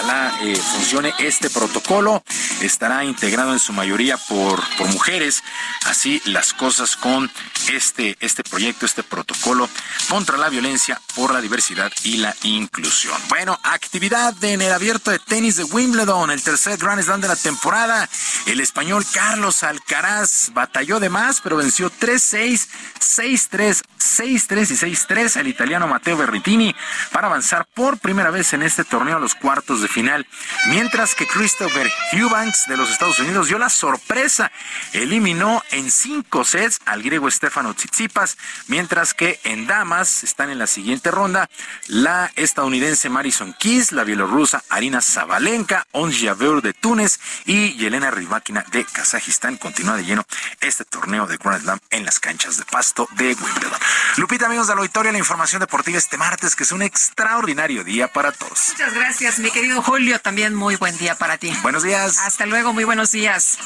Ojalá, eh, funcione este protocolo. estará integrado en su mayoría por, por mujeres. Así las cosas con este, este proyecto, este protocolo contra la violencia por la diversidad y la inclusión. Bueno, actividad en el abierto de tenis de Wimbledon, el tercer Grand Slam de la temporada. El español Carlos Alcaraz batalló de más, pero venció 3-6, 6-3, 6-3 y 6-3 al italiano Matteo Berrettini para avanzar por primera vez en este torneo a los cuartos de final. Mientras que Christopher Eubanks de los Estados Unidos dio la sorpresa, eliminó en cinco sets al griego Stefano Tsitsipas, mientras que en damas están en la siguiente ronda la estadounidense Marison Keys, la bielorrusa Arina Zabalenka, Ons Jabeur de Túnez y Yelena Rybakina de Kazajistán. Continúa de lleno este torneo de Grand Slam en las canchas de pasto de Wimbledon. Lupita, amigos de la auditorio, la información deportiva este martes, que es un extraordinario día para todos. Muchas gracias, mi querido Julio. También muy buen día para ti. Buenos días. Hasta luego, muy buenos días.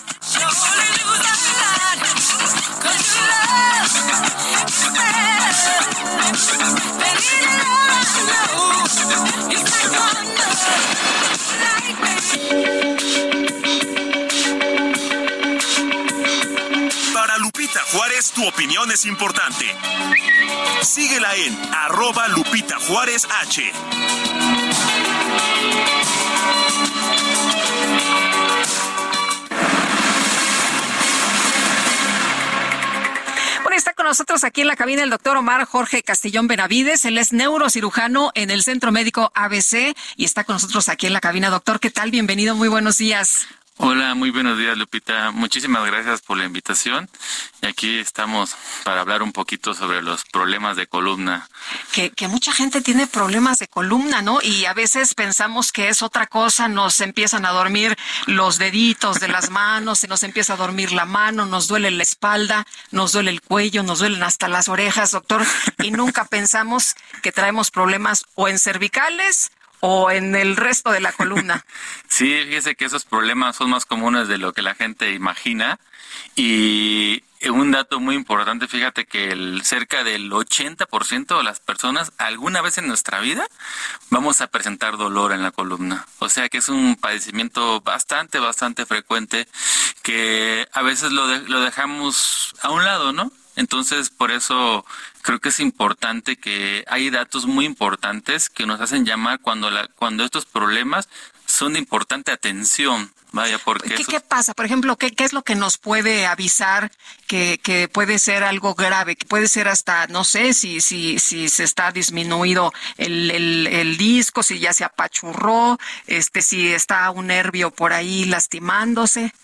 Para Lupita Juárez, tu opinión es importante. Síguela en arroba Lupita Juárez H. nosotros aquí en la cabina el doctor Omar Jorge Castillón Benavides. Él es neurocirujano en el Centro Médico ABC y está con nosotros aquí en la cabina. Doctor, ¿qué tal? Bienvenido, muy buenos días. Hola, muy buenos días, Lupita. Muchísimas gracias por la invitación. Y aquí estamos para hablar un poquito sobre los problemas de columna. Que, que mucha gente tiene problemas de columna, ¿no? Y a veces pensamos que es otra cosa, nos empiezan a dormir los deditos de las manos, se nos empieza a dormir la mano, nos duele la espalda, nos duele el cuello, nos duelen hasta las orejas, doctor. Y nunca pensamos que traemos problemas o en cervicales o en el resto de la columna. Sí, fíjese que esos problemas son más comunes de lo que la gente imagina. Y un dato muy importante, fíjate que el, cerca del 80% de las personas alguna vez en nuestra vida vamos a presentar dolor en la columna. O sea que es un padecimiento bastante, bastante frecuente que a veces lo, de- lo dejamos a un lado, ¿no? Entonces, por eso creo que es importante que hay datos muy importantes que nos hacen llamar cuando la, cuando estos problemas son de importante atención. Vaya, porque ¿Qué, esos- qué pasa? Por ejemplo, ¿qué, qué es lo que nos puede avisar que, que puede ser algo grave? Que puede ser hasta, no sé, si, si, si se está disminuido el, el, el disco, si ya se apachurró, este, si está un nervio por ahí lastimándose.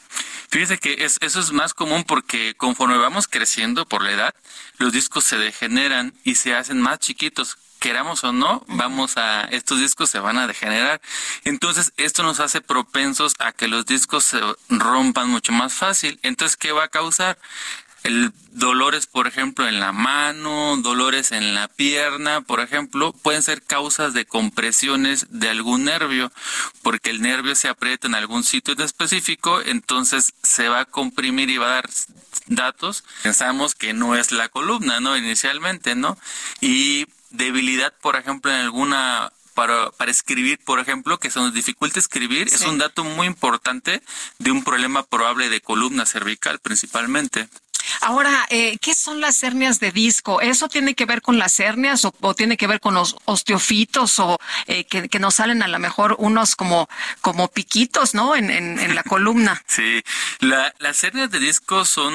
Fíjese que es, eso es más común porque conforme vamos creciendo por la edad, los discos se degeneran y se hacen más chiquitos. Queramos o no, vamos a, estos discos se van a degenerar. Entonces, esto nos hace propensos a que los discos se rompan mucho más fácil. Entonces, ¿qué va a causar? El dolores, por ejemplo, en la mano, dolores en la pierna, por ejemplo, pueden ser causas de compresiones de algún nervio, porque el nervio se aprieta en algún sitio en específico, entonces se va a comprimir y va a dar datos. Pensamos que no es la columna, ¿no? Inicialmente, ¿no? Y debilidad, por ejemplo, en alguna para, para escribir, por ejemplo, que se nos dificulta escribir, es un dato muy importante de un problema probable de columna cervical principalmente. Ahora, eh, ¿qué son las hernias de disco? ¿Eso tiene que ver con las hernias o, tiene que ver con los osteofitos o eh, que, que nos salen a lo mejor unos como, como piquitos, ¿no? En, en, en la columna. Sí, la, las hernias de disco son,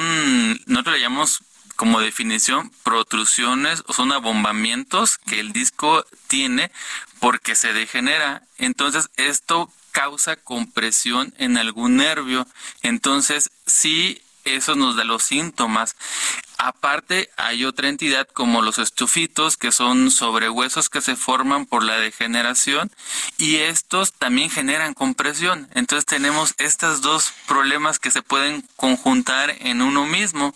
nosotros le llamamos como definición protrusiones o son abombamientos que el disco tiene porque se degenera. Entonces, esto causa compresión en algún nervio. Entonces, sí, eso nos da los síntomas. Aparte, hay otra entidad como los estufitos, que son sobrehuesos que se forman por la degeneración y estos también generan compresión. Entonces tenemos estos dos problemas que se pueden conjuntar en uno mismo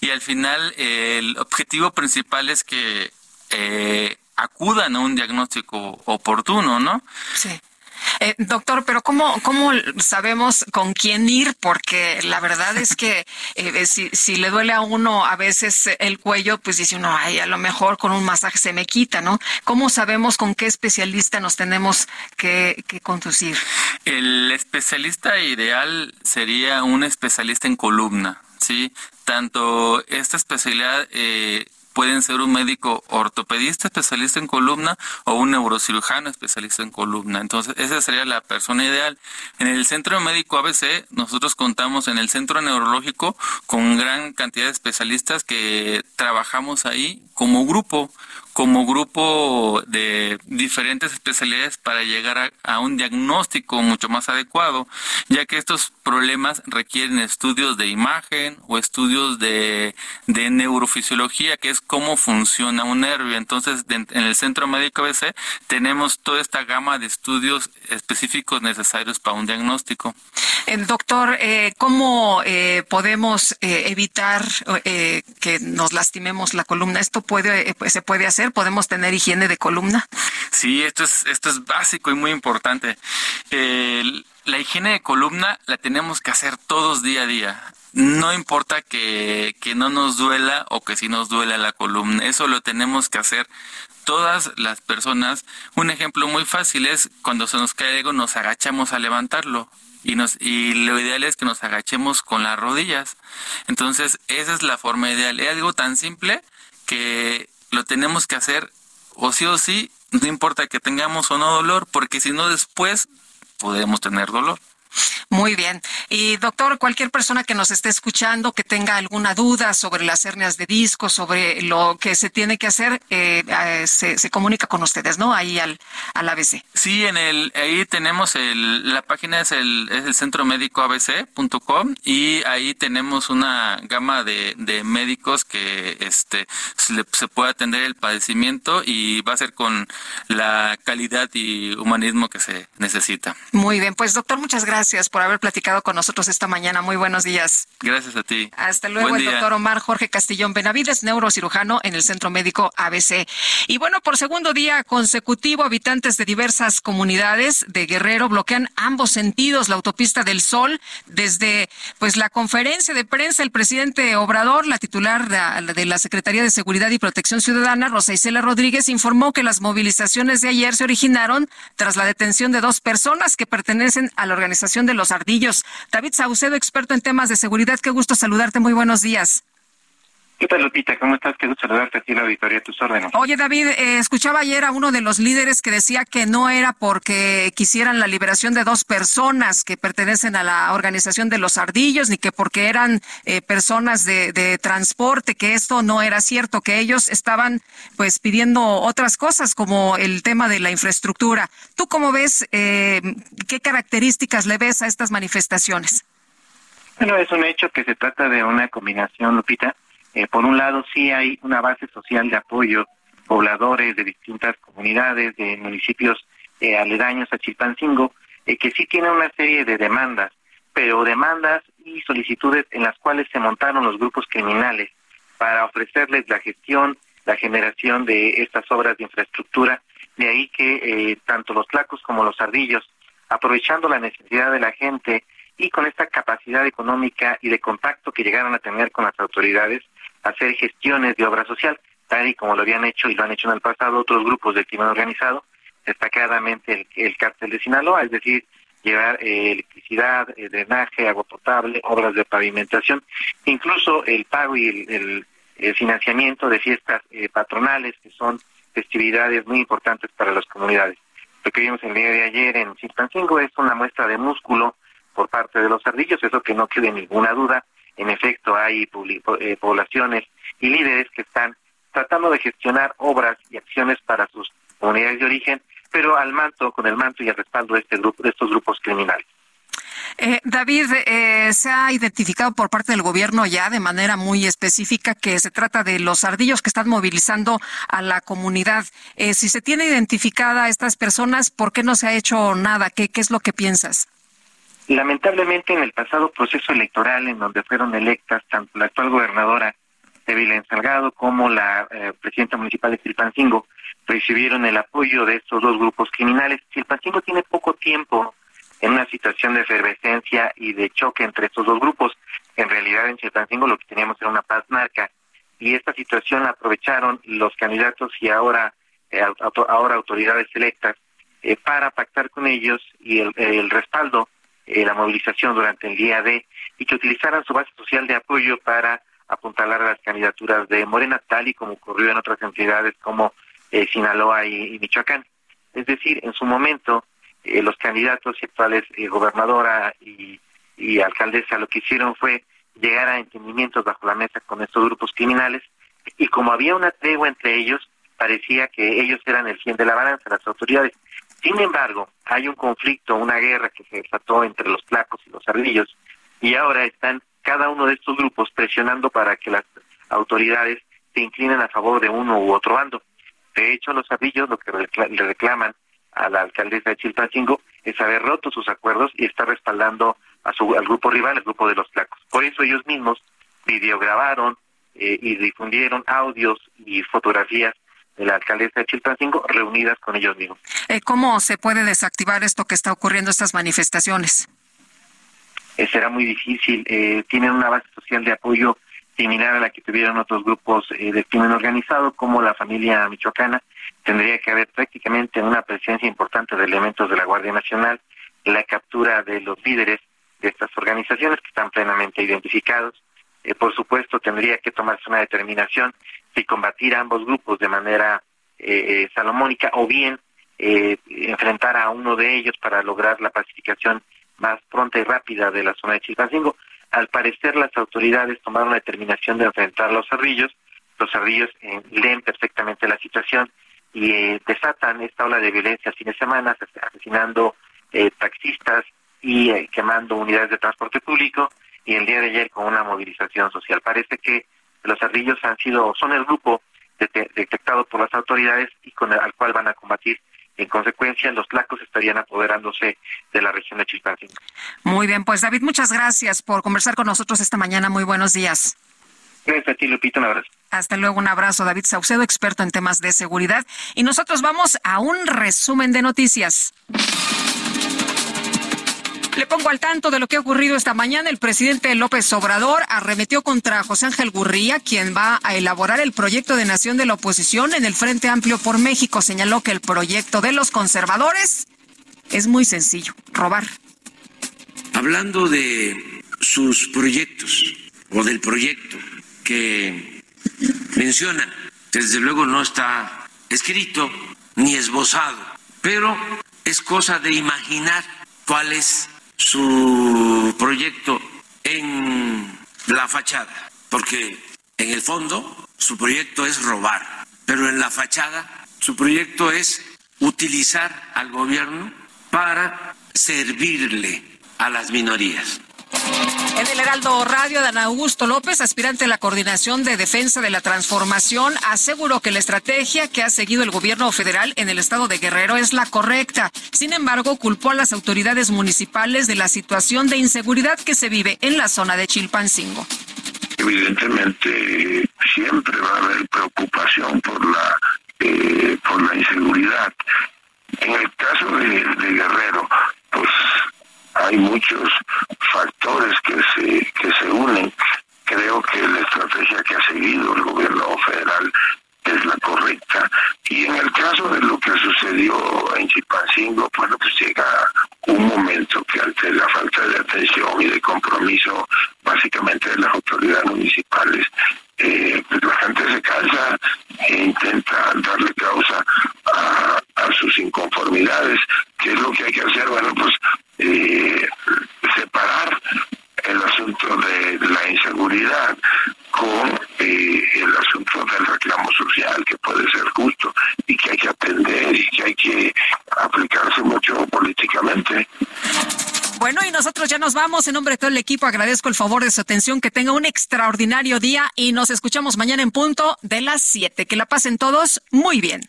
y al final el objetivo principal es que eh, acudan a un diagnóstico oportuno, ¿no? Sí. Eh, doctor, pero ¿cómo, ¿cómo sabemos con quién ir? Porque la verdad es que eh, si, si le duele a uno a veces el cuello, pues dice uno, ay, a lo mejor con un masaje se me quita, ¿no? ¿Cómo sabemos con qué especialista nos tenemos que, que conducir? El especialista ideal sería un especialista en columna, ¿sí? Tanto esta especialidad... Eh, pueden ser un médico ortopedista especialista en columna o un neurocirujano especialista en columna. Entonces, esa sería la persona ideal. En el centro médico ABC, nosotros contamos en el centro neurológico con gran cantidad de especialistas que trabajamos ahí como grupo como grupo de diferentes especialidades para llegar a, un diagnóstico mucho más adecuado, ya que estos problemas requieren estudios de imagen o estudios de, de neurofisiología, que es cómo funciona un nervio. Entonces, en el Centro Médico ABC tenemos toda esta gama de estudios específicos necesarios para un diagnóstico. El doctor, eh, ¿cómo eh, podemos eh, evitar que nos lastimemos la columna? ¿Esto puede, se puede hacer? ¿Podemos tener higiene de columna? Sí, esto es, esto es básico y muy importante. la higiene de columna la tenemos que hacer todos día a día. No importa que, que no nos duela o que sí nos duela la columna, eso lo tenemos que hacer todas las personas. Un ejemplo muy fácil es cuando se nos cae algo, nos agachamos a levantarlo y nos y lo ideal es que nos agachemos con las rodillas. Entonces, esa es la forma ideal. Es algo tan simple que lo tenemos que hacer o sí o sí, no importa que tengamos o no dolor, porque si no después podemos tener dolor. Muy bien. Y doctor, cualquier persona que nos esté escuchando, que tenga alguna duda sobre las hernias de disco, sobre lo que se tiene que hacer, eh, eh, se, comunica con ustedes, ¿no? Ahí al, al ABC. Sí, en el, ahí tenemos el, la página es el, es el centro médico abc.com y ahí tenemos una gama de, de médicos que este se, se puede atender el padecimiento y va a ser con la calidad y humanismo que se necesita. Muy bien, pues doctor, muchas gracias por haber platicado con nosotros esta mañana. Muy buenos días. Gracias a ti. Hasta luego, el doctor Omar Jorge Castillón Benavides, neurocirujano en el Centro Médico ABC. Y bueno, por segundo día consecutivo, habitantes de diversas comunidades de Guerrero bloquean ambos sentidos la autopista del Sol. Desde pues la conferencia de prensa, el presidente Obrador, la titular de la Secretaría de Seguridad y Protección Ciudadana, Rosa Isela Rodríguez, informó que las movilizaciones de ayer se originaron tras la detención de dos personas que pertenecen a la organización de los ardillos. David Saucedo, experto en temas de seguridad, qué gusto saludarte. Muy buenos días. ¿Qué tal, Lupita? ¿Cómo estás? Qué gusto saludarte aquí en la auditoría tus órdenes. Oye, David, eh, escuchaba ayer a uno de los líderes que decía que no era porque quisieran la liberación de dos personas que pertenecen a la organización de los ardillos, ni que porque eran eh, personas de, de, transporte, que esto no era cierto, que ellos estaban pues pidiendo otras cosas como el tema de la infraestructura. ¿Tú cómo ves, eh, qué características le ves a estas manifestaciones? Bueno, es un hecho que se trata de una combinación, Lupita, eh, por un lado, sí hay una base social de apoyo, pobladores de distintas comunidades, de municipios eh, aledaños a Chilpancingo, eh, que sí tienen una serie de demandas, pero demandas y solicitudes en las cuales se montaron los grupos criminales para ofrecerles la gestión, la generación de estas obras de infraestructura, de ahí que tanto los tlacos como los ardillos, aprovechando la necesidad de la gente y con esta capacidad económica y de contacto que llegaron a tener con las autoridades, hacer gestiones de obra social, tal y como lo habían hecho y lo han hecho en el pasado otros grupos del crimen organizado, destacadamente el, el cártel de Sinaloa, es decir, llevar eh, electricidad, eh, drenaje, agua potable, obras de pavimentación, incluso el pago y el, financiamiento de fiestas eh, patronales, que son festividades muy importantes para las comunidades. Lo que vimos el día de ayer en Chilpancingo es una muestra de músculo por parte de los ardillos, eso que no quede ninguna duda, en efecto hay eh, poblaciones y líderes que están tratando de gestionar obras y acciones para sus comunidades de origen, pero al manto, con el manto y el respaldo de este grupo, de estos grupos criminales. Eh, David, eh, se ha identificado por parte del gobierno ya de manera muy específica que se trata de los ardillos que están movilizando a la comunidad. si se tiene identificada estas personas, ¿por qué no se ha hecho nada? ¿Qué, qué es lo que piensas? Lamentablemente, en el pasado proceso electoral, en donde fueron electas tanto la actual gobernadora de Vilén Salgado como la eh, presidenta municipal de Chilpancingo, recibieron el apoyo de estos dos grupos criminales. Chilpancingo tiene poco tiempo en una situación de efervescencia y de choque entre estos dos grupos. En realidad en Chilpancingo lo que teníamos era una paz narca y esta situación la aprovecharon los candidatos y ahora eh, ahora autoridades electas eh, para pactar con ellos y el, respaldo, eh, la movilización durante el día de y que utilizaran su base social de apoyo para apuntalar a las candidaturas de Morena, tal y como ocurrió en otras entidades como Sinaloa y, Michoacán. Es decir, en su momento, los candidatos y actuales gobernadora y, y alcaldesa lo que hicieron fue llegar a entendimientos bajo la mesa con estos grupos criminales y como había una tregua entre ellos, parecía que ellos eran el fin de la balanza, las autoridades. Sin embargo, hay un conflicto, una guerra que se desató entre los flacos y los ardillos, y ahora están cada uno de estos grupos presionando para que las autoridades se inclinen a favor de uno u otro bando. De hecho, los ardillos lo que le reclaman a la alcaldesa de Chilpancingo es haber roto sus acuerdos y estar respaldando a su, al grupo rival, el grupo de los flacos. Por eso ellos mismos videograbaron eh, y difundieron audios y fotografías de la alcaldesa de Chilpancingo reunidas con ellos mismos. Eh, ¿Cómo se puede desactivar esto que está ocurriendo, estas manifestaciones? Eh, será muy difícil. Eh, tienen una base social de apoyo similar a la que tuvieron otros grupos de crimen organizado, como la familia michoacana. Tendría que haber prácticamente una presencia importante de elementos de la Guardia Nacional, la captura de los líderes de estas organizaciones que están plenamente identificados. por supuesto, tendría que tomarse una determinación si combatir a ambos grupos de manera eh, eh, salomónica o bien eh, enfrentar a uno de ellos para lograr la pacificación más pronta y rápida de la zona de Chilpancingo. Al parecer las autoridades tomaron la determinación de enfrentar a los cerrillos. Los cerrillos leen perfectamente la situación y desatan esta ola de violencia fin de semana, asesinando taxistas y quemando unidades de transporte público y el día de ayer con una movilización social. Parece que los ardillos han sido, son el grupo detectado por las autoridades y con el, al cual van a combatir. En consecuencia, los lacos estarían apoderándose de la región de Chilpancingo. Muy bien, pues David, muchas gracias por conversar con nosotros esta mañana. Muy buenos días. Gracias a ti, Lupita. Un abrazo. Hasta luego, un abrazo. David Saucedo, experto en temas de seguridad. Y nosotros vamos a un resumen de noticias. Le pongo al tanto de lo que ha ocurrido esta mañana. El presidente López Obrador arremetió contra José Ángel Gurría, quien va a elaborar el proyecto de nación de la oposición en el Frente Amplio por México. Señaló que el proyecto de los conservadores es muy sencillo, robar. Hablando de sus proyectos o del proyecto que menciona, desde luego no está escrito ni esbozado, pero es cosa de imaginar cuál es su proyecto en la fachada, porque en el fondo su proyecto es robar, pero en la fachada su proyecto es utilizar al gobierno para servirle a las minorías. En el Heraldo Radio, Dan Augusto López, aspirante a la Coordinación de Defensa de la Transformación, aseguró que la estrategia que ha seguido el gobierno federal en el estado de Guerrero es la correcta. Sin embargo, culpó a las autoridades municipales de la situación de inseguridad que se vive en la zona de Chilpancingo. Evidentemente, siempre va a haber preocupación por la, eh, por la inseguridad. En el caso de, de Guerrero, pues hay muchos factores que se, que se unen. Creo que la estrategia que ha seguido el gobierno federal es la correcta. Y en el caso de lo que sucedió en Chilpancingo, bueno, pues llega un momento que ante la falta de atención y de compromiso básicamente de las autoridades municipales, eh, pues la gente se cansa e intenta darle causa a sus inconformidades. ¿Qué es lo que hay que hacer? Bueno, pues eh, separar el asunto de la inseguridad con eh, el asunto del reclamo social, que puede ser justo y que hay que atender y que hay que aplicarse mucho políticamente. Bueno, y nosotros ya nos vamos. En nombre de todo el equipo agradezco el favor de su atención. Que tenga un extraordinario día y nos escuchamos mañana en punto de las 7. Que la pasen todos muy bien.